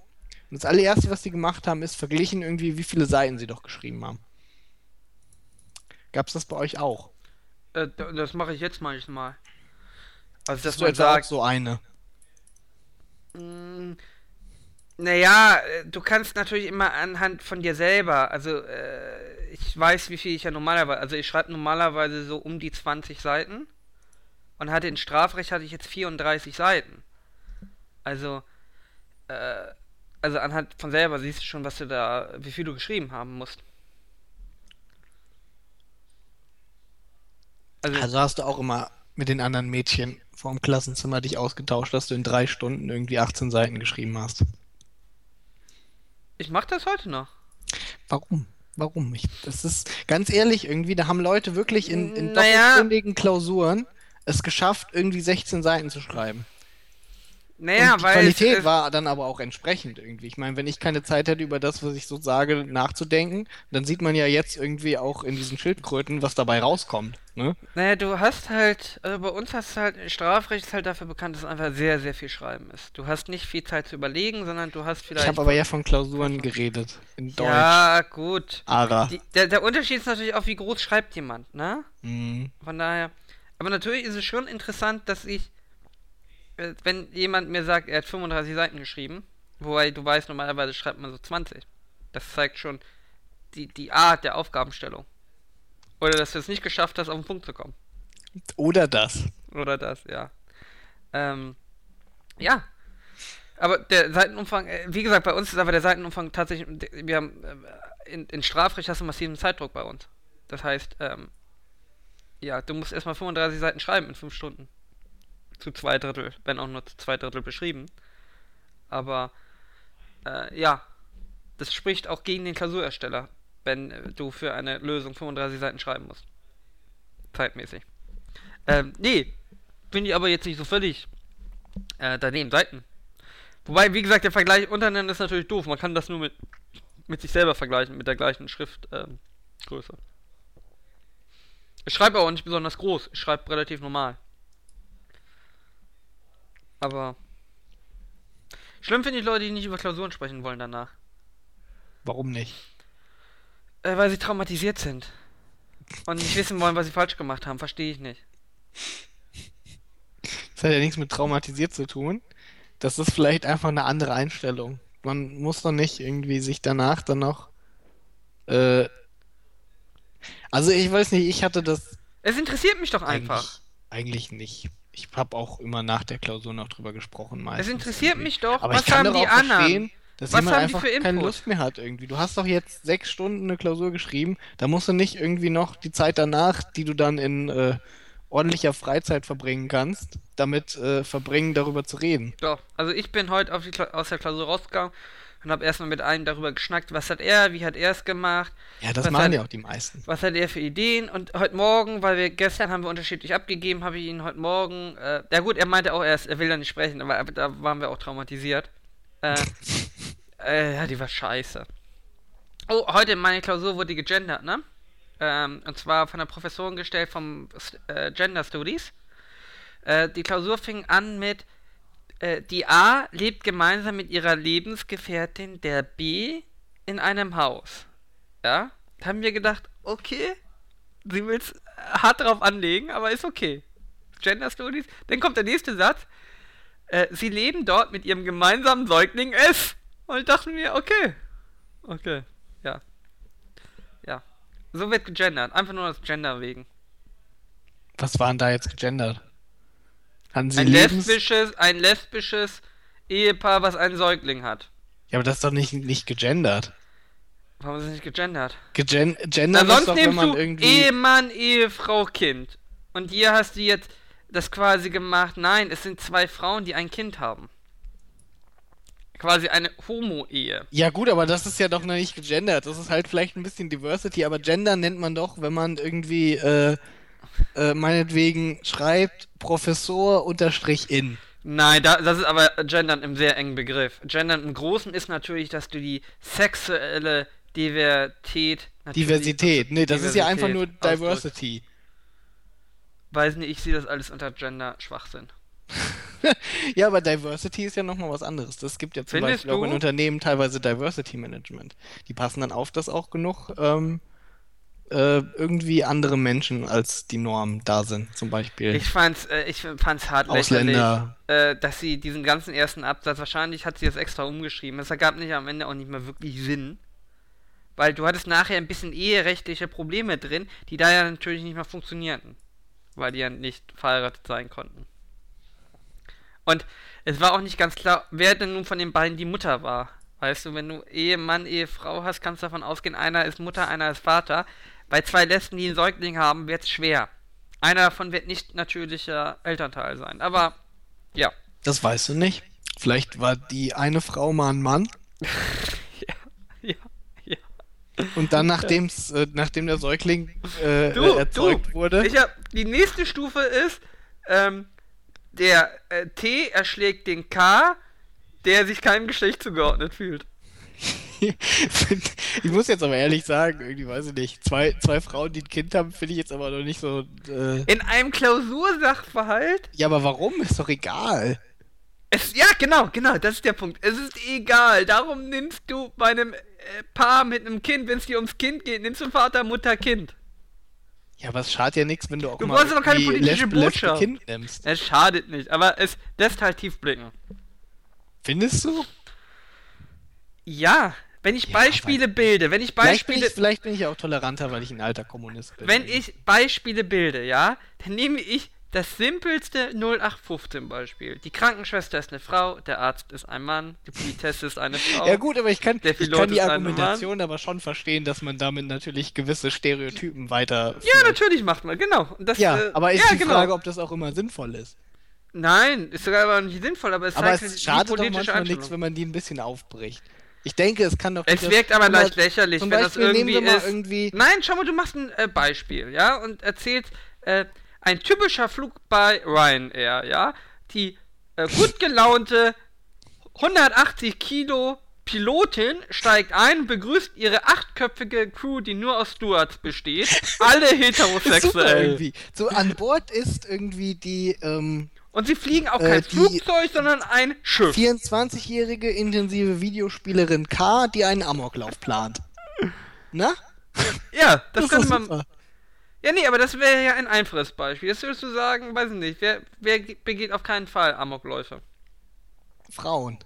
Und das allererste, was die gemacht haben, ist verglichen irgendwie, wie viele Seiten sie doch geschrieben haben. Gab's das bei euch auch? Äh, das mache ich jetzt manchmal. Also, dass du man sagt, so eine? Mm, Naja, äh, du kannst natürlich immer anhand von dir selber, also äh, ich weiß, wie viel ich ja normalerweise, also ich schreibe normalerweise so um die 20 Seiten und hatte in Strafrecht hatte ich jetzt 34 Seiten. Also, äh, also anhand von selber siehst du schon, was du da, wie viel du geschrieben haben musst. Also, Also hast du auch immer mit den anderen Mädchen vorm Klassenzimmer dich ausgetauscht, dass du in drei Stunden irgendwie 18 Seiten geschrieben hast. ich mach das heute noch. Warum? Warum? Ich, das ist ganz ehrlich, irgendwie, da haben Leute wirklich in, in Naja. doppelstündigen Klausuren es geschafft, irgendwie 16 Seiten zu schreiben. Naja, Und die weil Qualität es, war dann aber auch entsprechend irgendwie. Ich meine, wenn ich keine Zeit hätte, über das, was ich so sage, nachzudenken, dann sieht man ja jetzt irgendwie auch in diesen Schildkröten, was dabei rauskommt. Ne? Naja, du hast halt, also bei uns hast du halt, Strafrecht ist halt dafür bekannt, dass es einfach sehr, sehr viel Schreiben ist. Du hast nicht viel Zeit zu überlegen, sondern du hast Ich vielleicht. habe aber ja von Klausuren geredet. In Deutsch. Ja, gut. Ara. Die, der, der Unterschied ist natürlich auch, wie groß schreibt jemand, ne? Mhm. Von daher. Aber natürlich ist es schon interessant, dass ich, wenn jemand mir sagt, er hat 35 Seiten geschrieben, wobei du weißt, normalerweise schreibt man so 20. Das zeigt schon die, die Art der Aufgabenstellung. Oder dass du es nicht geschafft hast, auf den Punkt zu kommen. Oder das. Oder das, ja. Ähm, ja. Aber der Seitenumfang, äh, wie gesagt, bei uns ist aber der Seitenumfang tatsächlich, wir haben, äh, in, in Strafrecht hast du massiven Zeitdruck bei uns. Das heißt, ähm, ja, du musst erstmal 35 Seiten schreiben in 5 Stunden. Zu zwei Drittel, wenn auch nur zu zwei Drittel beschrieben. Aber, äh, ja, das spricht auch gegen den Klausurersteller, wenn äh, du für eine Lösung 35 Seiten schreiben musst. Zeitmäßig. Ähm, nee, bin ich aber jetzt nicht so völlig äh, daneben, Seiten. Wobei, wie gesagt, der Vergleich untereinander ist natürlich doof. Man kann das nur mit, mit sich selber vergleichen, mit der gleichen Schriftgröße. Ähm, ich schreibe auch nicht besonders groß, ich schreibe relativ normal. Aber schlimm finde ich Leute, die nicht über Klausuren sprechen wollen danach. Warum nicht? Äh, weil sie traumatisiert sind. Und nicht wissen wollen, was sie falsch gemacht haben. Verstehe ich nicht. Das hat ja nichts mit traumatisiert zu tun. Das ist vielleicht einfach eine andere Einstellung. Man muss doch nicht irgendwie sich danach dann noch. Äh, also ich weiß nicht, ich hatte das Es interessiert mich doch einfach. eigentlich, eigentlich nicht. Ich habe auch immer nach der Klausur noch drüber gesprochen meistens. Es interessiert irgendwie. mich doch, Aber was ich kann haben die anderen? dass Was jemand haben die einfach für keine? Lust mehr hat irgendwie. Du hast doch jetzt sechs Stunden eine Klausur geschrieben, da musst du nicht irgendwie noch die Zeit danach, die du dann in äh, ordentlicher Freizeit verbringen kannst, damit äh, verbringen, darüber zu reden. Doch, also ich bin heute auf die aus der Klausur rausgegangen und habe erstmal mit einem darüber geschnackt, was hat er, wie hat er es gemacht, Ja, das machen hat- ja auch die meisten. was hat er für Ideen und heute Morgen, weil wir gestern haben wir unterschiedlich abgegeben, habe ich ihn heute Morgen, äh, ja gut, er meinte auch erst, er will da nicht sprechen, aber da waren wir auch traumatisiert. Äh, äh, ja, die war scheiße. Oh, heute in meiner Klausur wurde gegendert, ne? Ähm, und zwar von der Professorin gestellt vom äh, Gender Studies. Äh, die Klausur fing an mit, äh, die A lebt gemeinsam mit ihrer Lebensgefährtin, der B, in einem Haus. Ja? Da haben wir gedacht, okay, sie will es hart drauf anlegen, aber ist okay. Gender Studies. Dann kommt der nächste Satz. Äh, sie leben dort mit ihrem gemeinsamen Säugling S. Und ich dachte mir, okay. Okay, ja. Ja. So wird gegendert. Einfach nur das Gender wegen. Was waren da jetzt gegendert? Ein lesbisches, ein lesbisches Ehepaar, was einen Säugling hat. Ja, aber das ist doch nicht, nicht gegendert. Warum ist es nicht gegendert? Gegen Na, gendern ist sonst doch, wenn nimmst man du irgendwie... Ehemann, Ehefrau, Kind. Und hier hast du jetzt das quasi gemacht. Nein, es sind zwei Frauen, die ein Kind haben. Quasi eine Homo-Ehe. Ja gut, aber das ist ja doch noch nicht gegendert. Das ist halt vielleicht ein bisschen Diversity, aber Gender nennt man doch, wenn man irgendwie äh, äh, meinetwegen schreibt Professor unterstrich in. Nein, da, das ist aber Gendern im sehr engen Begriff. Gendern im Großen ist natürlich, dass du die sexuelle Diversität. Diversität. Nee, das ist ja einfach nur Diversität. Diversity. Weiß nicht, ich sehe das alles unter Gender-Schwachsinn. Ja, aber Diversity ist ja nochmal was anderes. Das gibt ja zum Findest Beispiel auch in du? Unternehmen teilweise Diversity Management. Die passen dann auf, dass auch genug ähm, äh, irgendwie andere Menschen als die Norm da sind. Zum Beispiel Ich fand's, äh, ich fand's hart Ausländer. lächerlich, äh, dass sie diesen ganzen ersten Absatz, wahrscheinlich hat sie das extra umgeschrieben, es ergab nicht am Ende auch nicht mehr wirklich Sinn. Weil du hattest nachher ein bisschen eherechtliche Probleme drin, die da ja natürlich nicht mehr funktionierten. Weil die ja nicht verheiratet sein konnten. Und es war auch nicht ganz klar, wer denn nun von den beiden die Mutter war. Weißt du, wenn du Ehemann, Ehefrau hast, kannst du davon ausgehen, einer ist Mutter, einer ist Vater. Bei zwei Lesben, die einen Säugling haben, wird's schwer. Einer davon wird nicht natürlicher Elternteil sein. Aber ja. Das weißt du nicht. Vielleicht war die eine Frau mal ein Mann Ja, ja, ja. und dann, nachdem's, äh, nachdem der Säugling äh, Du, erzeugt du, wurde. Ich hab, die nächste Stufe ist, ähm, der äh, T erschlägt den K, der sich keinem Geschlecht zugeordnet fühlt. Ich muss jetzt aber ehrlich sagen, irgendwie weiß ich nicht. Zwei, zwei Frauen, die ein Kind haben, finde ich jetzt aber noch nicht so. Äh... In einem Klausursachverhalt Ja, aber warum? Ist doch egal. Es, ja, genau, genau, das ist der Punkt. Es ist egal. Darum nimmst du bei einem äh, Paar mit einem Kind, wenn es dir ums Kind geht, nimmst du Vater, Mutter, Kind. Ja, aber es schadet ja nichts, wenn du auch Du mal brauchst doch keine politische Lesbe Botschaft. Kind nimmst. Es schadet nicht, aber es lässt halt tief blicken. Findest du? Ja, wenn ich Ja, Beispiele bilde, wenn ich Vielleicht bin, Beispiele, ich, vielleicht bin ich auch toleranter, weil ich ein alter Kommunist bin. wenn ich Beispiele bilde, ja, dann nehme ich das simpelste 0815 Beispiel. Die Krankenschwester ist eine Frau, der Arzt ist ein Mann, die Politesse ist eine Frau. Ja gut, aber ich kann, ich kann die Argumentation aber schon verstehen, dass man damit natürlich gewisse Stereotypen weiter. Ja, natürlich macht man, genau. Das, Ja, äh, aber ist ja, die genau. Frage, ob das auch immer sinnvoll ist. Nein, ist sogar aber nicht sinnvoll, aber es Aber zeigt es die schadet doch politische manchmal nichts, wenn man die ein bisschen aufbricht. Ich denke, es kann doch. Es wirkt aber leicht lächerlich, wenn das Beispiel nehmen irgendwie ist. irgendwie- Nein, schau mal, du machst ein äh, Beispiel, ja, und erzählst äh, ein typischer Flug bei Ryanair, ja, die äh, gut gelaunte 180 Kilo Pilotin steigt ein, begrüßt ihre achtköpfige Crew, die nur aus Stewards besteht, alle Super heterosexuell. irgendwie. So an Bord ist irgendwie die ähm, Und sie fliegen auch Äh, kein die- Flugzeug, sondern ein Schiff. 24-jährige intensive Videospielerin K, die einen Amoklauf plant. Na? Ja, das, ist könnte man. super. Ja, nee, aber das wäre ja ein einfaches Beispiel. Jetzt würdest du sagen, weiß ich nicht, wer, wer ge- begeht auf keinen Fall Amokläufe? Frauen.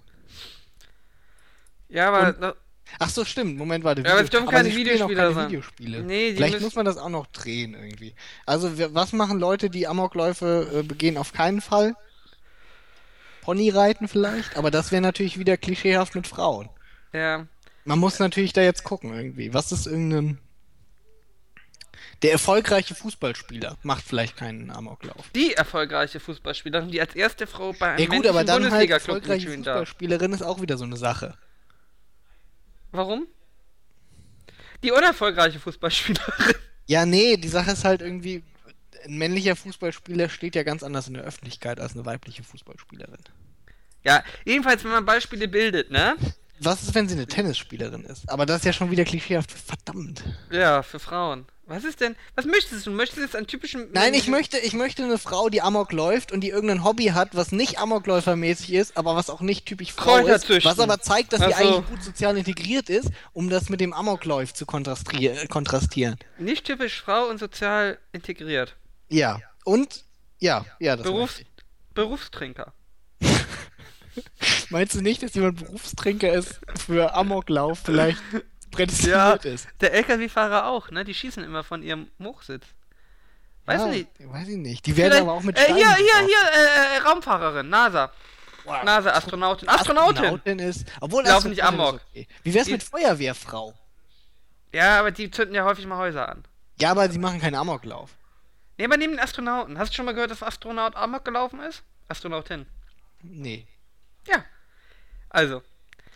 Ja, aber Und- da, Ach so, stimmt. Moment, warte. Ja, aber es dürfen keine Videospieler keine sein. Videospiele. Nee, Vielleicht müssen- muss man das auch noch drehen irgendwie. Also, wir- was machen Leute, die Amokläufe äh, begehen? Auf keinen Fall. Ponyreiten vielleicht, aber das wäre natürlich wieder klischeehaft mit Frauen. Ja. Man muss natürlich da jetzt gucken irgendwie. Was ist irgendein. Der erfolgreiche Fußballspieler macht vielleicht keinen Amoklauf. Die erfolgreiche Fußballspielerin, die als erste Frau bei einem Ja gut, aber dann halt erfolgreiche. Fußballspielerin ist auch wieder so eine Sache. Warum? Die unerfolgreiche Fußballspielerin. Ja, nee, die Sache ist halt irgendwie, ein männlicher Fußballspieler steht ja ganz anders in der Öffentlichkeit als eine weibliche Fußballspielerin. Ja, jedenfalls, wenn man Beispiele bildet, ne? Was ist, wenn sie eine Tennisspielerin ist? Aber das ist ja schon wieder klischeehaft. Verdammt. Ja, für Frauen. Was ist denn? Was möchtest du? Möchtest du jetzt einen typischen. Nein, ich möchte, ich möchte eine Frau, die Amok läuft und die irgendein Hobby hat, was nicht Amokläufermäßig ist, aber was auch nicht typisch Frau ist, was aber zeigt, dass sie Ach so. eigentlich gut sozial integriert ist, um das mit dem Amoklauf zu kontrastier- kontrastieren. Nicht typisch Frau und sozial integriert. Ja. Und, ja, ja, das Berufs. Berufstrinker. Meinst du nicht, dass jemand Berufstrinker ist für Amoklauf vielleicht prädestiniert ist? der LKW-Fahrer auch, ne? Die schießen immer von ihrem Hochsitz. Weißt ja, du nicht? Weiß ich nicht. Die werden Vielleicht- aber auch mit äh, Hier, Steinen hier, hier, äh, äh, Raumfahrerin, NASA. NASA, Astronautin. Astronautin! Astronautin ist. Obwohl Laufen nicht Amok. okay. Wie wär's Die- mit Feuerwehrfrau? Ja, aber die zünden ja häufig mal Häuser an. Ja, aber sie machen keinen Amoklauf. Nee, aber neben den Astronauten. Hast du schon mal gehört, dass Astronaut Amok gelaufen ist? Astronautin. Nee. Ja. Also,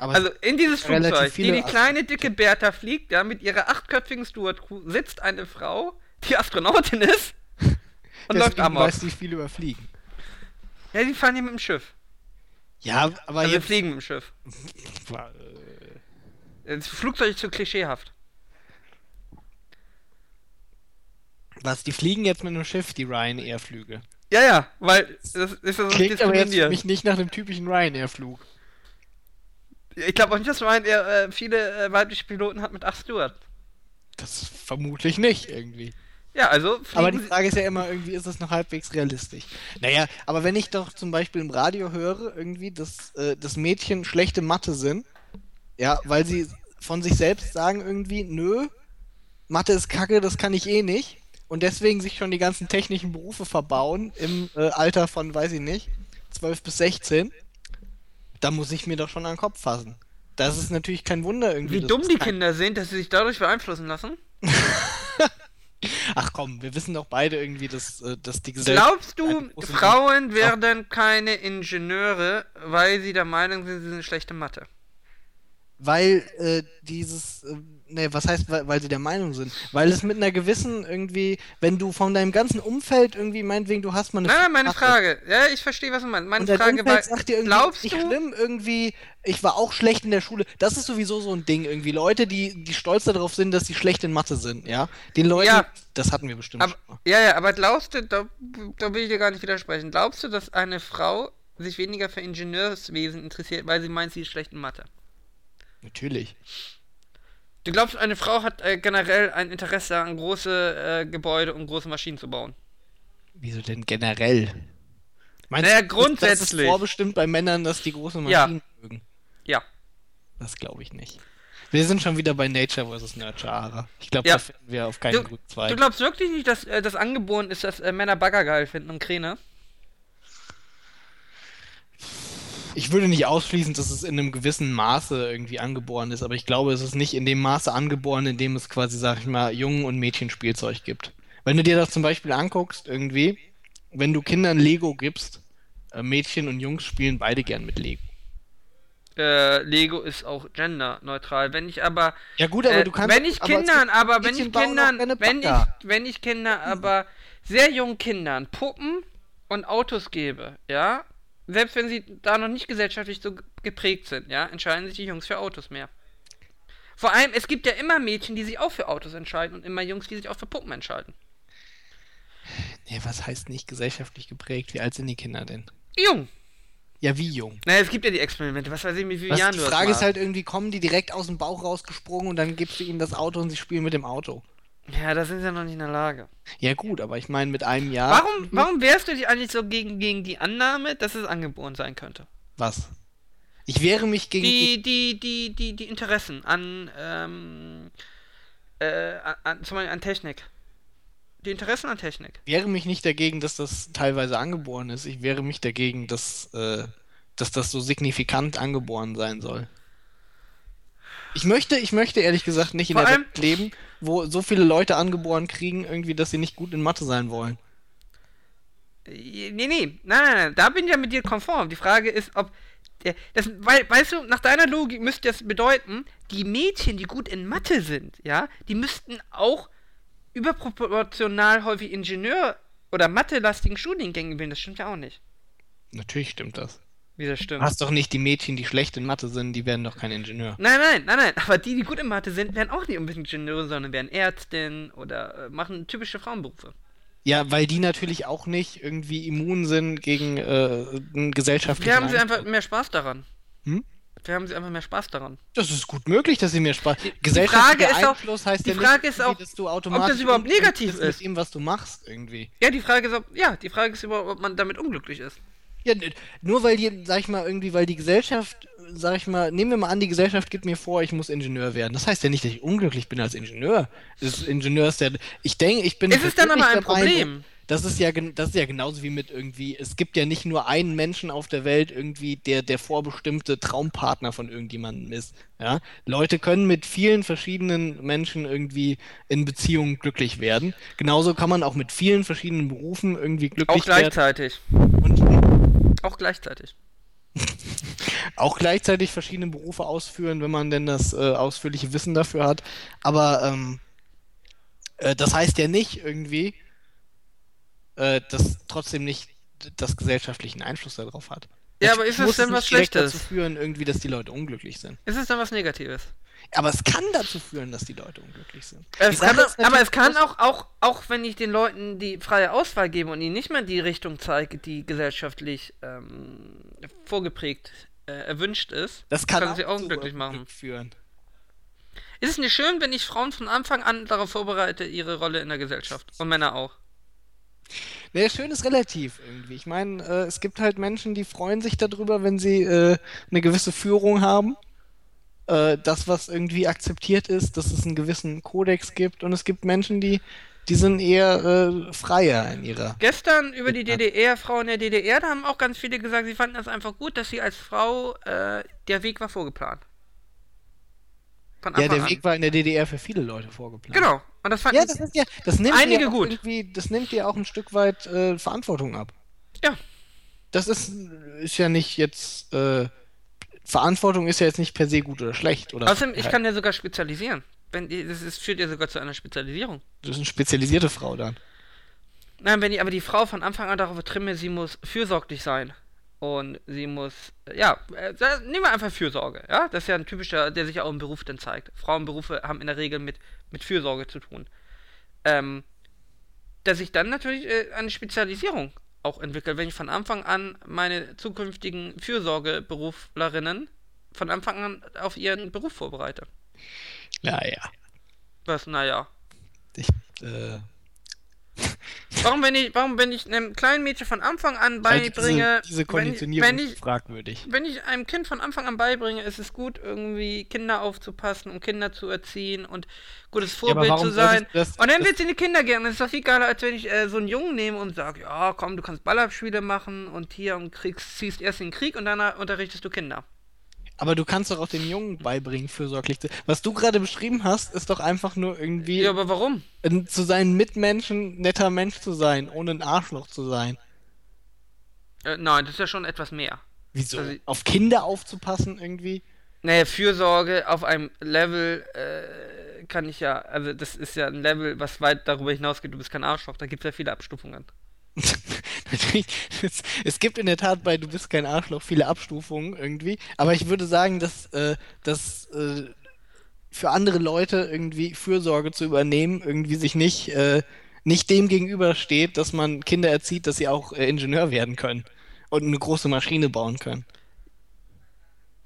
Aber also in dieses Flugzeug, die die kleine dicke Bertha fliegt, ja, mit ihrer achtköpfigen Steward-Crew sitzt eine Frau, die Astronautin ist und läuft deswegen Amok. weiß nicht viel überfliegen. Ja, die fahren hier mit dem Schiff. Ja, aber Also jetzt. fliegen mit dem Schiff. Das Flugzeug ist zu klischeehaft. Was, die fliegen jetzt mit einem Schiff, die Ryanair-Flüge. Ja, ja, weil das ist ja so Klingt aber jetzt für mich nicht nach einem typischen Ryanair-Flug. Ich glaube auch nicht, dass eher, äh, viele äh, weibliche Piloten hat mit 8 Steward. Das vermutlich nicht irgendwie. Ja, also Aber die Frage ist ja immer, irgendwie ist das noch halbwegs realistisch. Naja, aber wenn ich doch zum Beispiel im Radio höre, irgendwie, dass, äh, dass Mädchen schlechte Mathe sind, ja, weil sie von sich selbst sagen irgendwie, nö, Mathe ist kacke, das kann ich eh nicht. Und deswegen sich schon die ganzen technischen Berufe verbauen im äh, Alter von, weiß ich nicht, 12 bis 16. Da muss ich mir doch schon an den Kopf fassen. Das ist natürlich kein Wunder irgendwie. wie dumm die Kinder sind, dass sie sich dadurch beeinflussen lassen. Ach komm, wir wissen doch beide irgendwie, dass, äh, dass die Gesellschaft. Glaubst du, Frauen werden keine Ingenieure, weil sie der Meinung sind, sie sind eine schlechte Mathe? Weil äh, dieses, äh, ne, was heißt, weil, weil sie der Meinung sind? Weil es mit einer gewissen irgendwie, wenn du von deinem ganzen Umfeld irgendwie, meinetwegen, du hast mal eine. Nein, nein, meine Frage. Ja, ich verstehe, was du meinst. Meine Frage war, sagt dir irgendwie, glaubst nicht du, schlimm, irgendwie, ich war auch schlecht in der Schule. Das ist sowieso so ein Ding, irgendwie. Leute, die, die stolz darauf sind, dass sie schlecht in Mathe sind, ja? Den Leuten, Ja. das hatten wir bestimmt aber, schon mal. ja, ja, aber glaubst du, da, da will ich dir gar nicht widersprechen, glaubst du, dass eine Frau sich weniger für Ingenieurswesen interessiert, weil sie meint, sie ist schlecht in Mathe? Natürlich. Du glaubst, eine Frau hat äh, generell ein Interesse an große äh, Gebäude und große Maschinen zu bauen? Wieso denn generell? Meinst Naja, du, Das ist grundsätzlich. vorbestimmt bei Männern, dass die große Ja. Maschinen mögen. Ja. Das glaube ich nicht. Wir sind schon wieder bei Nature vs. Nurture, Ara. Ich glaube, Ja. da finden wir auf keinen Du, grünen Zweig. du glaubst wirklich nicht, dass äh, das angeboren ist, dass äh, Männer Bagger geil finden und Kräne? Ich würde nicht ausschließen, dass es in einem gewissen Maße irgendwie angeboren ist, aber ich glaube, es ist nicht in dem Maße angeboren, in dem es quasi, sag ich mal, Jungen- und Mädchenspielzeug gibt. Wenn du dir das zum Beispiel anguckst, irgendwie, wenn du Kindern Lego gibst, äh, Mädchen und Jungs spielen beide gern mit Lego. Äh, Lego ist auch genderneutral. Wenn ich aber Ja gut, aber Äh, du kannst... wenn ich aber Kindern, gibt- aber wenn ich Kindern, wenn ich, wenn ich Kinder, aber sehr jungen Kindern Puppen und Autos gebe, ja, selbst wenn sie da noch nicht gesellschaftlich so ge- geprägt sind, ja, entscheiden sich die Jungs für Autos mehr. Vor allem, es gibt ja immer Mädchen, die sich auch für Autos entscheiden und immer Jungs, die sich auch für Puppen entscheiden. Nee, was heißt nicht gesellschaftlich geprägt? Wie alt sind die Kinder denn? Jung. Ja, wie jung? Naja, es gibt ja die Experimente, was weiß ich, wie viele Was, Jahren die du das Frage ist halt irgendwie, kommen die direkt aus dem Bauch rausgesprungen und dann gibst du ihnen das Auto und sie spielen mit dem Auto. Ja, da sind sie ja noch nicht in der Lage. Ja gut, aber ich meine mit einem Jahr... Warum, warum wehrst du dich eigentlich so gegen, gegen die Annahme, dass es angeboren sein könnte? Was? Ich wehre mich gegen Die, die, die, die, die Interessen an, ähm, äh, an- an, zum Beispiel an Technik. Die Interessen an Technik. Ich wehre mich nicht dagegen, dass das teilweise angeboren ist. Ich wehre mich dagegen, dass, äh, dass das so signifikant angeboren sein soll. Ich möchte, ich möchte ehrlich gesagt nicht in Vor der allem- Welt leben, wo so viele Leute angeboren kriegen, irgendwie, dass sie nicht gut in Mathe sein wollen. Äh, Nee, nee, nein, nein, nein, da bin ich ja mit dir konform. Die Frage ist, ob. Der, das, weil, weißt du, nach deiner Logik müsste das bedeuten, die Mädchen, die gut in Mathe sind, ja, die müssten auch überproportional häufig Ingenieur- oder Mathe-lastigen Studiengänge wählen. Das stimmt ja auch nicht. Natürlich stimmt das. Wie das stimmt. hast doch nicht die Mädchen, die schlecht in Mathe sind, die werden doch kein Ingenieur. Nein, nein, nein, nein, aber die, die gut in Mathe sind, werden auch nicht unbedingt Ingenieure, sondern werden Ärztin oder äh, machen typische Frauenberufe. Ja, weil die natürlich auch nicht irgendwie immun sind gegen äh, einen gesellschaftlichen Wir haben sie einfach mehr Spaß daran. Hm? Wir haben sie einfach mehr Spaß daran. Das ist gut möglich, dass sie mir Spaß. Frage Gesellschaftlicher ist auch- Einfluss heißt die ja Frage nicht, ist auch, dass du automatisch überhaupt unglücklich negativ bist ist. mit dem, was du machst, irgendwie. Ja, die Frage ist, ob, ja, die Frage ist überhaupt, ob man damit unglücklich ist. Ja, nur weil die, sag ich mal, irgendwie, weil die Gesellschaft, sag ich mal, nehmen wir mal an, die Gesellschaft gibt mir vor, ich muss Ingenieur werden. Das heißt ja nicht, dass ich unglücklich bin als Ingenieur. Das Ingenieur ist der, ich denke, ich bin. Ist es dann wirklich aber ein Meinung, Problem? Das ist ja, das ist ja genauso wie mit irgendwie, es gibt ja nicht nur einen Menschen auf der Welt irgendwie, der der vorbestimmte Traumpartner von irgendjemandem ist. Ja? Leute können mit vielen verschiedenen Menschen irgendwie in Beziehungen glücklich werden. Genauso kann man auch mit vielen verschiedenen Berufen irgendwie Auch glücklich werden. gleichzeitig. Und Auch gleichzeitig. auch gleichzeitig verschiedene Berufe ausführen, wenn man denn das äh, ausführliche Wissen dafür hat. Aber ähm, äh, das heißt ja nicht irgendwie, äh, dass trotzdem nicht das gesellschaftlichen Einfluss darauf hat. Ja, aber Natürlich ist es denn was Schlechtes? dazu führen, irgendwie, dass die Leute unglücklich sind. Ist es dann was Negatives? Aber es kann dazu führen, dass die Leute unglücklich sind. Es kann, aber es kann auch, auch, auch wenn ich den Leuten die freie Auswahl gebe und ihnen nicht mehr die Richtung zeige, die gesellschaftlich ähm, vorgeprägt äh, erwünscht ist, das kann, sie auch unglücklich machen. Führen. Ist es nicht schön, wenn ich Frauen von Anfang an darauf vorbereite, ihre Rolle in der Gesellschaft? Und Männer auch. Naja, schön ist relativ irgendwie. Ich meine, äh, es gibt halt Menschen, die freuen sich darüber, wenn sie äh, eine gewisse Führung haben. Äh, das, was irgendwie akzeptiert ist, dass es einen gewissen Kodex gibt. Und es gibt Menschen, die, die sind eher äh, freier in ihrer. Gestern über die. DDR, Frauen der DDR, da haben auch ganz viele gesagt, sie fanden das einfach gut, dass sie als Frau, äh, der Weg war vorgeplant. Ja, der an. Weg war in der DDR für viele Leute vorgeplant. Genau. Und das fanden Ja, das ist ja, das nimmt Einige gut. das nimmt dir auch ein Stück weit äh, Verantwortung ab. Ja. Das ist, ist ja nicht jetzt, äh, Verantwortung ist ja jetzt nicht per se gut oder schlecht, oder? Außerdem, ich kann ja sogar spezialisieren. Wenn die, das ist, führt ja sogar zu einer Spezialisierung. Du bist eine spezialisierte Frau dann. Nein, wenn ich aber die Frau von Anfang an darauf trimme, sie muss fürsorglich sein. Und sie muss, ja, äh, nehmen wir einfach Fürsorge, ja? Das ist ja ein typischer, der sich auch im Beruf dann zeigt. Frauenberufe haben in der Regel mit, mit Fürsorge zu tun. Ähm, dass ich dann natürlich äh, eine Spezialisierung auch entwickle, wenn ich von Anfang an meine zukünftigen Fürsorgeberuflerinnen von Anfang an auf ihren Beruf vorbereite. Ja, ja. Was, naja. Ich, äh, Warum, wenn ich, warum, wenn ich einem kleinen Mädchen von Anfang an beibringe, diese, diese wenn, Konditionierung wenn, ich, fragwürdig. wenn ich einem Kind von Anfang an beibringe, ist es gut, irgendwie Kinder aufzupassen und Kinder zu erziehen und gutes Vorbild warum zu sein. du das- und dann das- wird sie in die Kinder gehen. Das ist doch viel geiler, als wenn ich äh, so einen Jungen nehme und sage, ja, komm, du kannst Ballabspiele machen und hier und kriegst, ziehst erst den Krieg und dann unterrichtest du Kinder. Aber du kannst doch auch dem Jungen beibringen, fürsorglich zu. Was du gerade beschrieben hast, ist doch einfach nur irgendwie Ja, aber warum? zu seinen Mitmenschen netter Mensch zu sein, ohne ein Arschloch zu sein. Äh, nein, das ist ja schon etwas mehr. Wieso? Also- Auf Kinder aufzupassen irgendwie? Naja, Fürsorge auf einem Level äh, kann ich ja, also das ist ja ein Level, was weit darüber hinausgeht, du bist kein Arschloch, da gibt es ja viele Abstufungen. Es, es gibt in der Tat bei Du bist kein Arschloch viele Abstufungen irgendwie, aber ich würde sagen, dass, äh, dass äh, für andere Leute irgendwie Fürsorge zu übernehmen, irgendwie sich nicht, äh, nicht dem gegenübersteht, dass man Kinder erzieht, dass sie auch äh, Ingenieur werden können und eine große Maschine bauen können.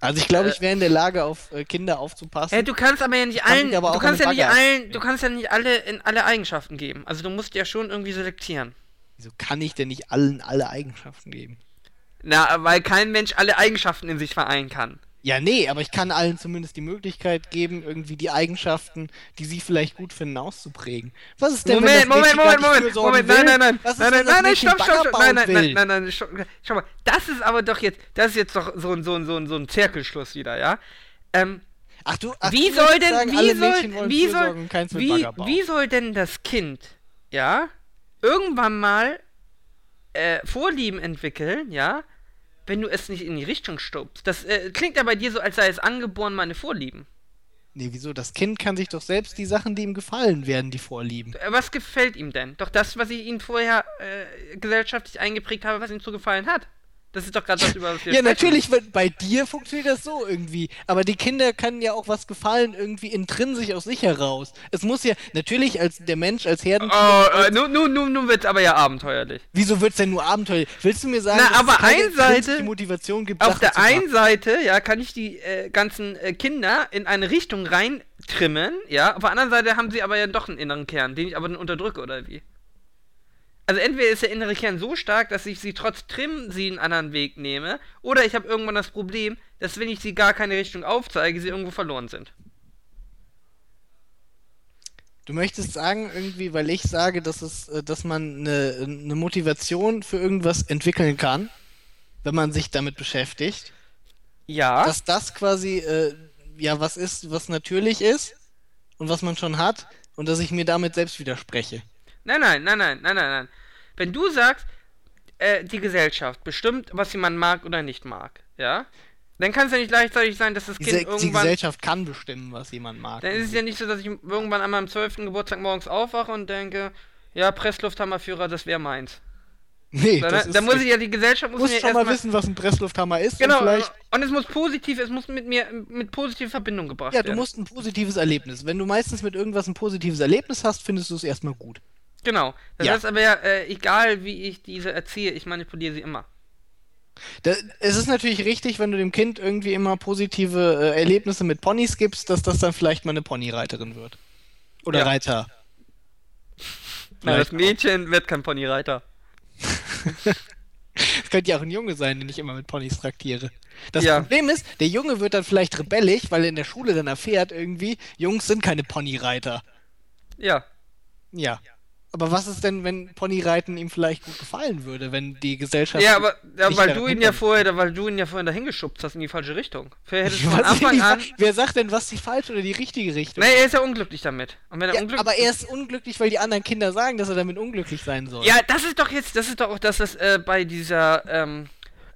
Also ich glaube, Äh, ich wäre in der Lage, auf äh, Kinder aufzupassen. Hey, du kannst aber ja nicht allen, du kannst ja nicht allen, du kannst ja nicht alle in alle Eigenschaften geben. Also du musst ja schon irgendwie selektieren. Wieso kann ich denn nicht allen alle Eigenschaften geben? Na, weil kein Mensch alle Eigenschaften in sich vereinen kann. Ja, nee, aber ich kann allen zumindest die Möglichkeit geben, irgendwie die Eigenschaften, die sie vielleicht gut finden, auszuprägen. Was ist denn, Moment, wenn das Moment, Moment, Moment, Moment, will? nein, nein, nein, Was ist, nein, wenn nein, nein, nein, stopp, stopp, stopp, nein, nein, nein, nein, nein, stopp, schau mal, das ist aber doch jetzt, das ist jetzt doch so ein, so ein, so ein, so ein Zirkelschluss wieder, ja? Ähm, Ach du, ach, wie soll denn, sagen, wie soll, wie soll, wie, wie soll denn das Kind, ja, irgendwann mal äh, Vorlieben entwickeln, ja, wenn du es nicht in die Richtung stupst? Das äh, klingt ja bei dir so, als sei es angeboren, meine Vorlieben. Nee, wieso? Das Kind kann sich doch selbst die Sachen, die ihm gefallen werden, die vorlieben. Äh, Was gefällt ihm denn? Doch das, was ich ihm vorher äh, gesellschaftlich eingeprägt habe, was ihm so gefallen hat. Das ist doch gerade das, über was wir Ja, sprechen. natürlich, bei dir funktioniert das so irgendwie. Aber die Kinder können ja auch was gefallen, irgendwie intrinsisch aus sich heraus. Es muss ja, natürlich als der Mensch, als Herden. Oh, äh, nun, nun, nun, nun wird's aber ja abenteuerlich. Wieso wird's denn nur abenteuerlich? Willst du mir sagen, Na, dass aber es einseitig- intrinsische Motivation gibt, Auf Sachen der einen Seite, ja, kann ich die äh, ganzen äh, Kinder in eine Richtung reintrimmen, ja. Auf der anderen Seite haben sie aber ja doch einen inneren Kern, den ich aber dann unterdrücke, oder wie? Also entweder ist der innere Kern so stark, dass ich sie trotz Trimmen sie einen anderen Weg nehme, oder ich habe irgendwann das Problem, dass wenn ich sie gar keine Richtung aufzeige, sie irgendwo verloren sind. Du möchtest sagen, irgendwie, weil ich sage, dass es, äh, dass man eine, eine Motivation für irgendwas entwickeln kann, wenn man sich damit beschäftigt, Ja. dass das quasi äh, ja was ist, was natürlich ist und was man schon hat und dass ich mir damit selbst widerspreche. Nein, nein, nein, nein, nein, nein, nein. Wenn du sagst, äh, die Gesellschaft bestimmt, was jemand mag oder nicht mag, ja, dann kann es ja nicht gleichzeitig sein, dass das Die, Kind die irgendwann. Gesellschaft kann bestimmen, was jemand mag. Dann ist es ja nicht so, dass ich irgendwann an meinem 12. Geburtstag morgens aufwache und denke, ja, Presslufthammerführer, das wäre meins. nee, Da, das da ist muss ich ja, die Gesellschaft muss Du musst mir schon mal wissen, was ein Presslufthammer ist. Genau, Und und es muss positiv, es muss mit mir mit positive Verbindung gebracht ja, du werden. musst ein positives Erlebnis. Wenn du meistens mit irgendwas ein positives Erlebnis hast, findest du es erstmal gut. Genau. Das Ja. heißt aber ja, äh, egal wie ich diese erziehe, ich manipuliere sie immer. Da, es ist natürlich richtig, wenn du dem Kind irgendwie immer positive äh, Erlebnisse mit Ponys gibst, dass das dann vielleicht mal eine Ponyreiterin wird. Oder Ja. Reiter. Na, das Mädchen wird kein Ponyreiter. Es könnte ja auch ein Junge sein, den ich immer mit Ponys traktiere. Das Ja. Problem ist, der Junge wird dann vielleicht rebellisch, weil er in der Schule dann erfährt irgendwie, Jungs sind keine Ponyreiter. Ja. Ja. Aber was ist denn, wenn Ponyreiten ihm vielleicht gut gefallen würde, wenn die Gesellschaft. Ja, aber ja, weil du ihn ja vorher, weil du ihn ja vorher dahin geschubst hast in die falsche Richtung. Hättest du von ist Anfang an. Wer sagt denn, was die falsche oder die richtige Richtung? Nee, er ist ja unglücklich damit. Und wenn er ja, unglücklich aber er ist unglücklich, weil die anderen Kinder sagen, dass er damit unglücklich sein soll. Ja, das ist doch jetzt, das ist doch auch das, was äh, bei dieser ähm,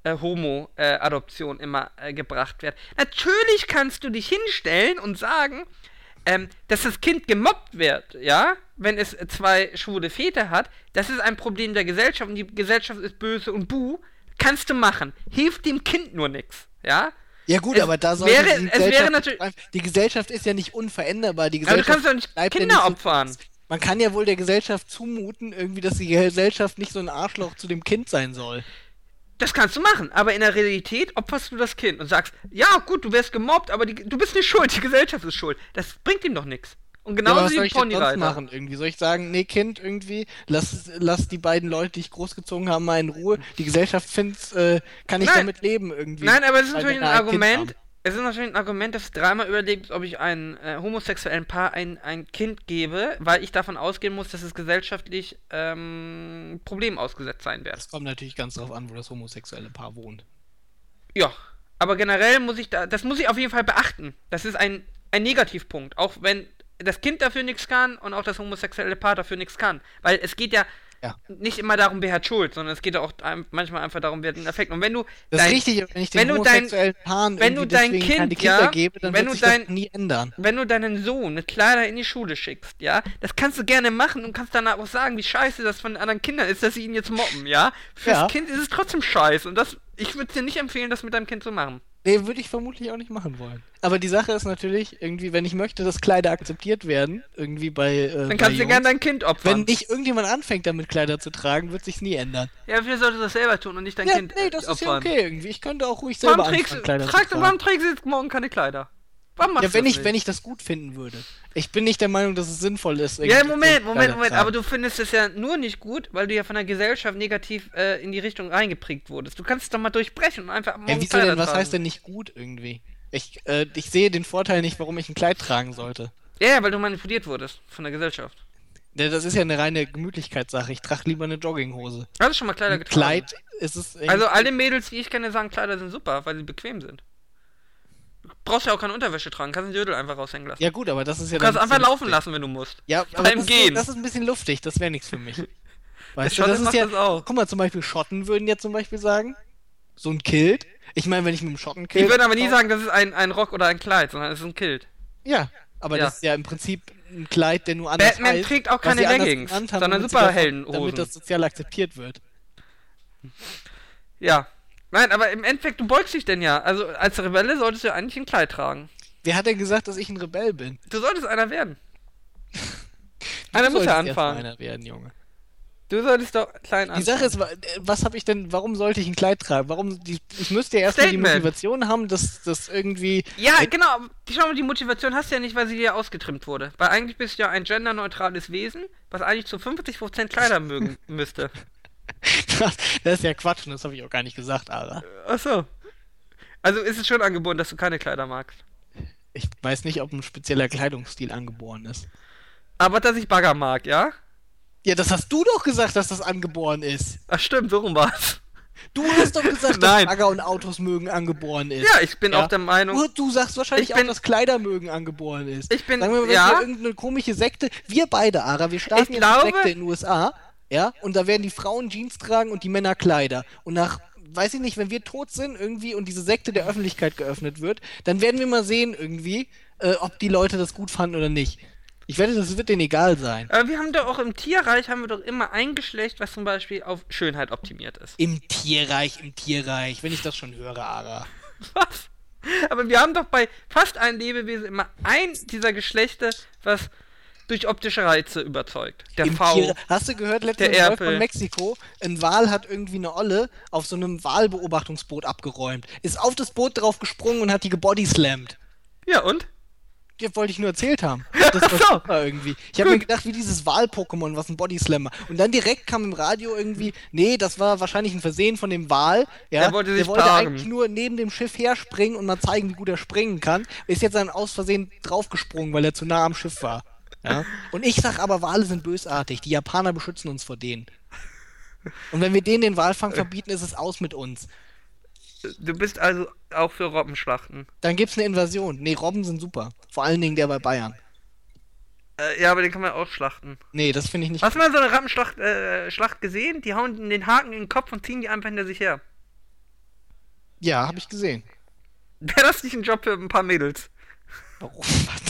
äh, Homo-Adoption immer äh, gebracht wird. Natürlich kannst du dich hinstellen und sagen, ähm, dass das Kind gemobbt wird, ja, wenn es zwei schwule Väter hat, das ist ein Problem der Gesellschaft und die Gesellschaft ist böse und buh, kannst du machen. Hilft dem Kind nur nichts, ja. Ja gut, Es aber da sollte wäre- die es wäre Gesellschaft natürlich- einfach- die Gesellschaft ist ja nicht unveränderbar. Die Aber du Gesellschaft kannst doch nicht bleibt ja Kinder nicht opfern. Man kann ja wohl der Gesellschaft zumuten, irgendwie, dass die Gesellschaft nicht so ein Arschloch zu dem Kind sein soll. Das kannst du machen, aber in der Realität opferst du das Kind und sagst, ja gut, du wirst gemobbt, aber die, du bist nicht schuld, die Gesellschaft ist schuld. Das bringt ihm doch nichts. Und Ja, genauso was wie soll ich denn sonst machen irgendwie? Soll ich sagen, nee, Kind, irgendwie, lass, lass die beiden Leute, die ich großgezogen habe, mal in Ruhe. Die Gesellschaft findet, äh, kann ich Nein. damit leben irgendwie. Nein, aber es ist natürlich ein Argument. Es ist natürlich ein Argument, dass dreimal überlegt, ob ich einem äh, homosexuellen Paar ein, ein Kind gebe, weil ich davon ausgehen muss, dass es gesellschaftlich ähm, Problem ausgesetzt sein wird. Das kommt natürlich ganz drauf an, wo das homosexuelle Paar wohnt. Ja, aber generell muss ich da, das muss ich auf jeden Fall beachten. Das ist ein, ein Negativpunkt, auch wenn das Kind dafür nichts kann und auch das homosexuelle Paar dafür nichts kann. Weil es geht ja, Ja. nicht immer darum, wer hat Schuld, sondern es geht auch manchmal einfach darum, wer hat den Effekt. Und wenn du Das dein- ist richtig, wenn ich den wenn du dein- Paaren wenn du dein Kind, Kinder ja, gebe, dann wenn wird du sich dein- das nie ändern. wenn du deinen Sohn mit Kleider in die Schule schickst, ja, das kannst du gerne machen und kannst danach auch sagen, wie scheiße das von den anderen Kindern ist, dass sie ihn jetzt mobben, ja. Fürs Ja. Kind ist es trotzdem scheiße und das, ich würde dir nicht empfehlen, das mit deinem Kind zu machen. Nee, würde ich vermutlich auch nicht machen wollen. Aber die Sache ist natürlich, irgendwie, wenn ich möchte, dass Kleider akzeptiert werden, irgendwie bei. Äh, Dann bei kannst du Jungs, gerne dein Kind opfern. Wenn nicht irgendjemand anfängt, damit Kleider zu tragen, wird sich's nie ändern. ja, solltest du das selber tun und nicht dein ja, Kind nee, äh, das ist opfern. ja okay irgendwie. Ich könnte auch ruhig selber Warum trägst, anfangen, Kleider frag, zu tragen. warum trägst du jetzt morgen keine Kleider? Ja, wenn ich, nicht? wenn ich das gut finden würde. Ich bin nicht der Meinung, dass es sinnvoll ist. Ja, Moment, Moment, Moment, aber du findest es ja nur nicht gut, weil du ja von der Gesellschaft negativ äh, in die Richtung reingeprägt wurdest. Du kannst es doch mal durchbrechen und einfach Ja, morgen wieso denn, was heißt denn nicht gut irgendwie? Ich, äh, ich sehe den Vorteil nicht, warum ich ein Kleid tragen sollte. Ja, ja, weil du manipuliert wurdest von der Gesellschaft. Ja, Das ist ja eine reine Gemütlichkeitssache. Ich trage lieber eine Jogginghose. Hast du schon mal Kleider getragen? Kleid ist es. Also alle Mädels, die ich kenne, sagen, Kleider sind super, weil sie bequem sind. Du brauchst ja auch keine Unterwäsche tragen, kannst den Dödel einfach raushängen lassen. Ja, gut, aber das ist ja. du kannst einfach laufen lassen, wenn du musst. Ja, aber Beim das, Gehen. Ist, das ist ein bisschen luftig. Das wäre nichts für mich. Weißt du, Schotten das ist ja. das auch. Guck mal, zum Beispiel Schotten würden jetzt zum Beispiel sagen. So ein Kilt. Ich meine, wenn ich mit dem Schotten Die Kilt. würden aber nie sagen, das ist ein, ein Rock oder ein Kleid, sondern es ist ein Kilt. Ja, aber Ja. das ist ja im Prinzip ein Kleid, der nur anders Batman heißt, trägt auch keine Leggings, sondern Superheldenhosen. Damit das sozial akzeptiert wird. Ja. Nein, aber im Endeffekt, du beugst dich denn ja. Also als Rebelle solltest du ja eigentlich ein Kleid tragen. Wer hat denn gesagt, dass ich ein Rebell bin? Du solltest einer werden. Einer muss ja anfangen. Einer werden, Junge. Du solltest doch klein Die anfangen. Sache ist, äh, was habe ich denn, warum sollte ich ein Kleid tragen? Warum, die, ich müsste ja erstmal die. Motivation haben, dass das irgendwie. Ja, genau. Die, schau mal, die Motivation hast du ja nicht, weil sie dir ausgetrimmt wurde. Weil eigentlich bist du ja ein genderneutrales Wesen, was eigentlich zu 50% Kleider mögen müsste. Das, das ist ja Quatsch und das habe ich auch gar nicht gesagt, Ara. Ach so. Also ist es schon angeboten, dass du keine Kleider magst. Ich weiß nicht, ob ein spezieller Kleidungsstil angeboren ist. Aber dass ich Bagger mag, ja? Ja, das hast du doch gesagt, dass das angeboren ist. Ach stimmt, so rum war's. Du hast doch gesagt, dass. Bagger und Autos mögen angeboren ist. Ja, ich bin Ja. auch der Meinung. Du, du sagst wahrscheinlich Ich bin- auch, dass Kleidermögen angeboren ist. Ich bin- Sagen wir mal, ja. irgendeine komische Sekte, wir beide, Ara, wir starten Ich glaube- eine Sekte in den USA, ja, und da werden die Frauen Jeans tragen und die Männer Kleider. Und nach, weiß ich nicht, wenn wir tot sind irgendwie und diese Sekte der Öffentlichkeit geöffnet wird, dann werden wir mal sehen irgendwie, äh, ob die Leute das gut fanden oder nicht. Ich wette, das wird denen egal sein. Aber wir haben doch auch im Tierreich haben wir doch immer ein Geschlecht, was zum Beispiel auf Schönheit optimiert ist. Im Tierreich, im Tierreich, wenn ich das schon höre, Ara. Was? Aber wir haben doch bei fast allen Lebewesen immer ein dieser Geschlechter, was durch optische Reize überzeugt. Der Im V. Tier Hast du gehört, Golf Erpel. von Mexiko, ein Wal hat irgendwie eine Olle auf so einem Walbeobachtungsboot abgeräumt, ist auf das Boot drauf gesprungen und hat die gebodyslammt. Ja, und? Das wollte ich nur erzählt haben. Das war so. irgendwie. Ich habe mir gedacht, wie dieses Wal-Pokémon, was ein Bodyslammer. Und dann direkt kam im Radio irgendwie, nee, das war wahrscheinlich ein Versehen von dem Wal. Ja, Der wollte sich der wollte eigentlich nur neben dem Schiff herspringen und mal zeigen, wie gut er springen kann. Ist jetzt dann aus Versehen draufgesprungen, weil er zu nah am Schiff war. Ja? Und ich sag aber, Wale sind bösartig. Die Japaner beschützen uns vor denen. Und wenn wir denen den Walfang verbieten, ist es aus mit uns. Du bist also auch für Robbenschlachten. Dann gibt's eine Invasion. Nee, Robben sind super. Vor allen Dingen der bei Bayern. Äh, ja, aber den kann man auch schlachten. Nee, das finde ich nicht. Hast du mal so eine Rappenschlacht äh, Schlacht gesehen? Die hauen den Haken in den Kopf und ziehen die einfach hinter sich her. Ja, habe ich gesehen. Wäre das nicht ein Job für ein paar Mädels? Warum? Was?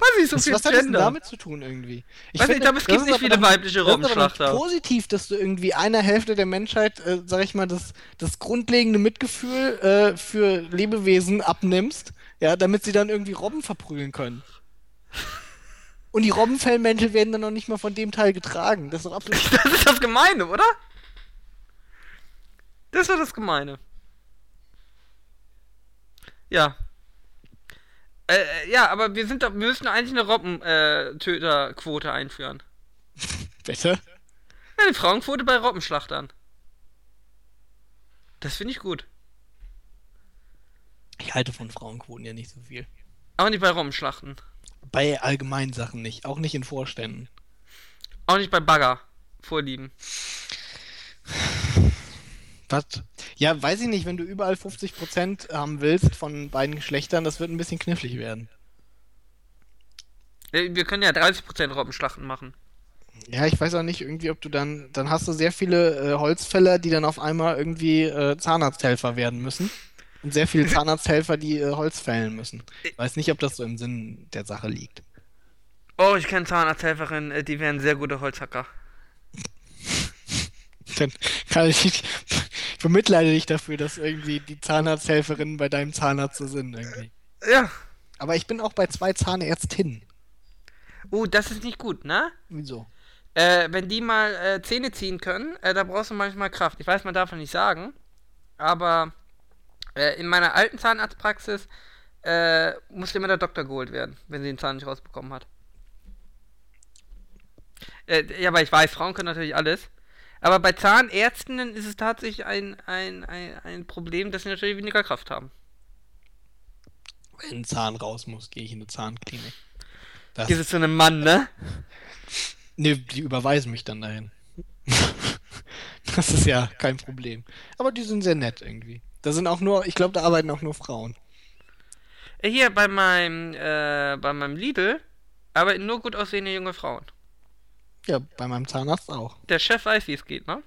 Weiß ich, so Was, viel was hat das denn damit zu tun irgendwie? Weiß nicht, ich glaube, es gibt ist nicht viele weibliche Robbenschlachter. positiv, dass du irgendwie einer Hälfte der Menschheit, äh, sag ich mal, das, das grundlegende Mitgefühl äh, für Lebewesen abnimmst, ja, damit sie dann irgendwie Robben verprügeln können. Und die Robbenfellmäntel werden dann noch nicht mal von dem Teil getragen. Das ist doch absolut. Das ist das Gemeine, oder? Das war das Gemeine. Ja. Äh, äh, ja, aber wir sind doch, wir müssen eigentlich eine Robbentöterquote einführen. Bitte? Ja, eine Frauenquote bei Robbenschlachtern. Das finde ich gut. Ich halte von Frauenquoten ja nicht so viel. Aber nicht bei Robbenschlachten. Bei allgemeinen Sachen nicht. Auch nicht in Vorständen. Auch nicht bei Bagger. Vorlieben. Was? Ja, weiß ich nicht, wenn du überall 50% haben willst von beiden Geschlechtern, das wird ein bisschen knifflig werden. Äh, Wir können ja 30% Robbenschlachten machen. Ja, ich weiß auch nicht irgendwie, ob du dann, dann hast du sehr viele äh, Holzfäller, die dann auf einmal irgendwie äh, Zahnarzthelfer werden müssen. Und sehr viele Zahnarzthelfer, die äh, Holz fällen müssen. Weiß nicht, ob das so im Sinn der Sache liegt. Oh, ich kenne Zahnarzthelferinnen, äh, die wären sehr gute Holzhacker. Dann kann ich nicht, ich bemitleide dich dafür, dass irgendwie die Zahnarzthelferinnen bei deinem Zahnarzt so sind irgendwie. Ja. Aber ich bin auch bei zwei Zahnärztinnen. Uh, das ist nicht gut, ne? Wieso? Äh, wenn die mal äh, Zähne ziehen können, äh, da brauchst du manchmal Kraft. Ich weiß, man darf nicht sagen, aber äh, in meiner alten Zahnarztpraxis äh, musste immer der Doktor geholt werden, wenn sie den Zahn nicht rausbekommen hat. Äh, ja, aber ich weiß, Frauen können natürlich alles. Aber bei Zahnärztinnen ist es tatsächlich ein, ein, ein, ein Problem, dass sie natürlich weniger Kraft haben. Wenn ein Zahn raus muss, gehe ich in eine Zahnklinik. Das, Gehst du zu einem Mann, ne? nee, die überweisen mich dann dahin. das ist ja kein Problem. Aber die sind sehr nett irgendwie. Da sind auch nur, ich glaube, da arbeiten auch nur Frauen. Äh, Hier bei meinem, äh, bei meinem Lidl arbeiten nur gut aussehende junge Frauen. Ja, bei meinem Zahnarzt auch. Der Chef weiß, wie es geht, ne?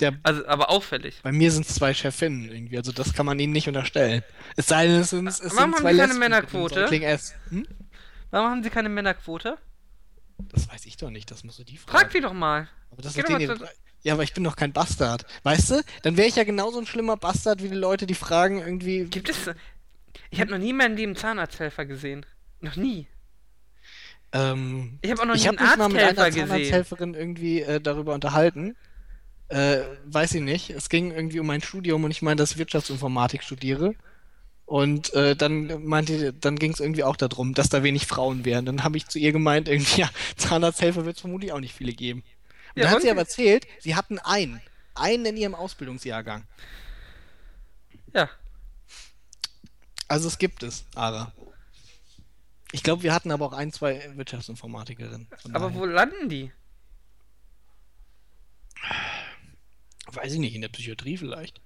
Der, Also, aber auffällig. bei mir sind es zwei Chefinnen irgendwie, also das kann man ihnen nicht unterstellen. Es sei denn, es sind, es Warum sind haben zwei die keine Lesben Männerquote? Hm? Warum haben sie keine Männerquote? Das weiß ich doch nicht, das musst du die fragen. Frag die doch mal. Aber das ist doch denen, ja, aber ich bin doch kein Bastard. Weißt du? Dann wäre ich ja genauso ein schlimmer Bastard wie die Leute, die fragen irgendwie. Gibt es. Ich habe noch nie in meinem Leben Zahnarzthelfer gesehen. Noch nie. Ähm, Ich habe auch noch ich einen habe mich mal mit einer. Zahnarzthelferin irgendwie äh, darüber unterhalten. Äh, weiß ich nicht. Es ging irgendwie um mein Studium und ich meine, dass ich Wirtschaftsinformatik studiere. Und äh, dann meinte, dann ging es irgendwie auch darum, dass da wenig Frauen wären. Dann habe ich zu ihr gemeint, irgendwie, ja, Zahnarzthelfer wird es vermutlich auch nicht viele geben. Und Ja, dann hat sie aber erzählt, sie hatten einen. Einen in ihrem Ausbildungsjahrgang. Ja. Also es gibt es, Ara. Ich glaube, wir hatten aber auch ein, zwei Wirtschaftsinformatikerinnen. Aber daher. wo landen die? Weiß ich nicht, in der Psychiatrie vielleicht.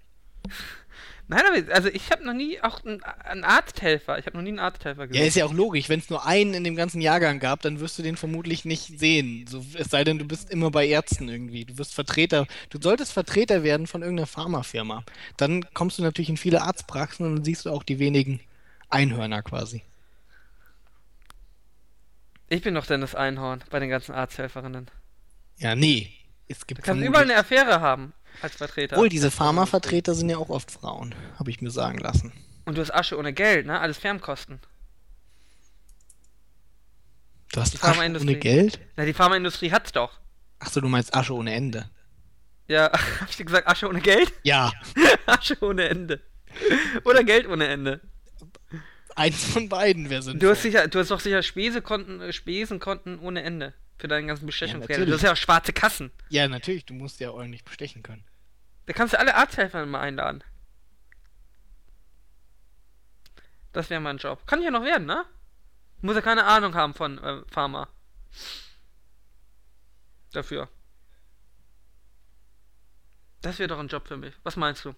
Nein, aber also ich habe noch nie auch einen, einen Arzthelfer. Ich habe noch nie einen Arzthelfer Ja, gesehen. ist ja auch logisch. Wenn es nur einen in dem ganzen Jahrgang gab, dann wirst du den vermutlich nicht sehen. So, es sei denn, du bist immer bei Ärzten irgendwie. Du wirst Vertreter. Du solltest Vertreter werden von irgendeiner Pharmafirma. Dann kommst du natürlich in viele Arztpraxen und dann siehst du auch die wenigen Einhörner quasi. Ich bin doch denn das Einhorn bei den ganzen Arzthelferinnen. Ja, nee. Es gibt Du kannst überall eine Affäre haben als Vertreter. Obwohl, diese Pharmavertreter sind ja auch oft Frauen, habe ich mir sagen lassen. Und du hast Asche ohne Geld, ne? Alles Fernkosten. Du hast Die Asche ohne. Geld? Na, die Pharmaindustrie hat's doch. Achso, du meinst Asche ohne Ende. Ja, hab ich dir gesagt, Asche ohne Geld? Ja, Asche ohne Ende. Oder Geld ohne Ende. Eins von beiden wäre sinnvoll. Du hast sicher, du hast doch sicher Spesekonten, äh, Spesenkonten ohne Ende. Für deinen ganzen Bestechungsgelder. du natürlich. hast ja auch schwarze Kassen. Ja, natürlich, du musst ja ordentlich bestechen können. Da kannst du alle Arzthelfer mal einladen. Das wäre mein Job. Kann ja noch werden, ne? Muss ja keine Ahnung haben von äh, Pharma. Dafür. Das wäre doch ein Job für mich. Was meinst du?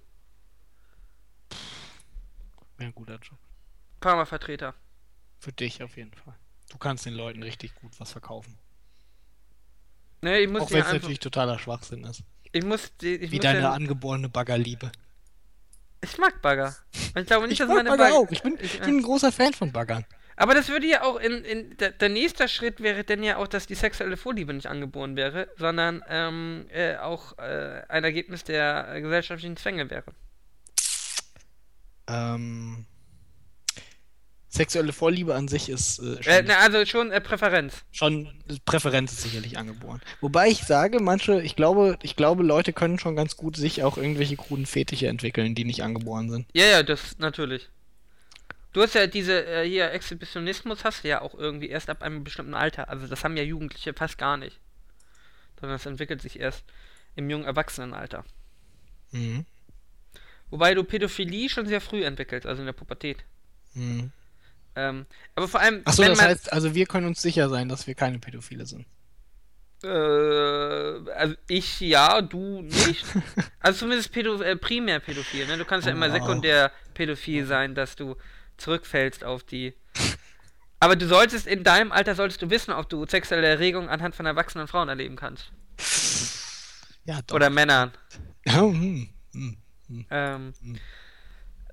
Wäre ein guter Job. Pharmavertreter. Für dich auf jeden Fall. Du kannst den Leuten richtig gut was verkaufen. Ne, ich muss Auch wenn es natürlich totaler Schwachsinn ist. ich muss die, ich Wie muss deine ja, angeborene Baggerliebe. ich mag Bagger. Ich glaube nicht, Ich dass mag meine Bagger Bagger auch. Ich bin, ich bin ein großer Fan von Baggern. Aber das würde ja auch in, in der, der nächste Schritt wäre dann ja auch, dass die sexuelle Vorliebe nicht angeboren wäre, sondern ähm, äh, auch äh, ein Ergebnis der äh, gesellschaftlichen Zwänge wäre. Ähm, sexuelle Vorliebe an sich ist äh, schon, Äh, also schon äh, Präferenz. schon Präferenz ist sicherlich angeboren. Wobei ich sage, manche, ich glaube, ich glaube, Leute können schon ganz gut sich auch irgendwelche kruden Fetische entwickeln, die nicht angeboren sind. Ja, ja, das natürlich. Du hast ja diese, äh, hier, Exhibitionismus hast du ja auch irgendwie erst ab einem bestimmten Alter. Also das haben ja Jugendliche fast gar nicht. Sondern das entwickelt sich erst im jungen Erwachsenenalter. Mhm. Wobei du Pädophilie schon sehr früh entwickelst, also in der Pubertät. Mhm. Ähm, aber vor allem, Achso, das heißt, also wir können uns sicher sein, dass wir keine Pädophile sind. Äh, also ich ja, du nicht. also zumindest Pädo äh, primär pädophil, ne? Du kannst ja Oh, immer wow. sekundär pädophil sein, dass du zurückfällst auf die. Aber du solltest in deinem Alter solltest du wissen, ob du sexuelle Erregung anhand von erwachsenen Frauen erleben kannst. Ja, doch. Oder Männern. Ja, hm, hm. Ähm, Hm.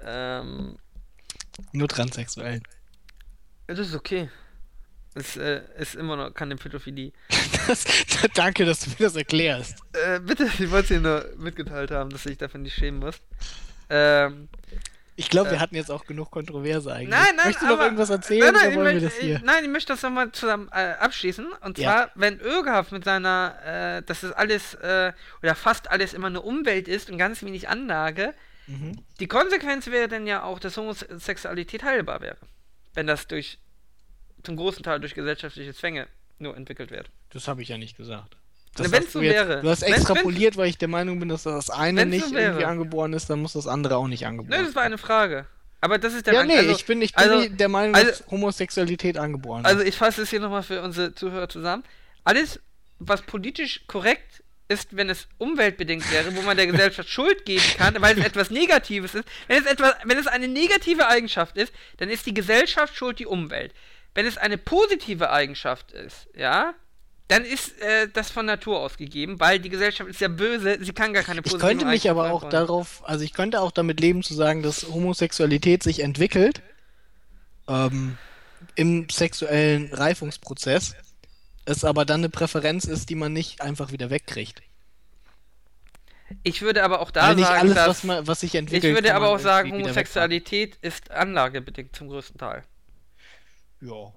ähm, Nur Transsexuellen. Das ist okay. Es äh, ist immer noch keine Pädophilie. Das, danke, dass du mir das erklärst. Äh, bitte, ich wollte es dir nur mitgeteilt haben, dass ich dafür nicht schämen muss. Ähm, Ich glaube, wir Äh. hatten jetzt auch genug Kontroverse eigentlich. Nein, nein, Möchtest du noch aber- irgendwas erzählen Nein, nein, ich wir möchte, ich, nein, ich möchte das nochmal zusammen äh, abschließen. Und Ja. zwar, wenn Ögehaft mit seiner, äh, dass das alles äh, oder fast alles immer eine Umwelt ist und ganz wenig Anlage, Mhm. Die Konsequenz wäre dann ja auch, dass Homosexualität heilbar wäre. Wenn das durch, zum großen Teil durch gesellschaftliche Zwänge nur entwickelt wird. Das habe ich ja nicht gesagt. Das wenn's hast so jetzt- wäre. Du hast Wenn's- extrapoliert, weil ich der Meinung bin, dass das eine so nicht wäre. irgendwie angeboren ist, dann muss das andere auch nicht angeboren Ne, das war eine Frage. Aber das ist der Ja, Ang- nee, also, ich bin, ich bin also- nicht der Meinung, also- dass Homosexualität angeboren Also ist. ich fasse es hier nochmal für unsere Zuhörer zusammen. Alles, was politisch korrekt ist, wenn es umweltbedingt wäre, wo man der Gesellschaft Schuld geben kann, weil es etwas Negatives ist. Wenn es, etwas, wenn es eine negative Eigenschaft ist, dann ist die Gesellschaft schuld die Umwelt. Wenn es eine positive Eigenschaft ist, ja, dann ist äh, das von Natur aus gegeben, weil die Gesellschaft ist ja böse, sie kann gar keine Ich positive könnte mich aber auch Eigenschaften darauf, also ich könnte auch damit leben zu sagen, dass Homosexualität sich entwickelt ähm, im sexuellen Reifungsprozess, es aber dann eine Präferenz ist, die man nicht einfach wieder wegkriegt. Ich würde aber auch da Weil nicht sagen, alles, dass was, man, was sich ich entwickelt, würde kann aber auch sagen, Homosexualität ist anlagebedingt zum größten Teil. Ja.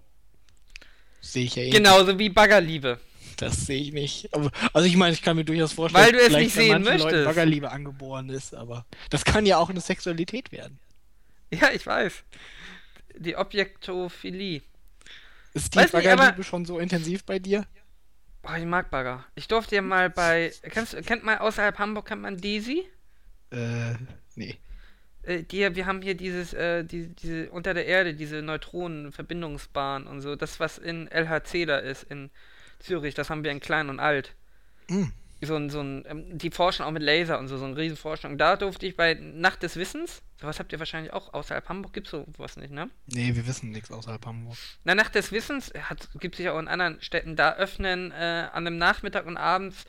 Sehe ich ja eh. Genauso wie Baggerliebe. Das sehe ich nicht. Aber, also ich meine, ich kann mir durchaus vorstellen, Weil du es vielleicht nicht sehen manchen Leuten möchtest. Baggerliebe angeboren ist, aber das kann ja auch eine Sexualität werden. Ja, ich weiß. Die Objektophilie. Ist die Baggerliebe schon so intensiv bei dir? Boah, ich mag Bagger. Ich durfte ja mal bei. Kennst, kennt man außerhalb Hamburg kennt man Daisy? Äh, nee. Äh, die, wir haben hier dieses, äh, die, diese unter der Erde, diese Neutronenverbindungsbahn und so. Das, was in LHC da ist, in Zürich, das haben wir in klein und alt. Hm. So ein, so ein, ähm, die forschen auch mit Laser und so, so eine riesen Forschung. Da durfte ich bei Nacht des Wissens, sowas habt ihr wahrscheinlich auch außerhalb Hamburg, gibt's sowas nicht, ne? Nee, wir wissen nichts außerhalb Hamburg. Na, Nacht des Wissens gibt es sicher auch in anderen Städten. Da öffnen äh, an einem Nachmittag und abends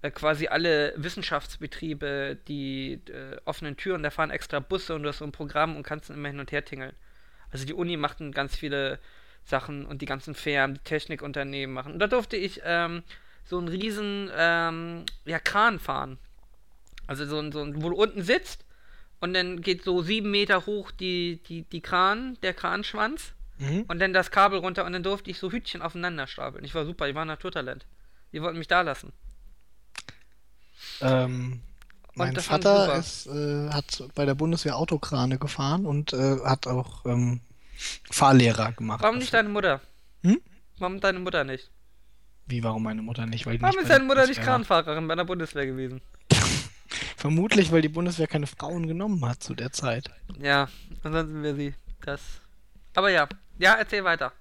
äh, quasi alle Wissenschaftsbetriebe die äh, offenen Türen. Da fahren extra Busse und du hast so ein Programm und kannst dann immer hin und her tingeln. Also die Uni macht dann ganz viele Sachen und die ganzen Firmen, die Technikunternehmen machen. Und da durfte ich ähm, so einen riesen ähm, ja, Kran fahren. Also so ein, so ein, wo du unten sitzt und dann geht so sieben Meter hoch die, die, die Kran, der Kranschwanz. Mhm. Und dann das Kabel runter und dann durfte ich so Hütchen aufeinander stapeln. Ich war super, ich war Naturtalent. Die wollten mich da lassen. Ähm, mein Vater ist, äh, hat bei der Bundeswehr Autokrane gefahren und äh, hat auch ähm, Fahrlehrer gemacht. Warum nicht deine Mutter? Hm? Warum deine Mutter nicht? Wie, warum meine Mutter nicht? Weil Warum ist deine Mutter nicht Bundeswehr. Kranfahrerin bei der Bundeswehr gewesen? Vermutlich, weil die Bundeswehr keine Frauen genommen hat zu der Zeit. Ja, ansonsten wäre sie das. Aber ja, ja, erzähl weiter.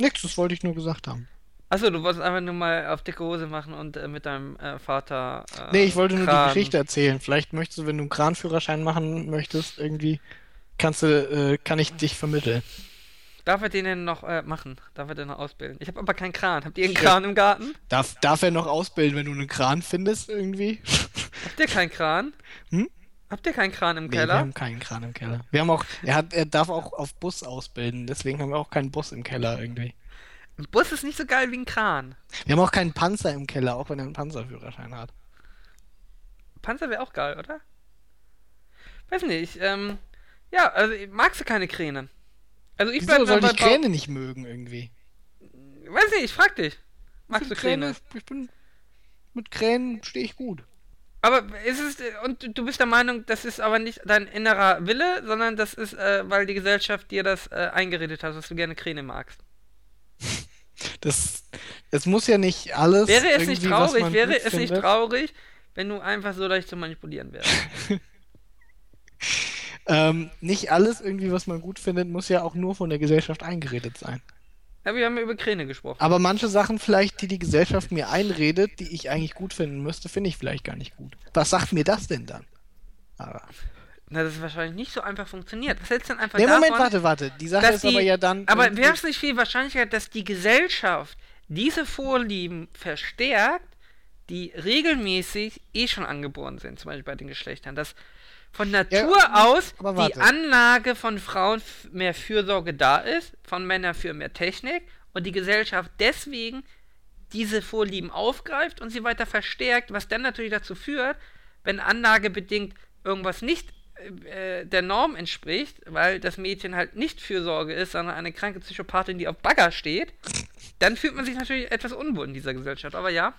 Nix, das wollte ich nur gesagt haben. Achso, du wolltest einfach nur mal auf dicke Hose machen und äh, mit deinem äh, Vater. Äh, Nee, ich wollte nur Kran- die Geschichte erzählen. Vielleicht möchtest du, wenn du einen Kranführerschein machen möchtest, irgendwie, kannst du, äh, kann ich dich vermitteln. Darf er den denn noch äh, machen? Darf er den noch ausbilden? Ich habe aber keinen Kran. Habt ihr einen. Kran im Garten? Darf, darf er noch ausbilden, wenn du einen Kran findest, irgendwie? Habt ihr keinen Kran? Hm? Habt ihr keinen Kran im Nee, wir Keller? haben keinen Kran im Keller. Wir haben auch, er hat, er darf auch auf Bus ausbilden, deswegen haben wir auch keinen Bus im Keller irgendwie. Ein Bus ist nicht so geil wie ein Kran. Wir haben auch keinen Panzer im Keller, auch wenn er einen Panzerführerschein hat. Panzer wäre auch geil, oder? Weiß nicht, ähm, ja, also magst du keine Kräne? Also ich Wieso bleib soll ich Kräne nicht mögen irgendwie? Weiß nicht, ich frag dich. Magst du find Kräne? Ich bin, mit Kränen stehe ich gut. Aber ist es, und du- bist der Meinung, das ist aber nicht dein innerer Wille, sondern das ist, äh, weil die Gesellschaft dir das äh, eingeredet hat, dass du gerne Kräne magst. Das, es muss ja nicht alles. Wäre es nicht traurig, wäre es nicht traurig, wenn du einfach so leicht zu manipulieren wärst? Ähm, nicht alles irgendwie, was man gut findet, muss ja auch nur von der Gesellschaft eingeredet sein. Ja, wir haben ja über Kräne gesprochen. Aber manche Sachen vielleicht, die die Gesellschaft mir einredet, die ich eigentlich gut finden müsste, finde ich vielleicht gar nicht gut. Was sagt mir das denn dann? Aber, Na, das ist wahrscheinlich nicht so einfach funktioniert. Was hältst du denn einfach nee, davon? Moment, warte, warte. Die Sache ist aber die- ja dann. Aber irgendwie- wäre es nicht viel wahrscheinlicher, dass die Gesellschaft diese Vorlieben verstärkt, die regelmäßig eh schon angeboren sind, zum Beispiel bei den Geschlechtern, dass von Natur aus aber die. Anlage von Frauen mehr Fürsorge da ist, von Männern für mehr Technik und die Gesellschaft deswegen diese Vorlieben aufgreift und sie weiter verstärkt, was dann natürlich dazu führt, wenn anlagebedingt irgendwas nicht äh, der Norm entspricht, weil das Mädchen halt nicht Fürsorge ist, sondern eine kranke Psychopathin, die auf Bagger steht, dann fühlt man sich natürlich etwas unwohl in dieser Gesellschaft. Aber ja,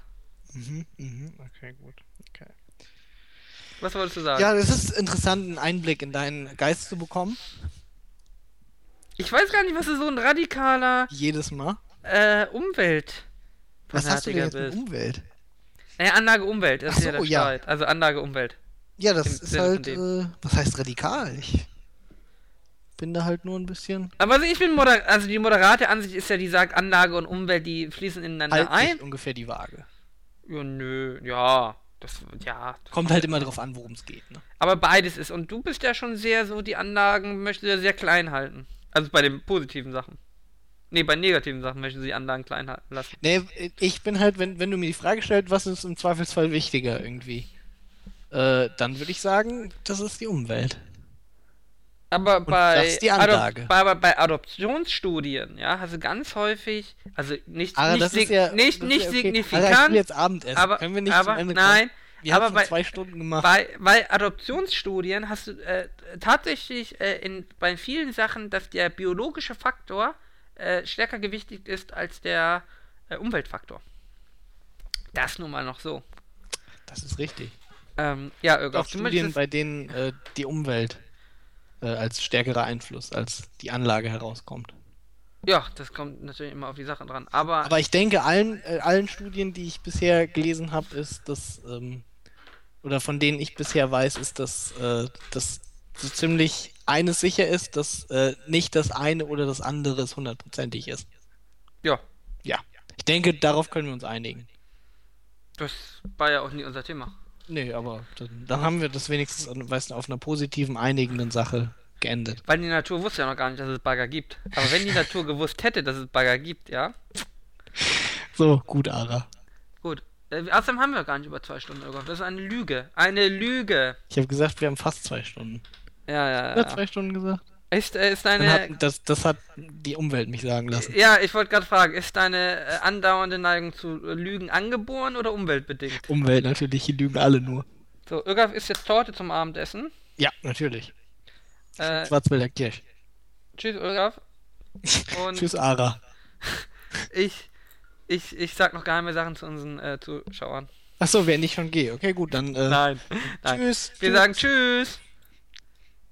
Mhm, mhm, okay, gut. Was wolltest du sagen? Ja, es ist interessant, einen Einblick in deinen Geist zu bekommen. Ich weiß gar nicht, was du so ein radikaler Jedes Mal. äh, Umwelt. Was hast du denn jetzt bist. Umwelt? Naja, Anlage Umwelt, das Ach ist ja so, der ja. Streit. Also Anlage Umwelt. Ja, das Im ist Sinne von halt, äh, was heißt radikal? Ich bin da halt nur ein bisschen Aber also ich bin moder also die moderate Ansicht ist ja, die sagt, Anlage und Umwelt, die fließen ineinander halt ein. ungefähr die Waage. Ja, nö, ja. Das, ja. das Kommt halt immer drauf an, worum es geht. Ne? Aber beides ist. Und du bist ja schon sehr so, die Anlagen möchte er sehr klein halten. Also bei den positiven Sachen. Nee, bei negativen Sachen möchte sie die Anlagen klein halten lassen. Nee, ich bin halt, wenn, wenn du mir die Frage stellst, was ist im Zweifelsfall wichtiger irgendwie, äh, dann würde ich sagen, das ist die Umwelt. Aber bei. Adop bei, bei, Adoptionsstudien, ja, hast du ganz häufig, also nicht, Aber nicht, ja nicht, nicht okay. signifikant, will jetzt Abendessen. aber, Können wir nicht aber zum Ende nein? Wir aber haben bei, zwei Stunden gemacht. bei, bei Adoptionsstudien hast du äh, tatsächlich äh, in, bei vielen Sachen, dass der biologische Faktor äh, stärker gewichtigt ist als der äh, Umweltfaktor. Das nun mal noch so. das ist richtig. Ähm, ja, du Studien, bei denen äh, die Umwelt äh, als stärkerer Einfluss als die Anlage herauskommt. ja, das kommt natürlich immer auf die Sache dran. Aber, Aber ich denke, allen, äh, allen Studien, die ich bisher gelesen habe, ist das, ähm, oder von denen ich bisher weiß, ist, dass, äh, dass so ziemlich eines sicher ist, dass äh, nicht das eine oder das andere es hundertprozentig ist. ja, Ja. Ich denke, darauf können wir uns einigen. das war ja auch nie unser Thema. Nee, aber dann, dann haben wir das wenigstens an- weißt auf einer positiven, einigenden Sache geendet. Weil die Natur wusste ja noch gar nicht, dass es Bagger gibt. Aber wenn die Natur gewusst hätte, dass es Bagger gibt, ja. So, gut, Ara. Gut. Äh, außerdem haben wir gar nicht über zwei Stunden Irgaf. Das ist eine Lüge. Eine Lüge. Ich habe gesagt, wir haben fast zwei Stunden. Ja, ja, Ja, ja. zwei Stunden gesagt. Ist, äh, ist deine. hat, das, das hat die Umwelt mich sagen lassen. Ja, ich wollte gerade fragen, ist deine äh, andauernde Neigung zu äh, Lügen angeboren oder umweltbedingt? Umwelt natürlich, die lügen alle nur. So, Irgaf isst jetzt Torte zum Abendessen. Ja, natürlich. Äh, Schwarzwälder Kirsch. tschüss, Irgaf. Und Tschüss, Ara. ich, ich, ich sag noch geheime Sachen zu unseren äh, Zuschauern. Achso, wenn ich schon gehe. Okay, gut, dann. Äh, Nein. Nein. Tschüss. Wir Tschüss. sagen Tschüss.